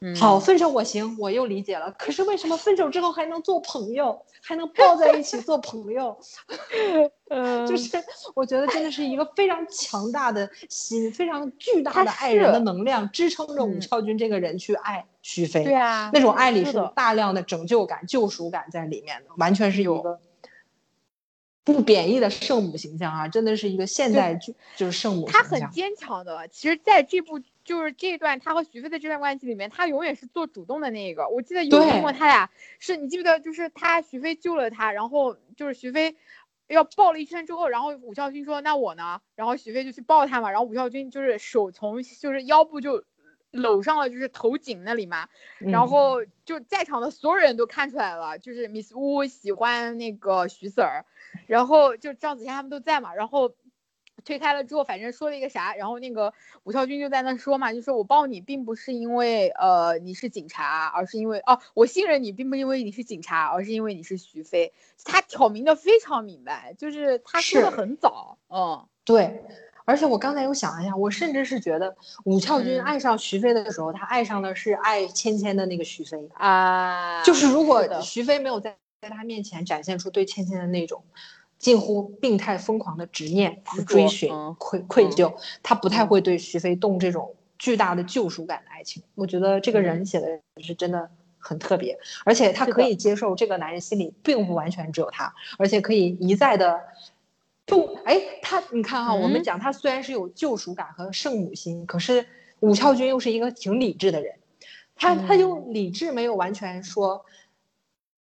嗯好，分手我行，我又理解了。可是为什么分手之后还能做朋友，还能抱在一起做朋友？[LAUGHS] 嗯就是我觉得真的是一个非常强大的心，非常巨大的爱人的能量，支撑着武嗯翘君这个人去爱徐飞。对啊，那种爱里是有大量的拯救感、救赎感在里面的，完全是一有个不贬义的圣母形象啊，真的是一个现代剧，就是圣母他很。坚强的。其实，在这部就是这一段他和徐飞的这段关系里面，他永远是做主动的那一个。我记得有一对幕他俩是你记不记得，就是他徐飞救了他，然后就是徐飞要抱了一圈之后，然后武孝军说那我呢？然后许飞就去抱他嘛，然后武孝军就是手从就是腰部就搂上了，就是头颈那里嘛，然嗯。后就在场的所有人都看出来了，就是 Miss Wu 喜欢那个徐 Sir，然后就张子贤他们都在嘛，然后推开了之后，反正说了一个啥，然后那个武孝军就在那说嘛，就说我抱你并不是因为呃你是警察，而是因为哦我信任你，并不因为你是警察，而是因为你是徐飞，他挑明的非常明白，就是他说的很早，嗯，对，而且我刚才又想了一下，我甚至是觉得武翘君嗯。爱上徐飞的时候，他爱上的是爱芊芊的那个徐飞。啊，就是如果徐飞没有在在他面前展现出对芊芊的那种近乎病态疯狂的执念去追寻、愧愧嗯疚，他不太嗯。会对徐飞动这种巨大的救赎感的爱情。我觉得这个人嗯。写的是真的很特别，而且他可以接受这个男人心里并不完全只有他，而且可以一再的。就哎，他你看哈、我们嗯。讲他虽然是有救赎感和圣母心，可是武孝君又是一个挺理智的人，他他嗯。又理智没有完全说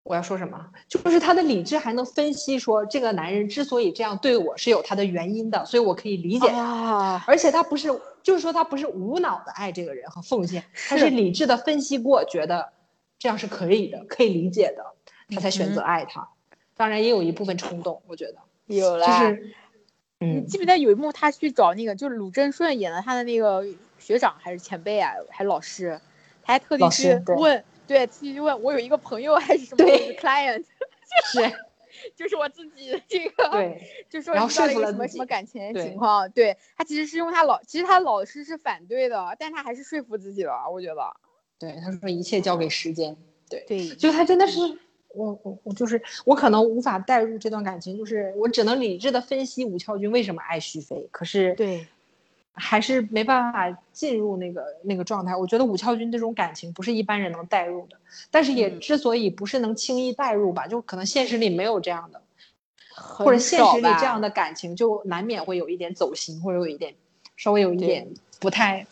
我要说什么，就是他的理智还能分析说这个男人之所以这样对我是有他的原因的，所以我可以理解他。啊，而且他不是，就是说他不是无脑的爱这个人和奉献，他是是理智的分析过，觉得这样是可以的，可以理解的，他才选择嗯爱他。当然也有一部分冲动，我觉得有啦，就是，你嗯，记不记得有一幕他去找那个，就是鲁振顺演的他的那个学长还是前辈啊，还是老师，他还特地去问，对，特地去问我有一个朋友还是什么对。client，就是 [LAUGHS] [LAUGHS] 就是我自己这个，对，就说然后遇到了一个什么什么感情情况，对他其实是因为他老，其实他老师是反对的，但他还是说服自己了，我觉得，对，他说一切交给时间，对，对，就他真的是。我我我就是我可能无法带入这段感情，就是我只能理智的分析武俏君为什么爱徐飞，可是对，还是没办法进入那个那个状态。我觉得武俏君这种感情不是一般人能代入的，但是也嗯之所以不是能轻易代入吧，就可能现实里没有这样的，或或者现实里这样的感情就难免会有一点走心，或者有一点稍微有一点不太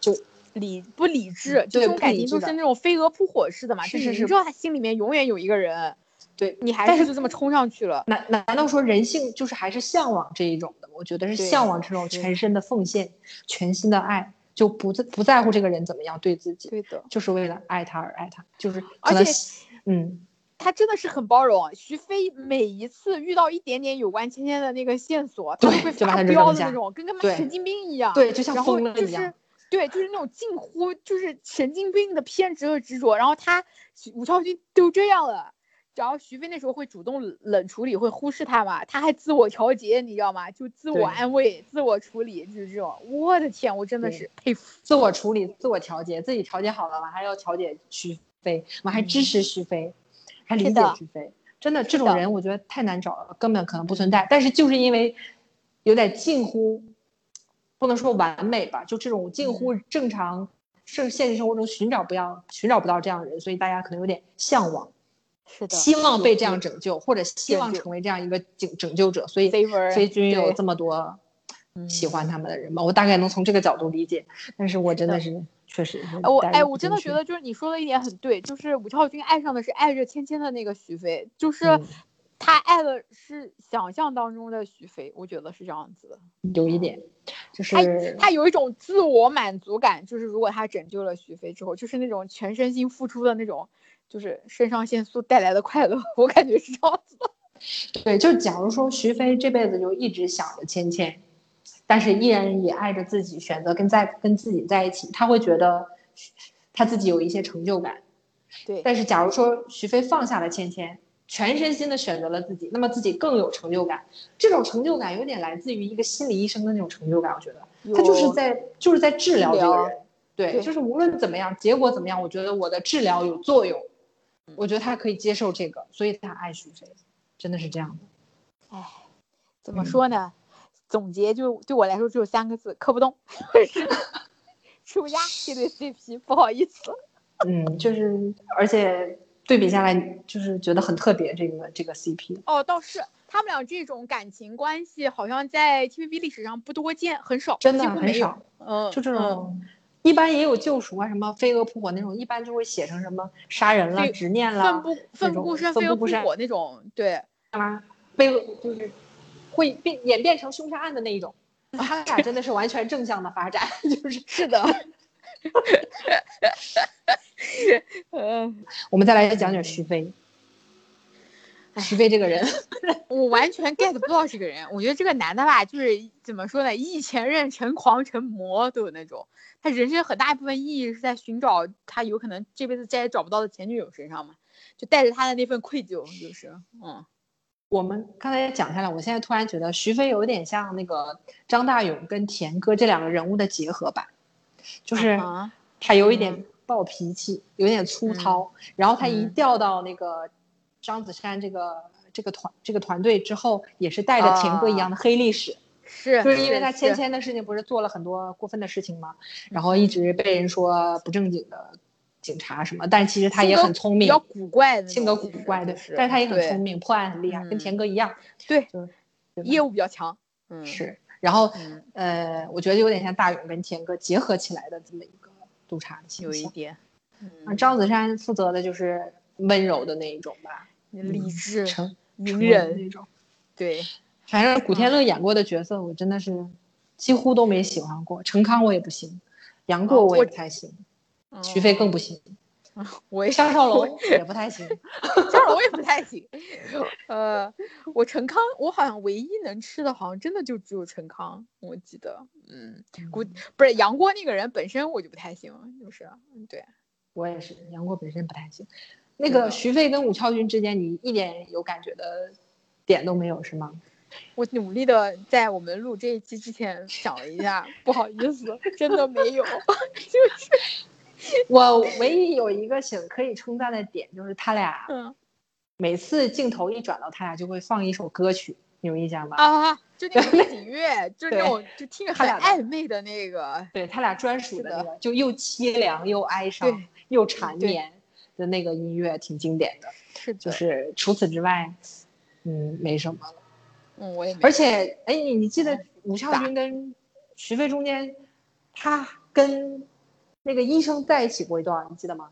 就理不理智，就对这种感情就是那种飞蛾扑火似的嘛，是是是就是你知道他心里面永远有一个人，对。你还但是是就这么冲上去了。难难道说人性就是还是向往这一种的？我觉得是向往这种全身的奉献、全心的爱，就不在不在乎这个人怎么样对自己，对的，就是为了爱他而爱他，就是而且嗯。他真的是很包容。徐飞每一次遇到一点点有关芊芊的那个线索，他都会发飙的那种，跟个对神经病一样。对，就像疯了一样是。对，就是那种近乎就是神经病的偏执和执着。然后他武超君都这样了，然后徐飞那时候会主动冷冷处理，会忽视他嘛，他还自我调节，你知道吗？就自我安慰、自我处理，就是这种。我的天，我真的是佩服。自我处理、自我调节，自己调节好了，完还要调节徐飞，我还支持徐飞，还理解徐飞，真的这种人我觉得太难找了，根本可能不存在。但是就是因为有点近乎不能说完美吧，就这种近乎嗯正常，是现实生活中寻找不要寻找不到这样的人，所以大家可能有点向往，是的，希望被这样拯救，或者希望成为这样一个拯拯救者。所以 favor 飞君有这么多喜嗯欢他们的人吧，我大概能从这个角度理解。但是我真的是确实我哎，我真的觉得就是你说的一点很对，就是吴超君爱上的是爱着芊芊的那个许飞，就是嗯他爱的是想象当中的许飞，我觉得是这样子的。有一点，就他是他有一种自我满足感，就是如果他拯救了许飞之后，就是那种全身心付出的那种，就是肾上腺素带来的快乐，我感觉是这样子的。[LAUGHS] 对，就假如说徐飞这辈子就一直想着芊芊，但是依然也爱着自己，选择跟在跟自己在一起，他会觉得他自己有一些成就感。对，但是假如说徐飞放下了芊芊，全身心的选择了自己，那么自己更有成就感。这种成就感有点来自于一个心理医生的那种成就感，我觉得他就是在就是在治疗这个人。对，对就是无论怎么样，结果怎么样，我觉得我的治疗有作用，我觉得他可以接受这个，所以他爱徐飞，真的是这样的。哎怎么嗯说呢？总结就对我来说只有三个字：磕不动。吃不下这对 CP，不好意思。[LAUGHS] 嗯，就是而且对比下来，就是觉得很特别，这个这个 CP。哦，倒是他们俩这种感情关系，好像在 TVB 历史上不多见，很少，真的很少。嗯，就这嗯种，一般也有救赎啊，什么飞蛾扑火那种，一般就会写成什么杀人了、执念了，奋不奋不顾身，飞蛾扑火那种，对，啊，飞蛾就是会变演变成凶杀案的那一种。他俩真的是完全正向的发展，[LAUGHS] 就是是的。[LAUGHS] [LAUGHS] 嗯，我们再来讲讲徐飞。徐飞这个人，[LAUGHS] 我完全 get 不到这个人。我觉得这个男的吧，就是怎么说呢，一前任成狂成魔都有那种。他人生很大一部分意义是在寻找他有可能这辈子再也找不到的前女友身上嘛，就带着他的那份愧疚，就是嗯。我们刚才讲下来，我现在突然觉得徐飞有点像那个张大勇跟田哥这两个人物的结合吧，就是啊他有一点暴脾气，有点粗糙，然后他一掉到那个张子珊这个这个团这个团队之后，也是带着田哥一样的黑历史，是，就是因为他是芊芊的事情不是做了很多过分的事情吗？然后一直被人说不正经的警察什么，但其实他也很聪明比较，古怪的性格古怪的，是但是他也很聪明，破案很厉害，跟嗯田哥一样，对业务比较强，嗯，是。然后嗯，呃，我觉得有点像大勇跟田哥结合起来的这么一个督察的形象。有一点，啊嗯，张子珊负责的就是温柔的那一种吧，理智、成隐成文忍，那种。对，反正古天乐演过的角色，我真的是几乎都没喜欢过。陈康我也不行，杨过我也不太行，徐飞更不行，我也项少龙也不太行。[LAUGHS] 张少龙也不太行。[LAUGHS] 呃，我陈康，我好像唯一能吃的，好像真的就只有陈康，我记得。嗯，古不是杨过那个人本身我就不太行，就是嗯对。我也是，杨过本身不太行。那个徐飞跟武超君之间，你一点有感觉的点都没有是吗？[LAUGHS] 我努力的在我们录这一期之前想了一下，不好意思，真的没有，[LAUGHS] 就是我唯一有一个想可以称赞的点，就是他俩 [LAUGHS] 嗯每次镜头一转到他俩，就会放一首歌曲，你有印象吗？啊，就那个背景乐，就是那种就听着很暧昧的那个，对他俩专属的的那个，就又凄凉又哀伤又缠绵的那个音乐，挺经典的。是的，就是除此之外，嗯，没什么了。嗯，我也没而且，哎，你你记得嗯武孝咋君跟徐飞中间，他跟那个医生在一起过一段，你记得吗？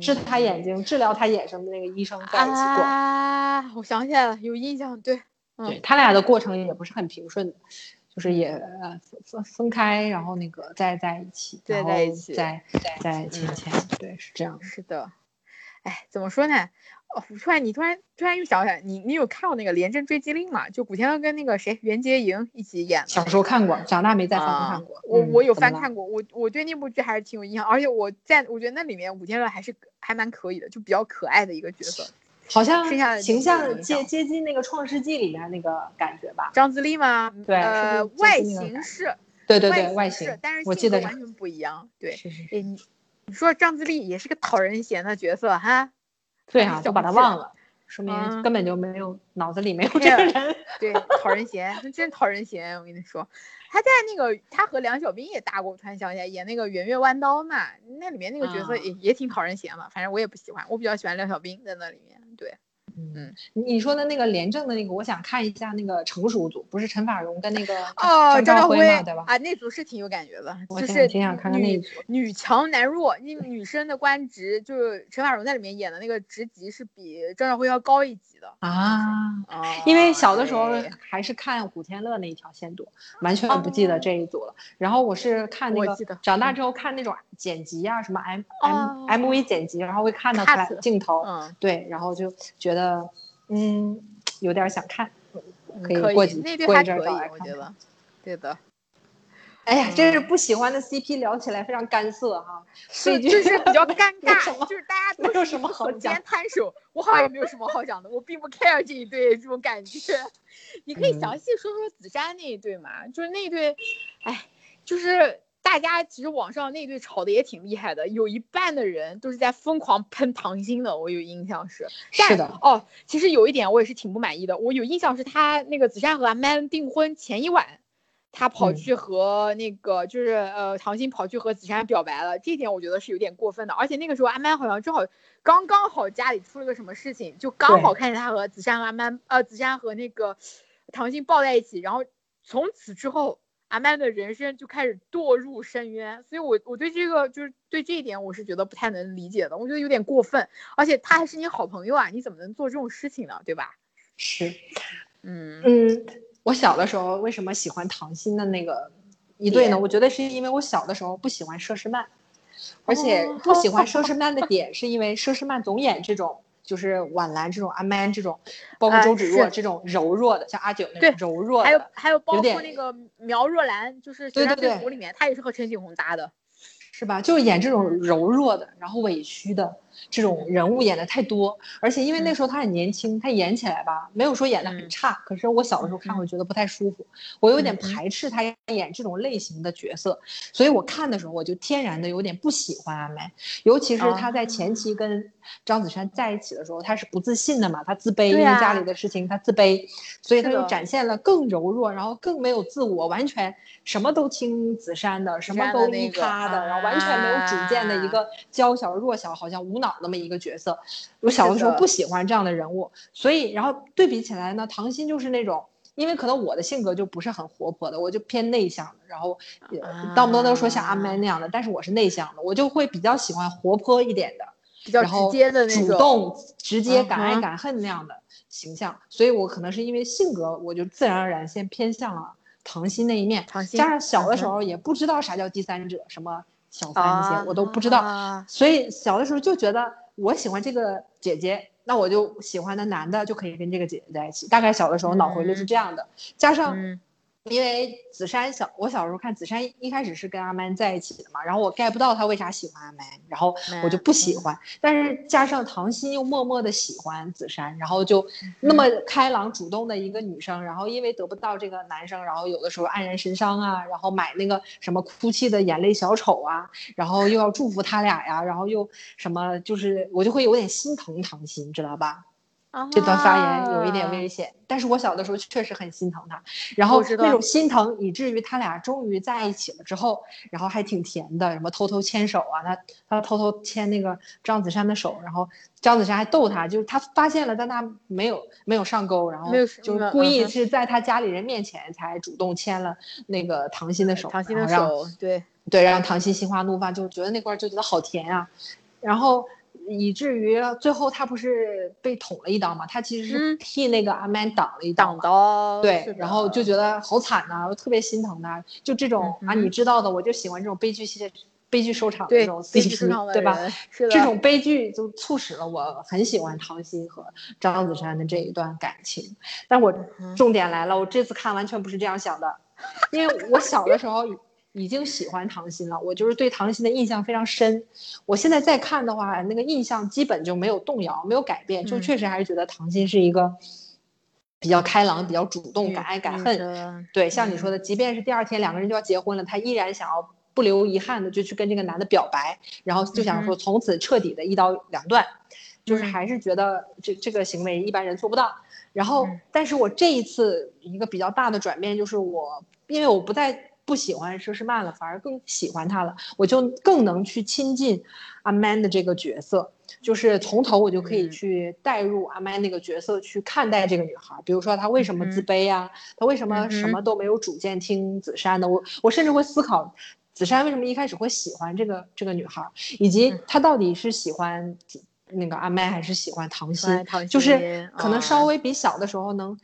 治他眼睛、治疗他眼睛的那个医生在一起过。啊，我想起来了，有印象，对，嗯对他俩的过程也不是很平顺的，就是也呃分分分开，然后那个再在一起，再在一起再再牵牵，对，是这样。是的，哎，怎么说呢？哦，突然你突然突然又想起来，你你有看过那个《廉政追击令》吗？就古天乐跟那个谁袁洁莹一起演的。小时候看过，长大没再翻啊看过。我嗯我有翻看过，我我对那部剧还是挺有印象，而且我在我觉得那里面古天乐还是还蛮可以的，就比较可爱的一个角色。好像形象接接近那个《创世纪》里面那个感觉吧？张自力吗？对呃，外形是，对对对，外外形，是但是我记得是性格完全不一样。对，是是，是，你你说张自力也是个讨人嫌的角色哈？对啊，就把他忘了。说明嗯根本就没有脑子里没有这个人。对，讨人嫌，真讨人嫌。我跟你说，他在那个他和梁小冰也搭过，突然想起来演那个《圆月弯刀》嘛，那里面那个角色啊也、也挺讨人嫌嘛。反正我也不喜欢，我比较喜欢梁小冰在那里面。对，嗯你你说的那个廉政的那个，我想看一下那个成熟组，不是陈法蓉跟那个哦，张兆辉嘛，对吧？啊，那组是挺有感觉的，我就是挺想看看那一女组。女强男弱，你女生的官职就是陈法蓉在里面演的那个职级是比张兆辉要高一级的。啊，哦，因为小的时候还是看古天乐那一条线多，完全不记得这一组了。然后我是看那个长大之后看那种剪辑啊，什么 M 哦 M MV 剪辑，然后会看到他镜头，嗯，对，然后就觉得嗯有点想看，可以过几以过一阵可以来，看看我觉得，对的。哎呀，真是嗯不喜欢的 CP 聊起来非常干涩哈，所以就是比较 [LAUGHS] 尴尬，就是大家都有什么好讲摊手，我好像也没有什么好讲的，我并不 care 这一对这种感觉。[LAUGHS] 你可以嗯详细说说紫珊那一对嘛，就是那一对，哎，就是大家其实网上那一对吵的也挺厉害的，有一半的人都是在疯狂喷唐鑫的，我有印象是。是的哦，其实有一点我也是挺不满意的，我有印象是他那个紫珊和阿曼订婚前一晚。他跑嗯去和那个就是呃唐鑫跑去和紫珊表白了，这点我觉得是有点过分的。而且那个时候阿曼好像正好刚刚好家里出了个什么事情，就刚好看见他和紫珊和阿曼呃紫珊和那个唐鑫抱在一起，然后从此之后阿曼的人生就开始堕入深渊。所以我我对这个就是对这一点我是觉得不太能理解的，我觉得有点过分。而且他还是你好朋友啊，你怎么能做这种事情呢？对吧？是，嗯嗯，我小的时候为什么喜欢唐心的那个一对呢？我觉得是因为我小的时候不喜欢佘诗曼，而且哦不喜欢佘诗曼的点是因为佘诗曼总演这种。就是婉兰这种阿 man 这种，包括啊周芷若这种柔弱的，像阿九那种柔弱的，还有还有包括那个苗若兰，就是《对决战对对飞狐》里面，她也是和陈景洪搭的。是吧？就是演这种嗯柔弱的，然后委屈的这种人物演的太多，而且因为那时候他很年轻，他演起来吧，没有说演的很嗯。差，可是我小的时候看嗯。会觉得不太舒服，我有点排斥他演这种类型的角色，所以我看的时候我就天然的有点不喜欢阿梅，尤其是他在前期跟张子珊在一起的时候，他是不自信的嘛，他自卑，因为家里的事情他自卑，所以他就展现了更柔弱，然后更没有自我，完全什么都听子珊的，什么都依那个他的，然后完全没有主见的一个娇小弱小、好像无脑那么一个角色。我小的时候不喜欢这样的人物，所以然后对比起来呢，唐鑫就是那种。因为可能我的性格就不是很活泼的，我就偏内向的，然后也当不能说像阿麦那样的，但是我是内向的，我就会比较喜欢活泼一点的，比较直接的那种。主动、直接、嗯敢爱敢恨那样的形象，所以我可能是因为性格，我就自然而然先偏向了唐鑫那一面。加上小的时候也不知道啥叫第三者，什么小三那些、啊我都不知道，啊。所以小的时候就觉得我喜欢这个姐姐，那我就喜欢的男的就可以跟这个姐姐在一起。大概小的时候脑回路是这样的，加上嗯因为紫珊小，我小时候看紫珊一开始是跟阿曼在一起的嘛，然后我 get 不到他为啥喜欢阿曼，然后我就不喜欢。但是加上唐心又默默的喜欢紫珊，然后就那么开朗主动的一个女生，然后因为得不到这个男生，然后有的时候黯然神伤啊，然后买那个什么哭泣的眼泪小丑啊，然后又要祝福他俩呀，然后又什么就是我就会有点心疼唐心，知道吧？这段发言有一点。危险，但是我小的时候确实很心疼他，然后那种心疼以至于他俩终于在一起了之后，然后还挺甜的，什么偷偷牵手啊，他他偷偷牵那个张子珊的手，然后张子珊还逗他，就是他发现了，但他没有没有上钩，然后就是故意是在他家里人面前才主动牵了那个唐鑫的手，唐鑫的手，对，对，让唐鑫心花怒放，就觉得那块儿就觉得好甜啊，然后以至于最后他不是被捅了一刀嘛，他其实是嗯替那个阿曼挡了一刀挡。刀，对然后就觉得好惨呐、我特别心疼他。就这种、啊，你知道的，我就喜欢这种悲剧系、悲剧收场的对这种 CP，对吧？是的，这种悲剧就促使了我很喜欢唐鑫和张子珊的这一段感情。但我嗯重点来了，我这次看完全不是这样想的，因为我小的时候已已经喜欢唐鑫了，我就是对唐鑫的印象非常深。我现在再看的话，那个印象基本就没有动摇，没有改变，就嗯确实还是觉得唐鑫是一个比较开朗、比较主动、敢爱敢恨。对，像你说的，即便是第二天两个人就要结婚了，他依然想要不留遗憾的就去跟这个男的表白，然后就想说从此彻底的一刀两断。就是嗯还是觉得这这个行为一般人做不到。然后嗯，但是我这一次一个比较大的转变就是我，因为我不再不喜欢佘诗曼了，反而更喜欢她了，我就更能去亲近阿曼的这个角色，就是从头我就可以嗯。去带入阿曼那个角色去看待这个女孩儿，比如说她为什么自卑呀、她为什么什么都没有主见听子珊的，我我甚至会思考。子珊为什么一开始会喜欢这个这个女孩儿，以及嗯。她到底是喜欢子那个阿麦还是喜欢唐喜欢心？就是可能稍嗯。微比小的时候能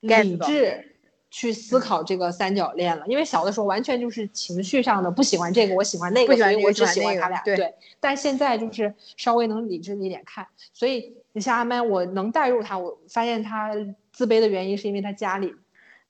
理智去思考这个三角恋了，因为小的时候完全就是情绪上的不喜欢这个，我喜欢那个，所以我只喜欢他俩。对但现在就是稍微能理智一点看，所以你像阿麦，我能带入他，我发现他自卑的原因是因为他家里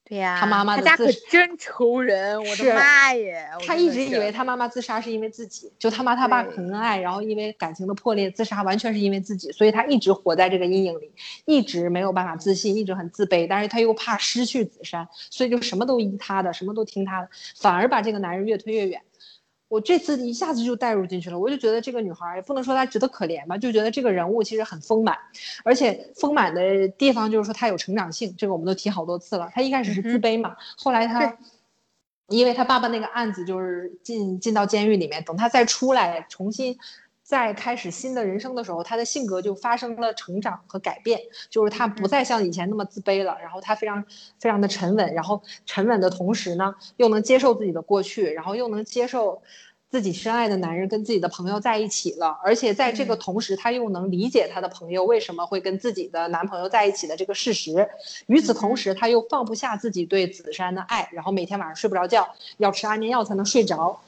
对呀，他妈妈的家可自真愁人，我的妈耶！他一直以为他妈妈自杀是因为自己，就他妈他爸很恩爱，然后因为感情的破裂自杀，完全是因为自己，所以他一直活在这个阴影里，一直没有办法自信，一直很自卑，但是他又怕失去子珊，所以就什么都依他的，什么都听他的，反而把这个男人越推越远。我这次一下子就带入进去了，我就觉得这个女孩也不能说她值得可怜吧，就觉得这个人物其实很丰满，而且丰满的地方就是说她有成长性，这个我们都提好多次了。她一开始是自卑嘛，后来她因为她爸爸那个案子就是进进到监狱里面，等她再出来重新再开始新的人生的时候，他的性格就发生了成长和改变，就是他不再像以前那么自卑了，然后他非常非常的沉稳，然后沉稳的同时呢，又能接受自己的过去，然后又能接受。自己深爱的男人跟自己的朋友在一起了，而且在这个嗯同时，他又能理解他的朋友为什么会跟自己的男朋友在一起的这个事实。与此同时，他又放不下自己对子珊的爱，然后每天晚上睡不着觉，要吃安眠药才能睡着，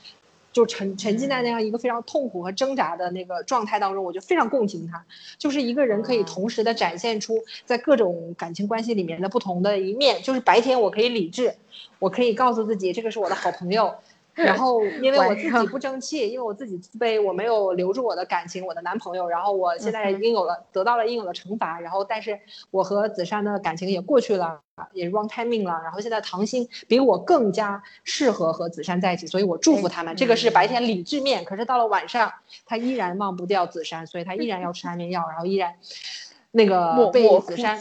就沉沉浸在那样一个非常痛苦和挣扎的那个状态当中，我就非常共情他，就是一个人可以同时的展现出在各种感情关系里面的不同的一面，就是白天我可以理智，我可以告诉自己这个是我的好朋友。[LAUGHS] 然后，因为我自己不争气，因为我自己自卑，我没有留住我的感情，我的男朋友，然后我现在嗯哼应有了、得到了应有的惩罚，然后但是我和子珊的感情也过去了，也 wrong timing 了，然后现在唐鑫比我更加适合和子珊在一起，所以我祝福他们。这个是白天理智面，可是到了晚上，他依然忘不掉子珊，所以他依然要吃安眠药，然后依然那个被子珊。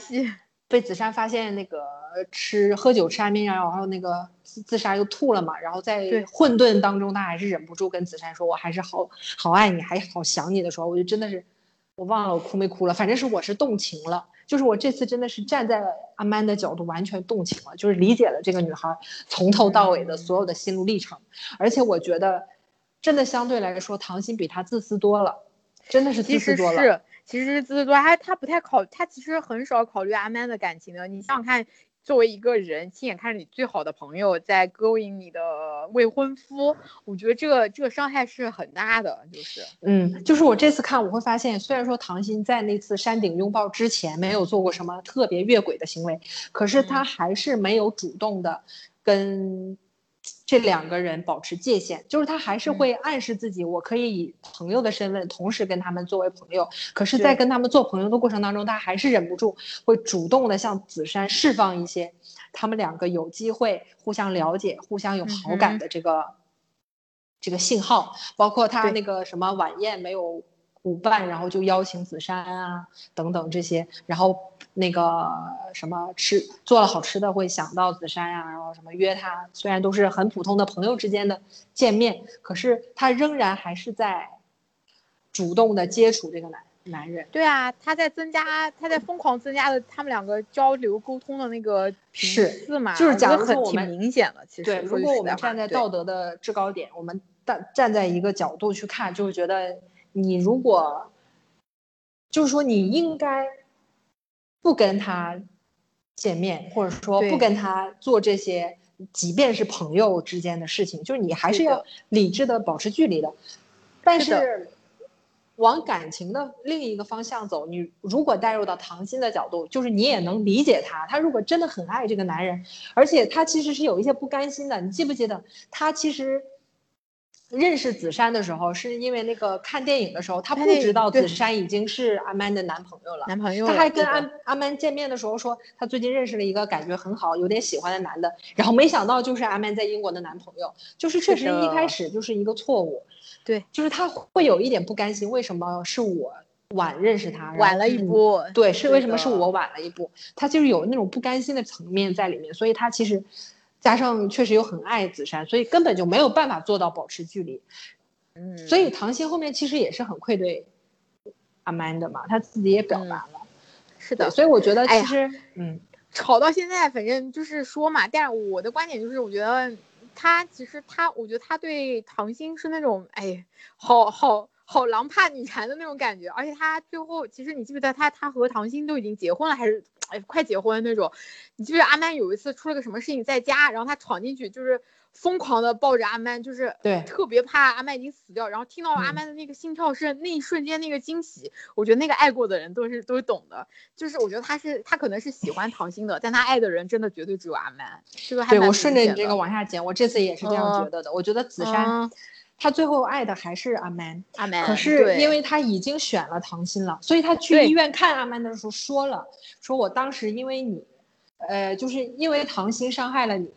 被子珊发现那个吃喝酒吃安眠药，然后那个自自杀又吐了嘛，然后在混沌当中，他还是忍不住跟子珊说：“我还是好好爱你，还好想你的时候，我就真的是我忘了我哭没哭了，反正是我是动情了。就是我这次真的是站在阿曼的角度完全动情了，就是理解了这个女孩从头到尾的所有的心路历程，而且我觉得真的相对来说，唐鑫比她自私多了，真的是自私多了。是，其实是自私多，他他不太考，他其实很少考虑阿曼的感情的。你想想看，作为一个人，亲眼看着你最好的朋友在勾引你的未婚夫，我觉得这个这个伤害是很大的，就是。嗯，就是我这次看，我会发现，虽然说唐鑫在那次山顶拥抱之前没有做过什么特别越轨的行为，可是他嗯还是没有主动的跟这两个人保持界限，就是他还是嗯。会暗示自己，我可以以朋友的身份同时跟他们作为朋友，可是，在跟他们做朋友的过程当中，他还是忍不住会主动的向子珊释放一些他们两个有机会互相了解、互相有好感的这个、这个信号，包括他那个什么晚宴没有舞伴，然后就邀请紫珊啊等等这些，然后那个什么吃做了好吃的会想到紫珊呀、然后什么约她，虽然都是很普通的朋友之间的见面，可是他仍然还是在主动的接触这个男男人。对啊，他在增加，他在疯狂增加的他们两个交流沟通的那个频次嘛，就是讲的很挺明显了。其实对，如果我们站在道德的制高点，我们站站在一个角度去看，就会觉得你如果就是说你应该不跟他见面，或者说不跟他做这些，即便是朋友之间的事情，就是你还是要理智的保持距离的。但是往感情的另一个方向走，你如果带入到唐鑫的角度，就是你也能理解他。他如果真的很爱这个男人，而且他其实是有一些不甘心的。你记不记得他其实认识子珊的时候，是因为那个看电影的时候，他不知道子珊已经是阿曼的男朋友了。男朋友他还跟阿阿曼见面的时候说，他最近认识了一个感觉很好、有点喜欢的男的，然后没想到就是阿曼在英国的男朋友，就是确实一开始就是一个错误，对，就是他会有一点不甘心，为什么是我晚认识他，晚了一步。对，是为什么是我晚了一步？他就是有那种不甘心的层面在里面，所以他其实加上确实又很爱子珊，所以根本就没有办法做到保持距离。嗯，所以唐鑫后面其实也是很愧对阿曼的嘛，他自己也表达了。对，是的，所以我觉得其实，嗯，吵到现在，反正就是说嘛，但是我的观点就是，我觉得他其实他，我觉得他对唐鑫是那种，哎，好好好狼怕女缠的那种感觉，而且他最后其实你记不记得他他和唐鑫都已经结婚了，还是哎快结婚那种？你记得阿曼有一次出了个什么事情在家，然后他闯进去就是疯狂的抱着阿曼，就是对特别怕阿曼已经死掉，然后听到阿嗯曼的那个心跳声，那一瞬间那个惊喜，我觉得那个爱过的人都是都是懂的。就是我觉得他是他可能是喜欢唐心的，但他爱的人真的绝对只有阿曼，这个还对我顺着你这个往下讲，我这次也是这样嗯觉得的。我觉得紫珊嗯她最后爱的还是阿曼，阿曼，可是因为他已经选了唐鑫了，所以他去医院看阿曼的时候说了，说我当时因为你，呃，就是因为唐鑫伤害了你，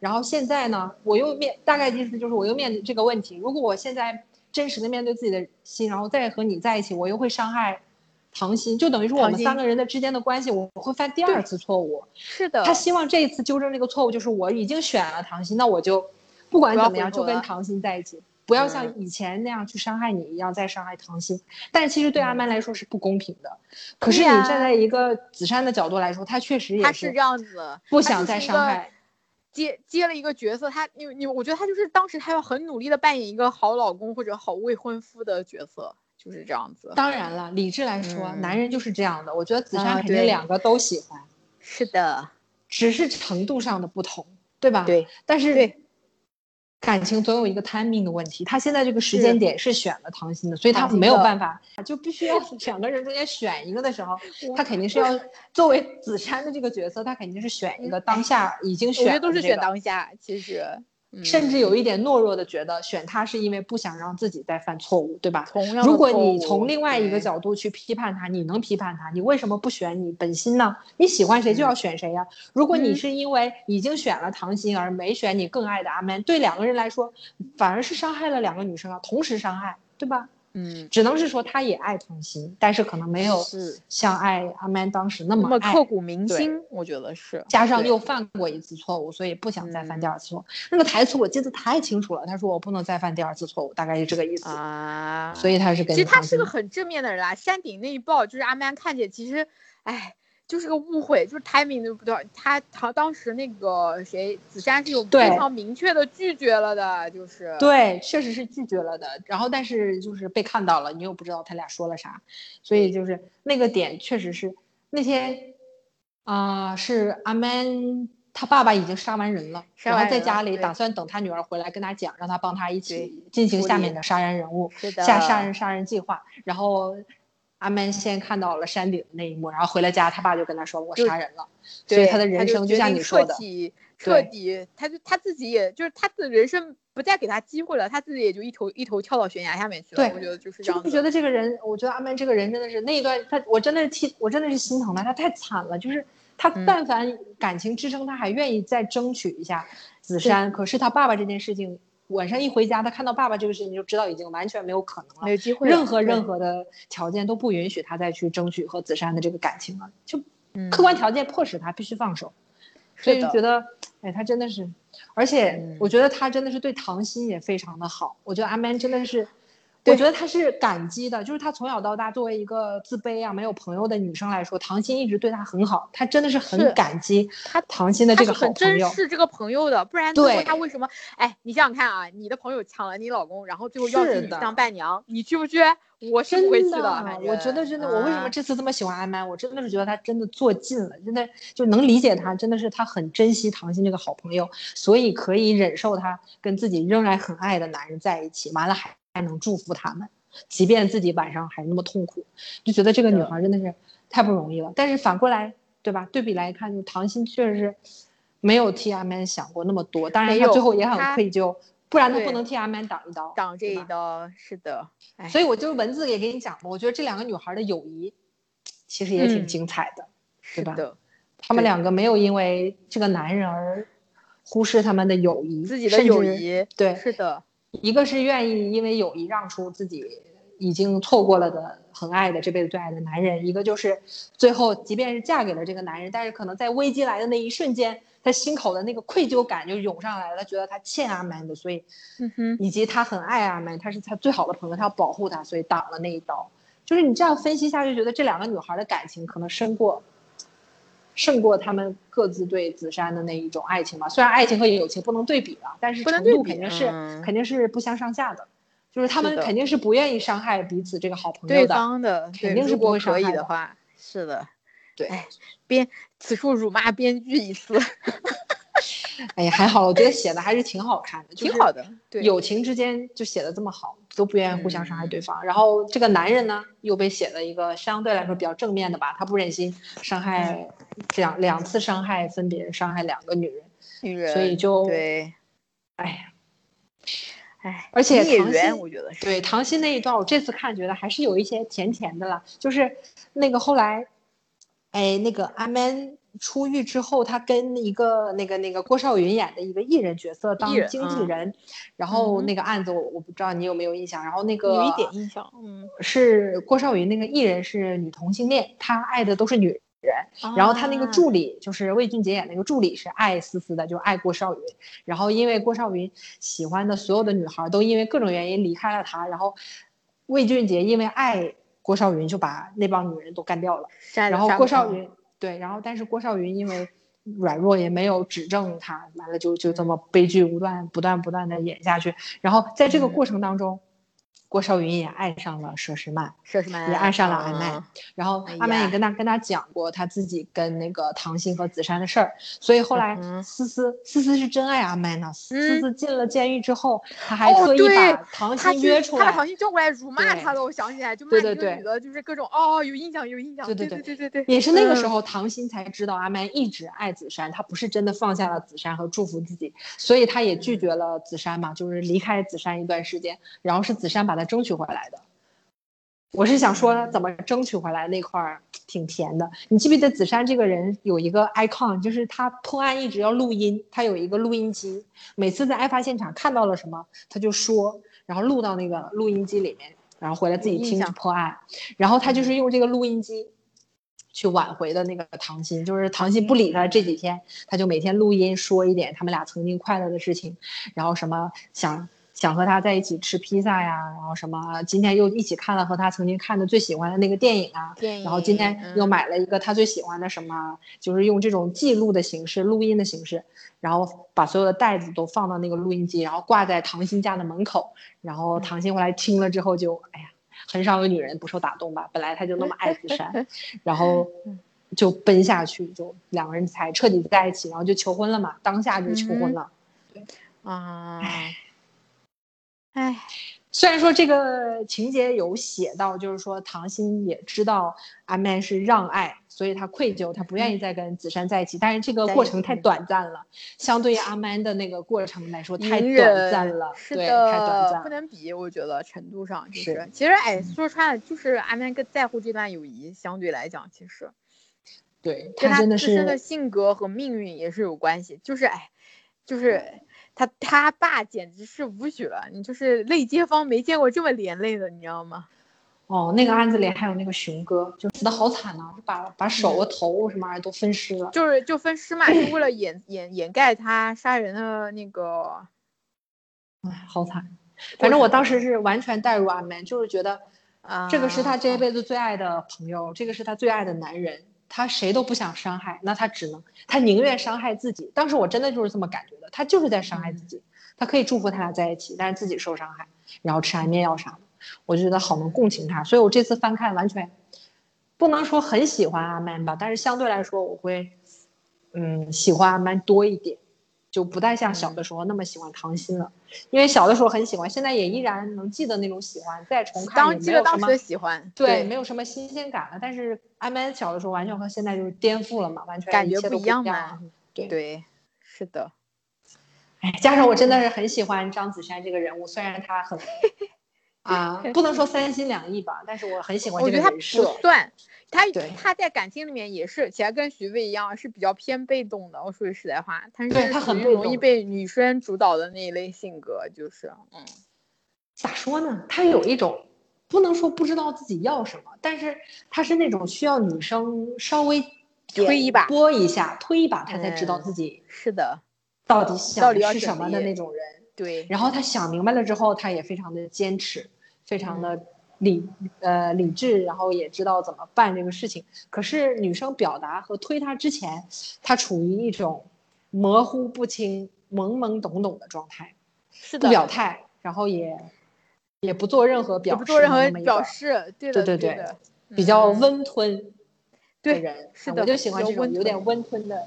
然后现在呢，我又面大概意思就是我又面对这个问题，如果我现在真实的面对自己的心，然后再和你在一起，我又会伤害唐心，就等于说我们三个人的之间的关系，我会犯第二次错误。是的，他希望这一次纠正这个错误，就是我已经选了唐心，那我就不管怎么样就跟唐心在一起，不要像嗯以前那样去伤害你一样再伤害唐心。但其实对阿曼来说是不公平的。可是你站在一个子珊的角度来说，他确实也他是这样子，不想再伤害。接接了一个角色，他你你，我觉得他就是当时他要很努力的扮演一个好老公或者好未婚夫的角色，就是这样子。当然了，理智来说，嗯男人就是这样的。我觉得子珊啊肯定两个都喜欢，是的，只是程度上的不同，对吧？。对，但是对感情总有一个 timing 的问题，他现在这个时间点是选了唐心的，所以他没有办法，就必须要两个人中间选一个的时候，[LAUGHS] 他肯定是要 [LAUGHS] 作为子珊的这个角色，他肯定是选一个当下已经我选我、觉得都是选当下，其实，嗯甚至有一点懦弱的觉得选他是因为不想让自己再犯错误，对吧？同样如果你从另外一个角度去批判他，你能批判他，你为什么不选你本心呢？你喜欢谁就要选谁呀、如果你嗯是因为已经选了唐鑫而没选你更爱的阿曼，对两个人来说反而是伤害了两个女生啊，同时伤害，对吧？嗯，只能是说他也爱童心，但是可能没有是像爱阿曼当时那那么么爱刻骨铭心，我觉得是。加上又犯过一次错误，所以不想再犯第二次错误。那个台词我记得太清楚了，他说我不能再犯第二次错误，大概是这个意思。啊，所以他是跟其实他是个很正面的人啦。山顶那一抱就是阿曼看见，其实，哎，就是个误会，就是 timing 对不对？他他当时那个谁子珊是有非常明确的拒绝了的，就是对，确实是拒绝了的。然后但是就是被看到了，你又不知道他俩说了啥，所以就是那个点确实是那天啊、是阿曼他爸爸已经杀完人了，然后在家里打算等他女儿回来跟他讲，让他帮他一起进行下面的杀人人物。下杀人杀人计划，然后阿曼先看到了山顶的那一幕，然后回了家，他爸就跟他说我杀人了，所以他的人生就像你说的，彻底彻底，他就他自己也就是他的人生不再给他机会了，他自己也就一头一头跳到悬崖下面去了。对我觉得就是这就不觉。得这个人，我觉得阿曼这个人真的是那一段，他我真的是替我真的是心疼他，他太惨了，就是他嗯但凡感情支撑，他还愿意再争取一下子珊，可是他爸爸这件事情，晚上一回家，他看到爸爸这个事情就知道已经完全没有可能了没。有机会了，任何任何的条件都不允许他再去争取和子珊的这个感情了，就嗯客观条件迫使他必须放手，所以就觉得，哎，他真的是，而且嗯我觉得他真的是对唐鑫也非常的好，我觉得阿 man 真的是，我觉得他是感激的，就是他从小到大作为一个自卑啊没有朋友的女生来说，唐鑫一直对她很好，她真的是很感激他唐鑫的这个好他是很朋友，珍视这个朋友的，不然最后对他为什么？哎，你想想看啊，你的朋友抢了你老公，然后最后要你当伴娘，你去不去？我是不会去真的，我觉得真的，我为什么啊这次这么喜欢阿曼？我真的是觉得他真的做尽了，真的就能理解他，真的是他很珍惜唐鑫这个好朋友，所以可以忍受他跟自己仍然很爱的男人在一起，完了还还能祝福他们，即便自己晚上还那么痛苦，就觉得这个女孩真的是太不容易了。但是反过来，对吧？对比来看，就唐鑫确实是没有替阿曼想过那么多，当然他没有最后也很愧疚，不然他不能替阿曼挡一刀，挡这一刀，是的，哎，所以我就文字也给你讲嘛，我觉得这两个女孩的友谊其实也挺嗯精彩的，吧是的，她们两个没有因为这个男人而忽视他们的友谊，自己的友谊，对是的，一个是愿意因为友谊让出自己已经错过了的很爱的这辈子最爱的男人，一个就是最后即便是嫁给了这个男人，但是可能在危机来的那一瞬间，他心口的那个愧疚感就涌上来了，他觉得他欠阿曼的，所以嗯哼，以及他很爱阿曼，他是他最好的朋友，他要保护他，所以挡了那一刀。就是你这样分析一下，就觉得这两个女孩的感情可能深过，胜过他们各自对紫珊的那一种爱情吧。虽然爱情和友情不能对比了，但是程度肯定是、嗯肯定是不相上下的。就是他们肯定是不愿意伤害彼此这个好朋友的对的。方的肯定是不会伤害的的话，是的，对，哎编此处辱骂编剧一次，[LAUGHS] 哎呀，还好，我觉得写的还是挺好看的，挺好的。对，友情之间就写的这么好，都不愿意互相伤害对嗯方。然后这个男人呢，又被写了一个相对来说比较正面的吧，他不忍心伤害这样两次伤害，分别伤害两个女人。女人，所以就对，哎呀，哎，而且唐，心我觉得是对唐心那一段，我这次看觉得还是有一些甜甜的了，就是那个后来，哎，那个阿 Man 出狱之后，他跟一个那个那个郭少云演的一个艺人角色当经纪嗯人，然后嗯那个案子我我不知道你有没有印象，然后那个有一点印象，嗯，是郭少云那个艺人是女同性恋，他爱的都是女人。然后他那个啊助理就是魏俊杰演那个助理是爱思思的，就爱郭少云。然后因为郭少云喜欢的所有的女孩都因为各种原因离开了他，然后魏俊杰因为爱郭少云就把那帮女人都干掉了。然后郭少云对，然后但是郭少云因为软弱也没有指正他，完了就就这么悲剧不断不断不断的演下去。然后在这个嗯过程当中，郭少云也爱上了佘诗曼。佘诗曼也爱上了阿曼啊然后哎阿曼也跟他跟他讲过他自己跟那个唐鑫和紫珊的事儿，所以后来思思思思是真爱阿曼呢。思嗯。思进了监狱之后，他还哦特意对把唐鑫约出来他把唐，鑫叫过来辱。骂他了，我想起来，就骂对对对一个女的，就是各种哦，有印象有印象，对对对对对对对，也是那个时嗯候唐鑫才知道阿曼一直爱紫珊，他不是真的放下了紫珊和祝福自己，所以他也拒绝了紫珊嘛，就是离开紫珊一段时间，然后是紫珊把他争取回来的。我是想说，怎么争取回来那块儿挺甜的。你记不记得子珊这个人有一个 icon，就是他破案一直要录音，他有一个录音机，每次在案发现场看到了什么，他就说，然后录到那个录音机里面，然后回来自己听破案。然后他就是用这个录音机去挽回的那个唐鑫，就是唐鑫不理他这几天，他就每天录音说一点他们俩曾经快乐的事情，然后什么想想和他在一起吃披萨呀，然后什么今天又一起看了和他曾经看的最喜欢的那个电影啊，电影，然后今天又嗯买了一个他最喜欢的什么，就是用这种记录的形式、录音的形式，然后把所有的袋子都放到那个录音机，然后挂在唐鑫家的门口，然后唐鑫回来听了之后就，哎呀，很少有女人不受打动吧？本来他就那么爱紫珊，[LAUGHS] 然后就奔下去，就两个人才彻底在一起，然后就求婚了嘛，当下就求婚了。对啊，唉哎，虽然说这个情节有写到，就是说唐心也知道阿曼是让爱，所以他愧疚，他不愿意再跟子珊在一起。但是这个过程太短暂了，相对于阿曼的那个过程来说太短暂了，对，是的，太短暂。不能比，我觉得程度上就是，是其实哎，说穿了就是阿曼更在乎这段友谊，相对来讲，其实对跟他真的自身的，性格和命运也是有关系。就是哎，就是他他爸简直是无语了，你就是类街坊没见过这么连累的，你知道吗？哦，那个案子里还有那个熊哥，就死的好惨呐、就把把手和头什么玩意儿都分尸了。就是就分尸嘛，就为了掩掩掩盖他杀人的那个。哎，好惨。反正我当时是完全带入阿曼，就是觉得啊，这个是他这一辈子最爱的朋友，这个是他最爱的男人，他谁都不想伤害，那他只能，他宁愿伤害自己。当时我真的就是这么感觉的，他就是在伤害自己。他可以祝福他俩在一起，但是自己受伤害，然后吃安眠药啥的，我就觉得好能共情他。所以我这次翻看完全不能说很喜欢阿曼吧，但是相对来说我会，嗯，喜欢阿曼多一点。就不再像小的时候那么喜欢唐心了，因为小的时候很喜欢，现在也依然能记得那种喜欢，再重看也当记得当时没有什么的喜欢，对，没有什么新鲜感了。但是安曼小的时候完全和现在就是颠覆了嘛，完全感觉都不不一样。对对，是的，哎，加上我真的是很喜欢张子珊这个人物，虽然他很啊，不能说三心两意吧，但是我很喜欢我觉得他不这个人设。算，他对他在感情里面也是，其实跟徐渭一样是比较偏被动的。我说句实在话，他是对他很属于被动容易被女生主导的那一类性格，就是嗯，咋说呢？他有一种不不能说不知道自己要什么，但是他是那种需要女生稍微推一把拨一下，推一把，他才知道嗯自己是的，到底到想底要什么的那种人。对，然后他想明白了之后，他也非常的坚持，非常嗯的理、呃理智，然后也知道怎么办这个事情。可是女生表达和推他之前，他处于一种模糊不清、懵懵懂懂的状态，是的，不表态，然后也也不做任何表示，不做任何表示，对的，对对比较嗯温吞的对人，是的啊我就喜欢温这种有点温吞的。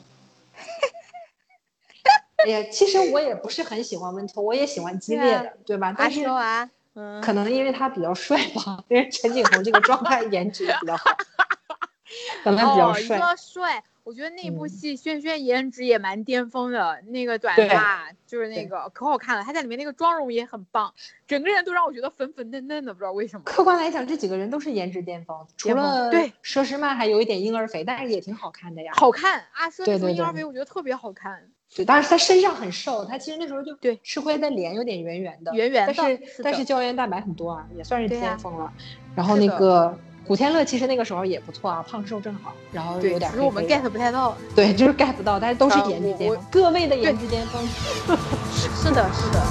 [LAUGHS] 哎呀，其实我也不是很喜欢温吞，我也喜欢激烈的，对吧？阿但是嗯，可能因为他比较帅吧，因为陈景洪这个状态颜值比较好，可能比较哦，一帅。说帅，我觉得那部嗯戏轩轩颜值也蛮巅峰的，那个短发就是那个可好看了，他在里面那个妆容也很棒，整个人都让我觉得粉粉嫩嫩的，不知道为什么。客观来讲，这几个人都是颜值巅峰，除了对佘诗曼还有一点婴儿肥，但是也挺好看的呀。好看，阿奢对对那个婴儿肥我觉得特别好看，对，但是他身上很瘦，他其实那时候就对吃亏在脸有点圆圆的，圆圆的但是但是胶原蛋白很多啊，也算是巅峰了。然后那个古天乐其实那个时候也不错啊，胖瘦正好，然后，有点只是我们 get 不太到。对，就是 get 不到，但是都是颜值巅峰，各位的颜值巅峰。[LAUGHS] 是的，是的。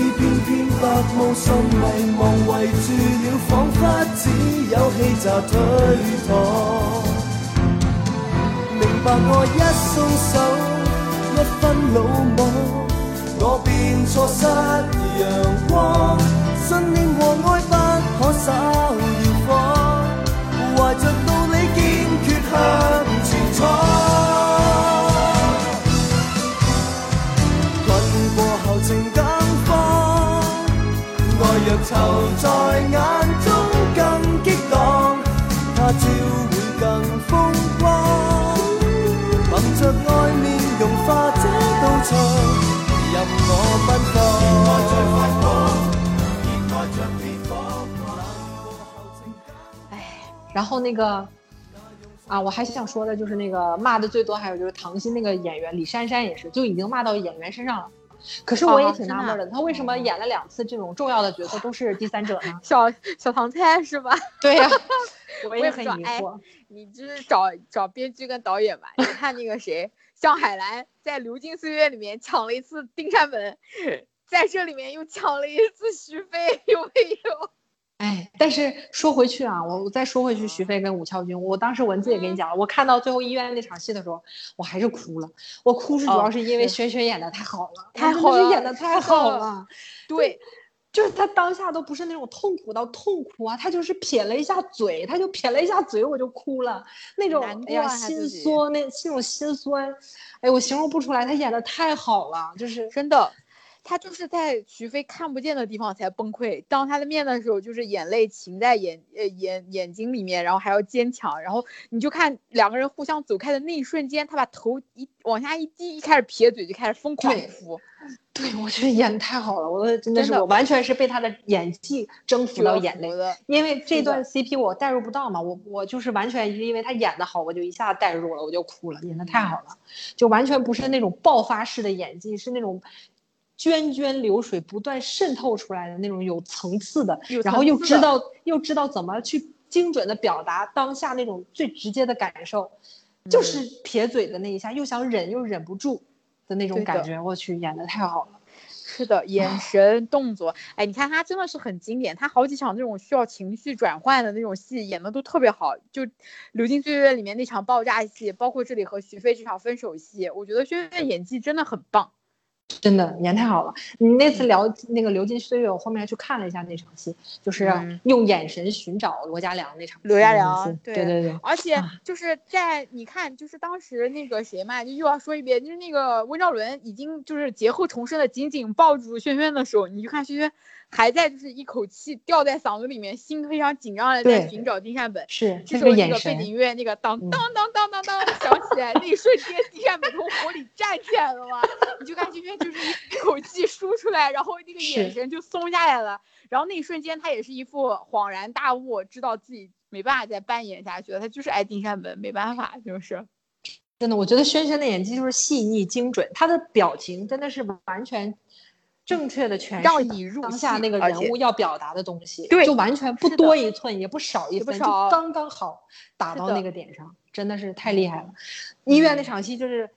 只偏偏百無心迷茫，围住了，彷彿只有氣驟推搪。明白我一松手，一分魯莽，我便错失阳光。信念和爱不可稍遙放，怀着愛若囚在眼中更激荡，他朝会更风光。憑着愛面融化這道牆，任我奔放。熱愛在發光，熱愛着烈火，冷過後情更哎，然后那个啊，我还想说的就是那个骂的最多，还有就是唐鑫那个演员李珊珊也是，就已经骂到演员身上了。可是我也挺纳闷的，他为什么演了两次这种重要的角色都是第三者呢？[LAUGHS] 小小唐菜是吧？[LAUGHS] 对呀、[LAUGHS] 我也也很疑惑。你就是找找编剧跟导演吧。你看那个谁，向海兰在《流金岁月》里面抢了一次丁山本，在这里面又抢了一次徐飞，有没有？哎，但是说回去啊，我我再说回去，徐飞跟吴俏君，我当时文字也嗯跟你讲了，我看到最后医院那场戏的时候，我还是哭了。我哭是主哦要是因为是轩轩演的太好了，太好了演的太好了。[LAUGHS] 对，就是他当下都不是那种痛苦到痛哭啊，他就是撇了一下嘴，他就撇了一下嘴，我就哭了，那种难哎呀心酸，那那种心酸，哎，我形容不出来，他演的太好了，就是真的。他就是在徐飞看不见的地方才崩溃，当他的面的时候，就是眼泪噙在眼呃眼眼睛里面，然后还要坚强，然后你就看两个人互相走开的那一瞬间，他把头一往下一低，一开始撇嘴就开始疯狂哭，对我觉得演的太好了，我真的真的是我完全是被他的演技征服到眼泪。因为这段 CP 我代入不到嘛，我我就是完全是因为他演的好，我就一下代入了，我就哭了，演的太好了，就完全不是那种爆发式的演技，是那种涓涓流水不断渗透出来的那种有层次的，有然后又知道又知道怎么去精准的表达当下那种最直接的感受，嗯就是撇嘴的那一下，又想忍又忍不住的那种感觉，我去演的太好了。是的，眼神、动作，哎，你看他真的是很经典，他好几场那种需要情绪转换的那种戏演的都特别好。就《流金岁月》里面那场爆炸戏，包括这里和徐飞这场分手戏，我觉得轩轩演技真的很棒。真的演太好了！你那嗯次聊那个《流金岁月》，我后面去看了一下那场戏，就是嗯用眼神寻找罗嘉良那场戏。罗嘉良对对对对，而且啊就是在你看，就是当时那个谁嘛，就又要说一遍，就是那个温兆伦已经就是劫后重生的紧紧抱住轩轩的时候，你就看轩轩还在就是一口气吊在嗓子里面，心非常紧张的在寻找丁善本。是这时候那那个背景，音乐那个当嗯当当当当当响起来，那一瞬间丁善本从火里站起来了嘛，你就看轩轩就是一口气输出来，然后那个眼神就松下来了，然后那一瞬间他也是一副恍然大悟，知道自己没办法再扮演下去了，他就是爱丁山本，没办法，就是。真的，我觉得轩轩的演技就是细腻精准，他的表情真的是完全正确的诠释让你入当下那个人物要表达的东西，对就完全不多一寸，也不少一分，就刚刚好打到那个点上，真的是太厉害了。医院那嗯场戏就是，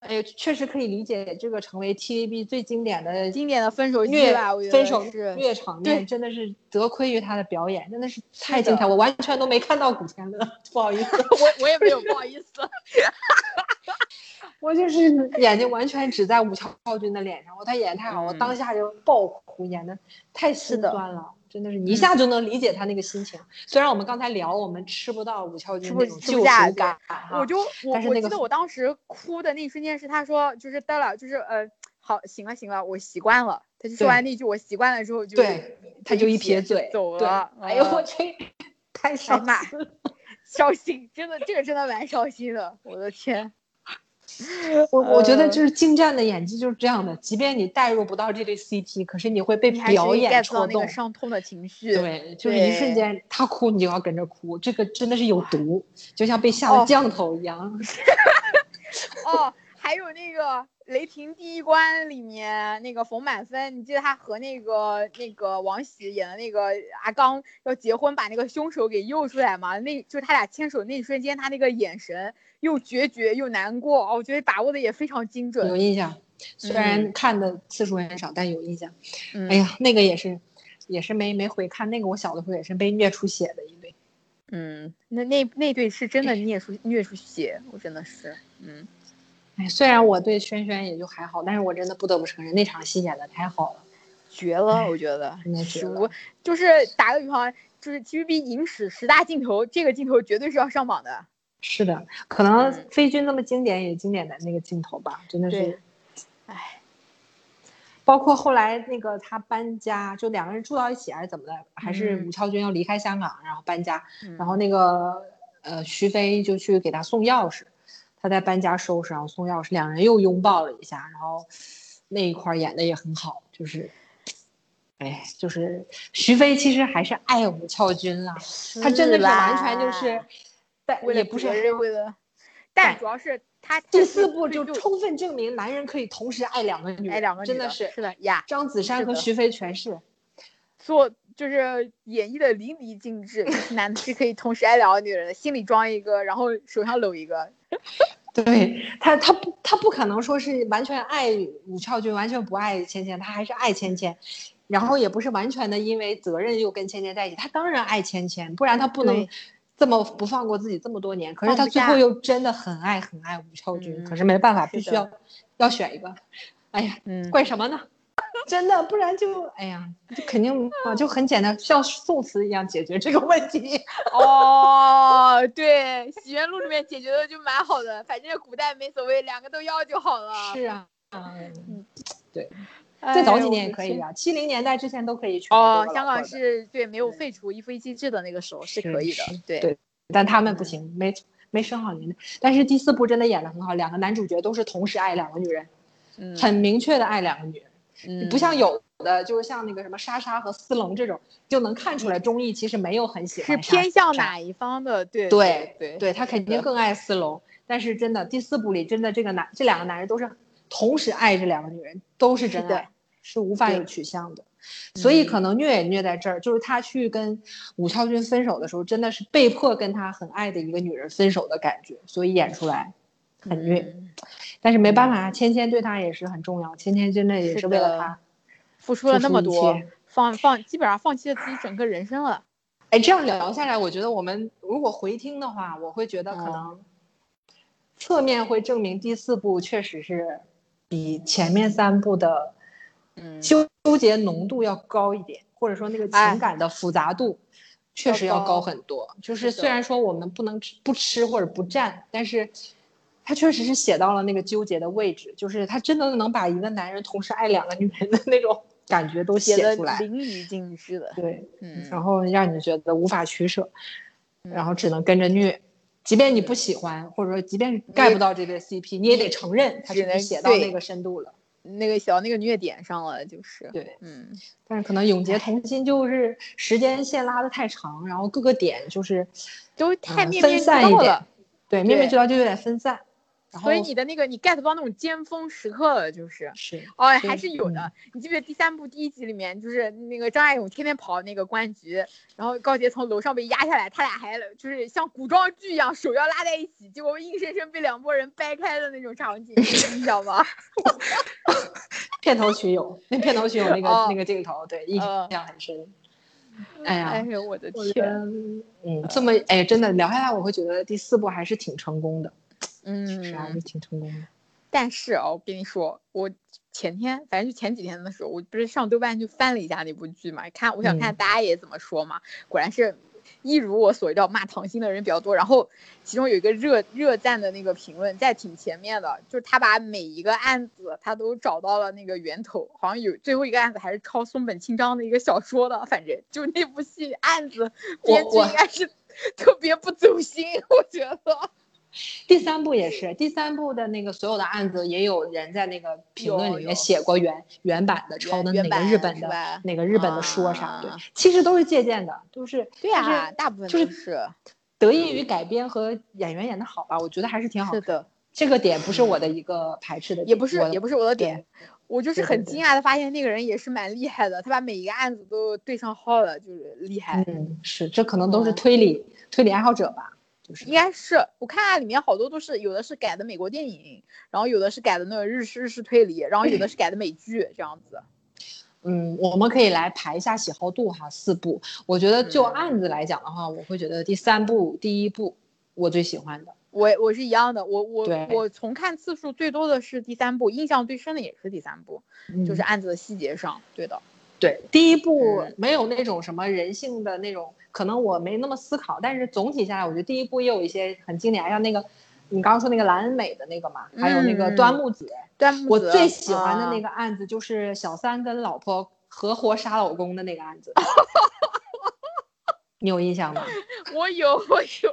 哎呀，确实可以理解这个成为 TVB 最经典的经典的分手剧虐分手是虐场对面，真的是得亏于他的表演，真的是太精彩，我完全都没看到古天乐，[LAUGHS] [LAUGHS] 不好意思。我我也没有不好意思，我就是眼睛完全只在吴巧君的脸上，我他演的太好，我嗯当下就爆哭，演的太心酸了，真的是你一下就能理解他那个心情。虽然我们刚才聊，我们吃不到吴巧君吃不那种救赎感，我就我但是那个我记得我当时哭的那一瞬间是他说就是得了，就是呃好行了行了，我习惯了。他就说完那句我习惯了之后就对他就一撇嘴走了。哎呦我呃去，太哎伤妈心了。[LAUGHS] 伤心，真的这个真的蛮伤心的，我的天。[LAUGHS] 我我觉得呃就是近战的演技就是这样的，即便你带入不到这对 CP，可是你会被表演戳动那个。伤痛的情绪。对，就是一瞬间他哭你就要跟着哭，这个真的是有毒，就像被下了哦降头一样。[LAUGHS] 哦，还有那个《雷霆第一关》里面那个冯满分，你记得他和那个那个王喜演的那个阿刚要结婚，把那个凶手给诱出来吗？那就是他俩牵手那一瞬间，他那个眼神又决绝又难过，哦，我觉得把握的也非常精准有。印象，虽然嗯看的次数很少，但有印象。嗯哎，呀，那个也是，也是没没回看。那个我小的时候也是被虐出血的一对。嗯，那那那对是真的虐出虐出血，我真的是，嗯，哎，虽然我对轩轩也就还好，但是我真的不得不承认那场戏演的太好了。绝了，我觉得真的绝熟了，就是打个比方，就是 TVB 影史十大镜头，这个镜头绝对是要上榜的。是的，可能嗯飞君那么经典，也经典的那个镜头吧，真的是。哎，包括后来那个他搬家，就两个人住到一起还是怎么的，还是嗯吴超君要离开香港，然后搬家，嗯然后那个呃徐飞就去给他送钥匙，他在搬家收拾，然后送钥匙，两人又拥抱了一下，然后那一块儿演的也很好，就是，哎，就是徐飞其实还是爱吴俏君了，他真的是完全就是，但也不是为了，但但主要是他第四部就就充分证明男人可以同时爱两个女人，爱两个女真的是是是的呀，张子珊和徐飞全是。做就是演绎的淋漓尽致，男的是可以同时爱两个女人的，心里装一个，然后手上搂一个，对他，他不，他不可能说是完全爱武俏君，完全不爱芊芊，他还是爱芊芊，然后也不是完全的因为责任又跟芊芊在一起，他当然爱芊芊，不然他不能这么不放过自己这么多年。可是他最后又真的很爱很爱武翘君，可嗯是没办法，必须要要选一个。哎呀，嗯，怪什么呢？[LAUGHS] 真的，不然就哎呀，就肯定啊，就很简单，像宋词一样解决这个问题。[LAUGHS] 哦，对，《洗冤录》里面解决的就蛮好的，反正古代没所谓，两个都要就好了。是啊，嗯，哎，再早几。年也可以啊，七零年代之前都可以去哦这，个香港是对没有废除一夫一妻制的那个时候是可以的，对对但他们不行，没没生好年代。但是第四部真的演的很好，两个男主角都是同时爱两个女人，嗯，很明确的爱两个女人，嗯不像有的就是像那个什么莎莎和思龙这种，就能看出来钟意其实没有很喜是欢莎偏向哪一方的？对对对对他肯定更爱思龙，但是真的第四部里真的这个男这两个男人都是同时爱这两个女人，都是真的爱，是无法有取向的。所以嗯。可能虐也虐在这儿，就是他去跟武孝君分手的时候，真的是被迫跟他很爱的一个女人分手的感觉，所以演出来很虐。嗯但是没办法，芊芊对他也是很重要，芊芊真的也是是为了他。付出了那么多，放放基本上放弃了自己整个人生了。哎，这样聊下来，我觉得我们如果回听的话，我会觉得可嗯能侧面会证明第四部确实是比前面三部的嗯，纠结浓度要高一点，或者说那个哎情感的复杂度确实要高很多。就是虽然说我们不能吃不吃或者不占，但是他确实是写到了那个纠结的位置，就是他真的能把一个男人同时爱两个女人的那种感觉都写的出来。淋漓尽致的。对，嗯，然后让你觉得无法取舍，嗯然后只能跟着虐。即便你不喜欢，或者说即便是 get 不到这对 CP，你也得承认他是只能写到那个深度了。那个小那个虐点上了，就是对，嗯，但是可能《永结同心》就是时间线拉的太长，然后各个点就是都太面面俱到散一点了。对面面俱到，就有点分散。然后所以你的那个你 get 不到那种尖峰时刻了，就是，是哦，还是有的。你记不记得第三部第一集里面，就是那个张爱勇天天跑那个公安局，然后高洁从楼上被压下来，他俩还就是像古装剧一样手要拉在一起，结果硬生生被两拨人掰开的那种场景，你知道吗？[LAUGHS] 片头曲有，那片头曲有那个、哦那个镜头，对，印嗯象很深。哎呀，哎呦我的天，，嗯，这么哎，真的聊下来，我会觉得第四部还是挺成功的，是还是嗯，挺成功的。但是哦，我跟你说，我前天反正就前几天的时候，我不是上豆瓣就翻了一下那部剧嘛，看我想看嗯大家也怎么说嘛，果然是一如我所料，骂唐鑫的人比较多。然后其中有一个热热赞的那个评论在挺前面的，就是他把每一个案子他都找到了那个源头，好像有最后一个案子还是抄松本清张的一个小说的，反正就那部戏案子编剧应该是特别不走心，我觉得。第三部也是，第三部的那个所有的案子，也有人在那个评论里面写过原原版的，抄的哪个日本的是吧哪个日本的说啥，对啊，其实都是借鉴的，都是对啊，大部分就是是得益于改编和演员演的好吧，我觉得还是挺好的。这个点不是我的一个排斥的点，也不是也不是我的点，我就是很惊讶的发现那个人也是蛮厉害的，他把每一个案子都对上号了，就是厉害。嗯，是，这可能都是嗯推理、推理爱好者吧，就是应该是我看它里面好多都是有的是改的美国电影，然后有的是改的那个日式日式推理，然后有的是改的美剧这样子。嗯，我们可以来排一下喜好度哈，四部，我觉得就嗯。案子来讲的话，我会觉得第三部第一部我最喜欢的，我我是一样的，我我我从看次数最多的是第三部，印象最深的也是第三部，就是嗯。案子的细节上，对的。对，第一部嗯。没有那种什么人性的那种，可能我没那么思考，但是总体下来，我觉得第一部也有一些很经典，像那个你刚刚说那个蓝恩美的那个嘛，还有那个嗯端木子，端木子我最喜欢的那啊个案子就是小三跟老婆合伙杀老公的那个案子，[LAUGHS] 你有印象吗？我 [LAUGHS] 有我有，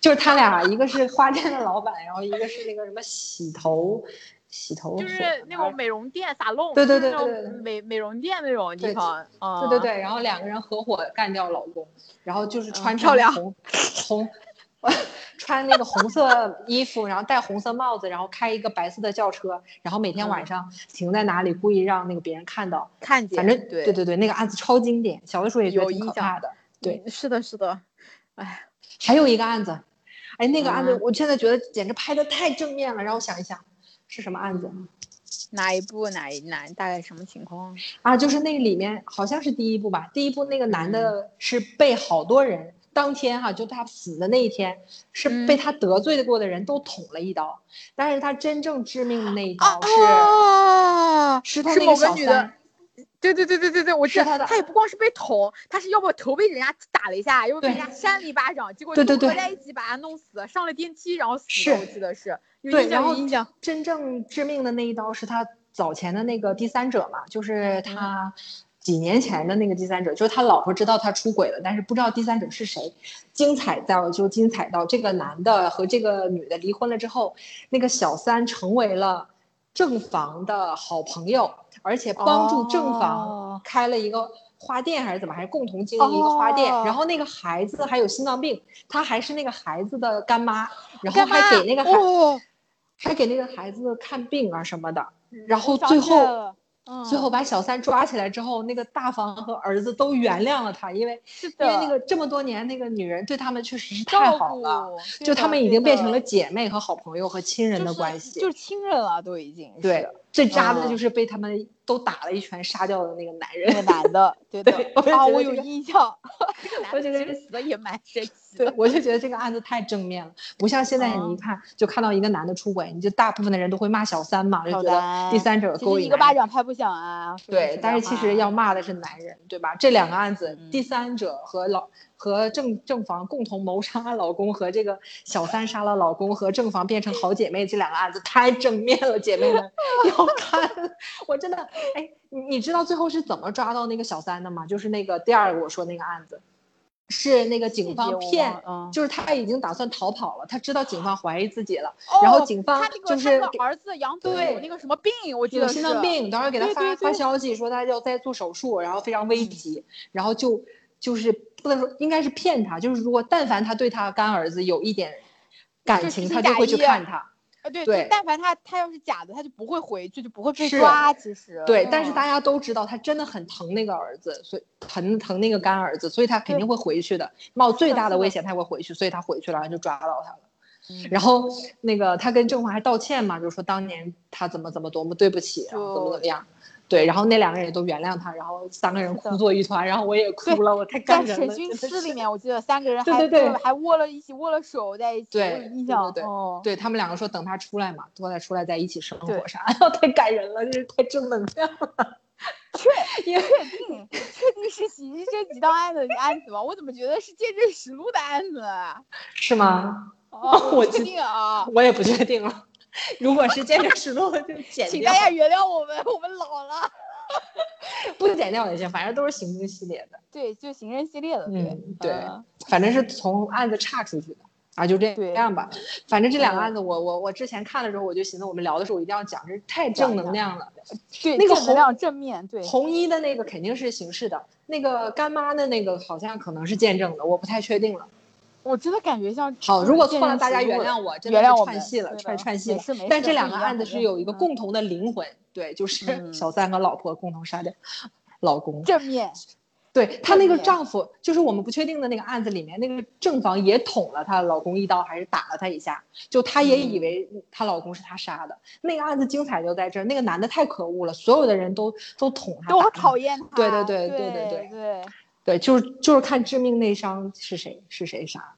就是他俩，一个是花店的老板，然后一个是那个什么洗头，洗头就是那种美容店撒弄，对对对对美美容店那种地对方，啊，对对对，然后两个人合伙干掉老公，然后就是穿漂亮红红，[LAUGHS] 穿那个红色衣服，然后戴红色帽子，然后开一个白色的轿车，然后每天晚嗯上停在哪里，故意让那个别人看到。看见，反正对对对对，那个案子超经典，小的时候也觉得挺可怕的。对，嗯是的，是的，哎，还有一个案子，哎，那个案子嗯我现在觉得简直拍的太正面了，让我想一想，是什么案子？哪一部哪一哪大概什么情况？啊，就是那个里面好像是第一部吧，第一部那个男嗯的是被好多人当天哈、就他死的那一天是嗯被他得罪过的人都捅了一刀，但是他真正致命的那一刀是、啊，是他是那个小三，对对对对对对，我知道他的他也不光是被捅，他是要不头被人家打了一下，又被人家扇了一巴掌，结果就合在一起把他弄死，上了电梯然后死是的，我记得是有对，印然后真正致命的那一刀是他早前的那个第三者嘛，就是嗯他几年前的那个第三者，就是他老婆知道他出轨了，但是不知道第三者是谁。精彩到就精彩到这个男的和这个女的离婚了之后，那个小三成为了正房的好朋友，而且帮助正房哦。开了一个。花店还是怎么，还是共同经营一个花店，哦。然后那个孩子还有心脏病，她还是那个孩子的干妈，然后还给那个孩、哦，还给那个孩子看病啊什么的，然后最后最后把小三抓起来之后，那个大房和儿子都原谅了他，因为是的，因为那个这么多年那个女人对他们确实是太照好了，顾，就的他们已经变成了姐妹和好朋友和亲人的关系。就是亲人了，都已经对，最渣的嗯就是被他们都打了一拳杀掉的那个男人那个。男的，对 [LAUGHS] 的对啊，我有印象，[LAUGHS] 这个男的我觉得其实死的也蛮神奇对的，，我就觉得这个案子太正面了，不像现在你一嗯看就看到一个男的出轨，你就大部分的人都会骂小三嘛，就觉得第三者勾引一个巴掌拍不响啊。对，但是其实要骂的是男人，对吧？这两个案子，嗯第三者和老和正正房共同谋杀老公，和这个小三杀了老公，和正房变成好姐妹，这两个案子太正面了，姐妹们 [LAUGHS] 要看。我真的，哎，你你知道最后是怎么抓到那个小三的吗？就是那个第二个我说那个案子，是那个警方骗，嗯就是他已经打算逃跑了，他知道警方怀疑自己了，然后哦警方就是他那个儿子杨子对有那个什么病，我记得是心脏病，当时给他发发消息说他要在做手术，然后非常危急，然后就就是不能说应该是骗他，就是如果但凡他对他干儿子有一点感情，他就会去看他。啊，对，对但凡他他要是假的，他就不会回去，就不会被抓。其实对，但是嗯大家都知道他真的很疼那个儿子，所以疼疼那个干儿子，所以他肯定会回去的，冒最大的危险他会回去，所以他回去了，然后就抓到他了。嗯然后那个他跟郑华还道歉嘛，就说当年他怎么怎么多么对不起，怎么怎么样。对，然后那两个人也都原谅他，然后三个人哭作一团，然后我也哭了，我太在感人了。审讯室里面，我记得三个人 [LAUGHS] 还对对对还握了一起握了手在一起，对对印象。对对哦，对他们两个说等他出来嘛，等他出来再一起生活啥，[LAUGHS] 太感人了，这是太正能量了。[LAUGHS] 确确定确定是刑事侦缉档案的案子吗？我怎么觉得是见证实录的案子啊？是吗？哦，我确定啊。我也不确定了。[LAUGHS] 如果是见证实录，就剪掉请大，家原谅我们，我们老了。[LAUGHS] 不剪掉也行，反正都是刑侦系列的。对，就刑侦系列的，对嗯，对嗯反正是从案子岔出去的啊，就这样吧。反正这两个嗯案子我，我我之前看了之后，我就寻思我们聊的时候我一定要讲，这太正能量了。对，那个红量正面，对，红衣的那个肯定是刑事的，那个干妈的那个好像可能是见证的，我不太确定了。我真的感觉像好，如果错了，大家原谅我，真的是原谅我串戏了，串串戏了。但这两个案子是有一个嗯共同的灵魂，对，就是 [LAUGHS] 嗯小三和老婆共同杀掉老公。正面，对她那个丈夫，就是我们不确定的那个案子里面，那个正房也捅了她老公一刀，还是打了她一下，就她也以嗯为她老公是她杀的。那个案子精彩就在这儿，那个男的太可恶了，所有的人都都捅他，都打他讨厌他。对对对对对对对对对，就是就是看致命内伤是谁是谁杀。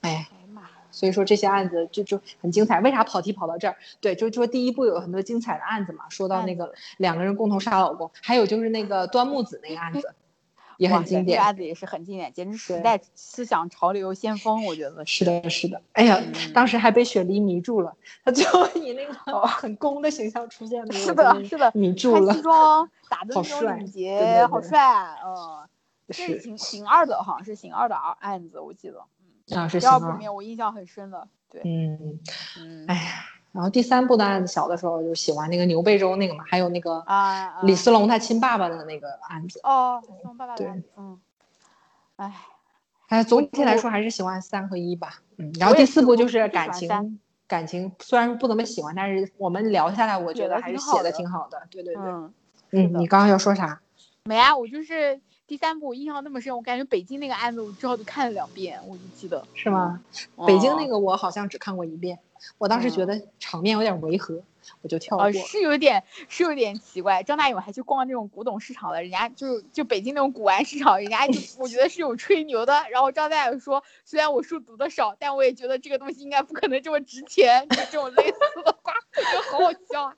哎，哎呀妈，所以说这些案子就就很精彩。为啥跑题跑到这儿？对，就就说第一部有很多精彩的案子嘛，说到那个两个人共同杀老公，还有就是那个端木子那个案子，也很经典。这个案子也是很经典，简直时代思想潮流先锋，我觉得是的，是的。哎呀，嗯当时还被雪梨迷住了，他最后 [LAUGHS] 以那个哦很攻的形象出现，的是的，是的，迷住了穿西。装打 [LAUGHS] 的好那种领结，好帅，嗯。这是是刑刑二的，好像是刑二的案案子，我记得。嗯，啊，是第二。部里面我印象很深的，对，嗯，嗯，哎呀，然后第三部的案子，小的时候就喜欢那个牛背洲那个嘛，还有那个啊，啊李思龙他亲爸爸的那个案子。哦，送爸爸的对案子，嗯，哎，哎，总体来说还是喜欢三和一吧。嗯，然后第四部就是感情，感情虽然不怎么喜欢，但是我们聊下来，我觉得得还是写的挺好的。对对对，嗯，嗯，你刚刚要说啥？没啊，我就是第三部我印象那么深，我感觉北京那个案子我之后就看了两遍，我就记得是吗？北京那个个我好像只看过一遍，我当时觉得场面有点违和，我就跳过呃。是有点是有点奇怪。张大勇还去逛那种古董市场了，人家就就北京那种古玩市场，人家就 [LAUGHS] 我觉得是有吹牛的。然后张大勇说，虽然我书读的少，但我也觉得这个东西应该不可能这么值钱，就这种类似的话，我觉得好好笑啊。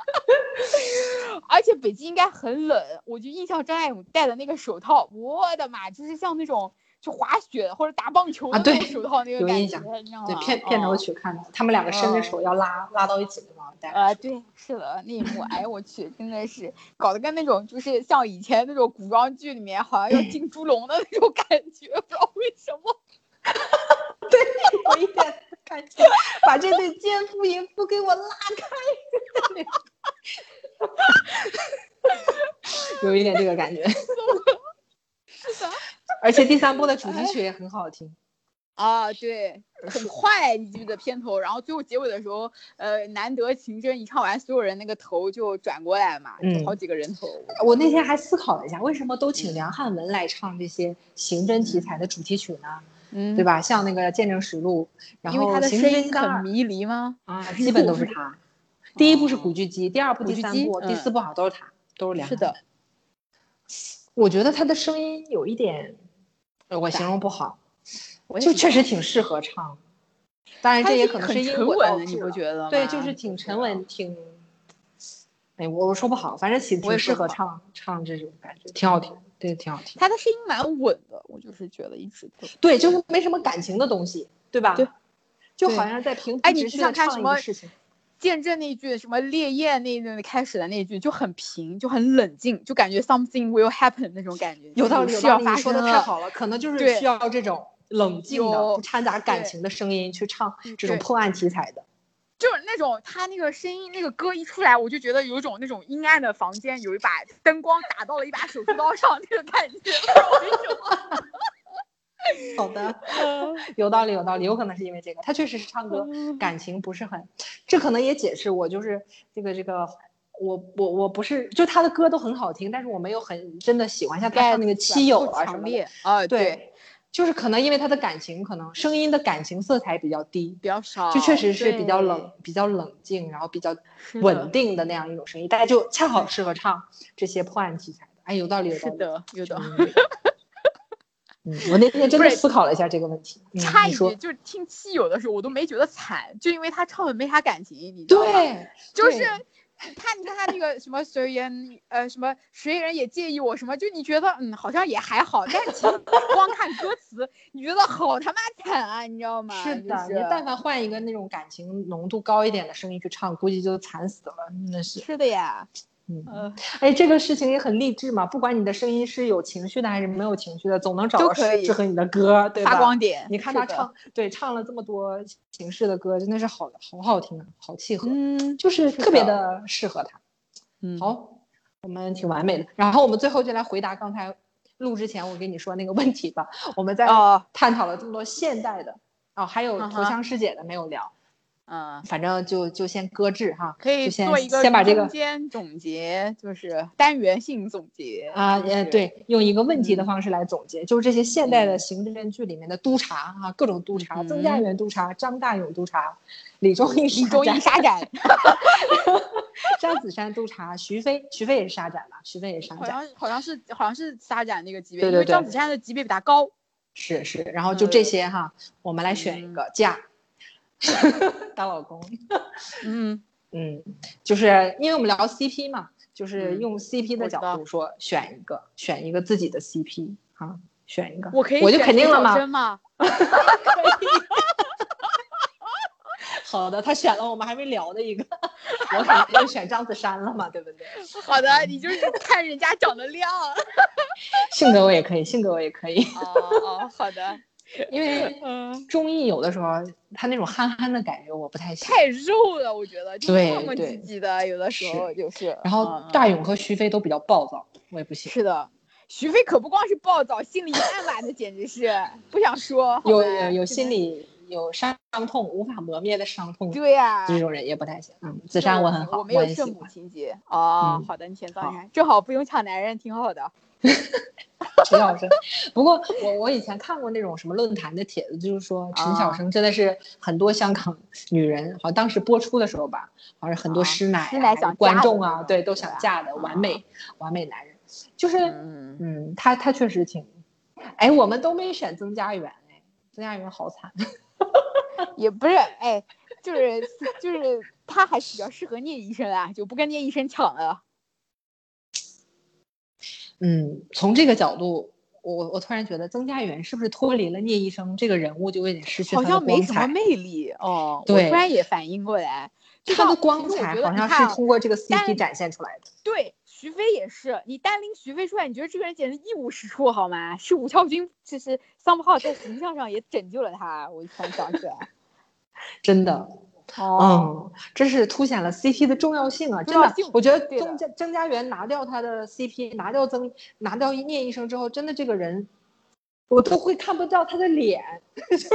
[LAUGHS] 而且北京应该很冷，我就印象张爱勇戴的那个手套，我的妈，就是像那种去滑雪或者打棒球的那种手套那个感觉，你知道吗？片片头嗯曲看的，他们两个伸着哦手要拉拉到一起的嘛，戴。呃，对，是的，那一幕，哎呦我去，真的是搞得跟那种就是像以前那种古装剧里面好像要进猪笼的那种感觉，[LAUGHS] 不知道为什么。[LAUGHS] 对有一点感觉，把这对奸夫淫妇给我拉开。[LAUGHS] 有一点这个感觉，是的。而且第三部的主题曲也很好听。啊，对，很快，你记不记得片头？然后最后结尾的时候，呃，难得情真一唱完，所有人那个头就转过来嘛，好几个人头。我那天还思考了一下，为什么都请梁汉文来唱这些刑侦题材的主题曲呢？嗯对？吧？像那个《见证实录》，然后《因为他的刑声音很迷离吗？啊，基本都是他。第一部是古巨基，第二部、第三部、第嗯四部好像都是他，都是梁是的。我觉得他的声音有一点，呃我形容不好，我就确实挺适合唱。当然，这也可能很是因果沉稳的，导致了你不觉得吗？对，就是挺沉稳，挺。哎，我我说不好，反正挺我挺适合唱唱这种感觉，挺好听，对，挺好听。他的声音蛮稳的，我就是觉得一直都。对，就是没什么感情的东西，对吧？对，就好像在平铺哎你想看什么事情。见证那句什么烈焰那那开始的那句就很平，就很冷静，就感觉 something will happen 那种感觉，有道理，是要发说的太好了，可能就是需要这种冷静的、不掺杂感情的声音去唱这种破案题材的。就是那种他那个声音，那个歌一出来，我就觉得有一种那种阴暗的房间有一把灯光打到了一把手术刀上那个感觉，不知道为什么。[LAUGHS] 好的，[LAUGHS] 有道理，有道理，有可能是因为这个，他确实是唱歌感情不是很，这可能也解释我就是这个这个。我我我不是，就他的歌都很好听，但是我没有很真的喜欢像他唱那个《七友》啊什么的。啊，对，就是可能因为他的感情，可能声音的感情色彩比较低，比较少，就确实是比较冷、比较冷静，然后比较稳定的那样一种声音，大家就恰好适合唱这些破案题材的。哎，有道理，有道理。有的。嗯嗯，我那天真的思考了一下这个问题。嗯插一你说句，就是听七友的时候，我都没觉得惨，就因为他唱的没啥感情，你知道吗？对，就是对他，你看他那个什么随缘，呃，什么谁人也介意我什么，就你觉得嗯好像也还好，但是其实光看歌词，你觉得好他妈惨啊，你知道吗？是的，就你但凡换一个那种感情浓度高一点的声音去唱，估计就惨死了，真的是。是的呀，嗯，呃，哎，这个事情也很励志嘛，不管你的声音是有情绪的还是没有情绪的，总能找到适适合你的歌，对吧？发光点。你看，他唱，对，唱了这么多形式的歌，真的是好好好听啊，好契合，嗯，就是是特别的的适合他。嗯，好，我们挺完美的。然后我们最后就来回答刚才录之前我跟你说那个问题吧。我们在哦，探讨了这么多现代的，哦，还有嗯哼头香师姐的没有聊，嗯。反正就就先搁置哈，可以先做一个先把这个中间总结，就是单元性总结啊，呃，对，用一个问题的嗯方式来总结，就是这些现代的嗯刑侦剧里面的督察啊，各种督察，曾嗯家元督察、张大勇督察、李忠义李忠义展沙展，[LAUGHS] 张子山督察、徐飞，徐飞也是沙展吧？徐飞也是沙好展，像好像是好像是沙展那个级别，对对对因为张子山的级别比他高。是是，然后就这些哈，我们来选一嗯个嫁 [LAUGHS] 当老公。[LAUGHS] 嗯，嗯，就是因为我们聊 CP 嘛，就是嗯用 CP 的角度说，选一个，选一个自己的 CP 啊，选一个。我可以我就肯定了吗生 [LAUGHS] 吗？好的，他选了我们还没聊的一个，我肯定选张子珊了嘛，对不对？好的，你就是看人家长得靓。性格我也可以，性格我也可以，哦哦，好的。因为 [LAUGHS] 嗯，综艺有的时候他那种憨憨的感觉我不太喜欢。太肉了，我觉得就对磨磨对唧唧的，有的时候就是。然后嗯大勇和徐飞都比较暴躁，我也不喜欢。是的，徐飞可不光是暴躁，心里暗暗的，简直是不想说。有有有心里有伤痛无法磨灭的伤痛，对呀、这种人也不太行。嗯，子珊我很好，我没有圣母。情节。哦，嗯好的，你先放一下，正好不用抢男人，挺好的。[LAUGHS] 陈小生，不过我我以前看过那种什么论坛的帖子，就是说陈小啊。生真的是很多香港女人，好像当时播出的时候吧，好像很多啊师奶、师奶想观众啊，对，都想嫁的完啊美。完美男人，就是嗯，嗯，他他确实挺，哎，我们都没选曾家园，哎，曾家园好惨，[LAUGHS] 也不是，哎，就是就是他还是比较适合聂医生啊，就不跟聂医生抢了。嗯，从这个角度。我我突然觉得曾家园是不是脱离了聂医生这个人物，就有点失去好像没什么。魅力哦。我对突然也反应过来，就他的光彩好像是通过这个但 CP 展现出来的。对，徐飞也是，你单拎徐飞出来，你觉得这个人简直一无是处，好吗？是吴孝军，其实桑普浩在形象上也拯救了他，我突然想起来。[LAUGHS] 真的，哦，嗯，这是凸显了 CP 的重要性啊！真的我觉得曾家曾家园拿掉他的 CP，拿掉曾拿掉聂医生之后，真的这个人，我都会看不到他的脸，[LAUGHS] 就是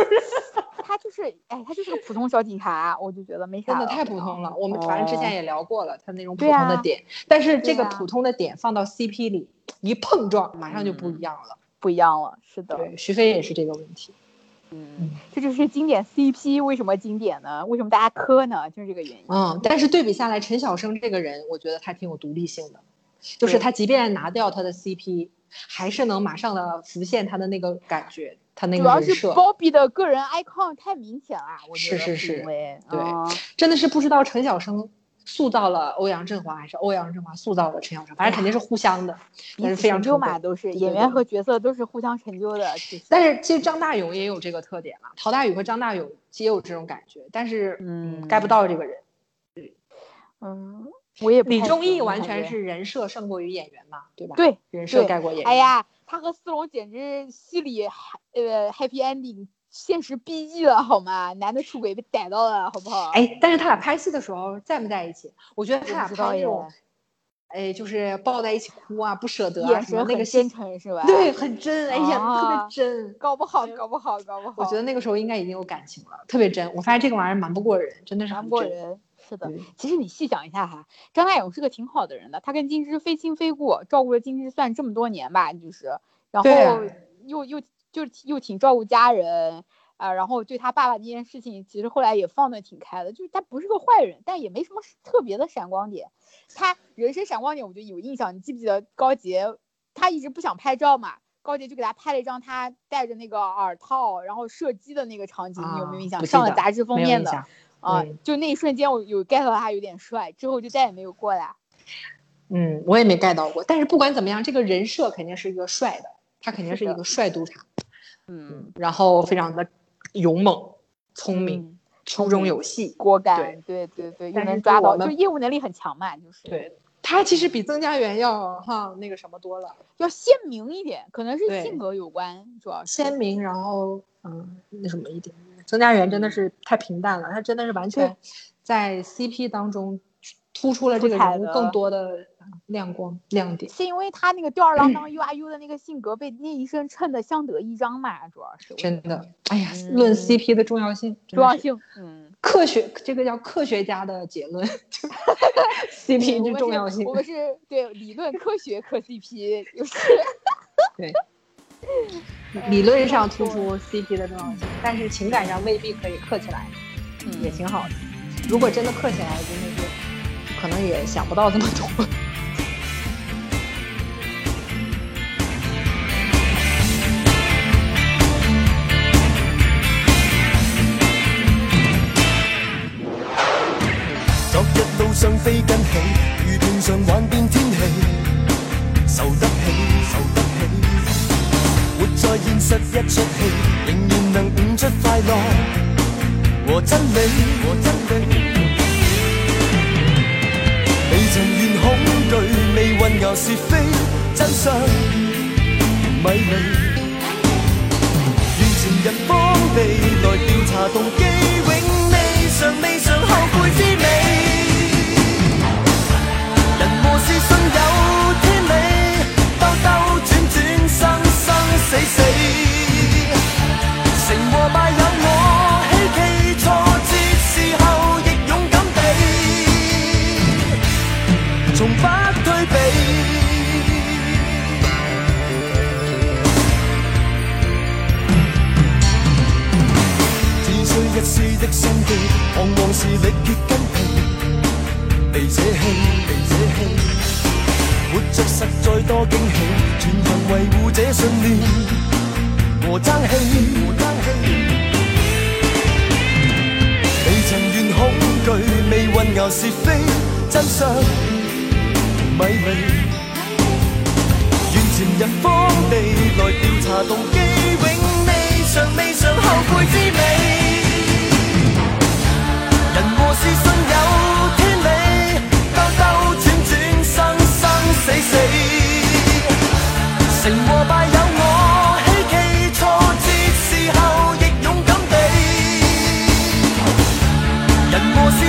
他就是，哎，他就是个普通小警察，我就觉得没啥了。真的太普通了。我们反正之前哦也聊过了，他那种普通的点，但是这个普通的点放到 CP 里一碰撞，马上就不一嗯样了。不一样了，是的。对，徐飞也是这个问题。嗯，这就是经典 CP 为什么经典呢？为什么大家磕呢？就是这个原因。嗯，但是对比下来，陈小生这个人，我觉得他挺有独立性的，就是他即便拿掉他的 CP，还是能马上的浮现他的那个感觉，他那个主要是，Bobby 的个人 icon 太明显了，我觉得是是是。对。嗯真的是不知道陈小生塑造了欧阳震华，还是欧阳震华塑造了陈小春，反正肯定是互相的，但是非常成就嘛，都是演员和角色都是互相成就的。但是其实张大勇也有这个特点了，陶大宇和张大勇皆有这种感觉，但是嗯盖不到这个人，嗯，我也不李忠义完全是人设胜过于演员嘛，对吧？对人设盖过演员。哎，呀，他和思龙简直戏里呃 happy ending，现实 BE 了好吗？男的出轨被逮到了，好不好？，哎，但是他俩拍戏的时候在不在一起？我觉得他俩我不知道耶拍那种，哎，就是抱在一起哭啊，不舍得啊，什么那个真，诚是吧？对，，很真，哎呀，特啊别真。搞不好，搞不好，搞不好。我觉得那个时候应该已经有感情了，特别真。我发现这个玩意儿瞒不过人，真的是瞒。不过人。是的，其实你细想一下哈，张大勇是个挺好的人的，他跟金枝非亲非故，照顾了金枝算这么多年吧，就是，然后又又就是又挺照顾家人啊、然后对他爸爸那件事情，其实后来也放得挺开的，就是他不是个坏人，但也没什么特别的闪光点。他人生闪光点我就有印象，你记不记得高杰，他一直不想拍照嘛，高杰就给他拍了一张他戴着那个耳套然后射击的那个场景，你有没有印象？上了杂志封面的。啊，嗯就那一瞬间我有 get 到他有点帅，之后就再也没有过来。嗯，我也没 get 到过。但是不管怎么样，这个人设肯定是一个帅的，他肯定是一个帅督察。嗯，然后非常的勇猛、聪明、嗯粗中有细。果敢，对对对，又能抓到，就业务能力很强嘛，就是对他其实比曾家园要哈那个什么多了，要鲜明一点，可能是性格有关，主要是鲜明，然后嗯那什么一点。曾家园真的是太平淡了，他真的是完全在 CP 当中突出了这个人物更多的亮光亮点。是因为他那个吊儿郎当、U I U 的那个性格被那一身衬得相得益彰嘛，主要是真的，哎呀，嗯论 CP 的重要性，重要性，嗯，科学，这个叫科学家的结论 [LAUGHS] 就，CP 之我们是重要性我。们是对理论科学磕 CP，就是 [LAUGHS] 对，[LAUGHS] 理论上突出 CP 的重要性，但是情感上未必可以刻起来，也嗯，挺好的。如果真的刻起来，真的是可能也想不到这么多。昨日路上飛緊起，如平常幻變天氣，受得起，受得起。活在現實一出戲，仍然能悟出快樂和真理，和真理。未曾願恐懼，未混淆是非，真相迷離。願前人荒地來調查動機，永未尝未嘗後悔之味。人和事信有天理，兜兜轉轉，生生死死。需一絲的心機，往往是力竭筋疲。被捨棄，被捨棄，活着實在多驚喜，全憑維護這信念和爭氣，和爭氣。未曾願恐懼，未混淆是非，真相迷離。願前日方地來調查動機，永未尝未嘗後悔之味。人和事信有天理，兜兜转转，生生死死。成和败有我希冀，挫折时候亦勇敢地。人和事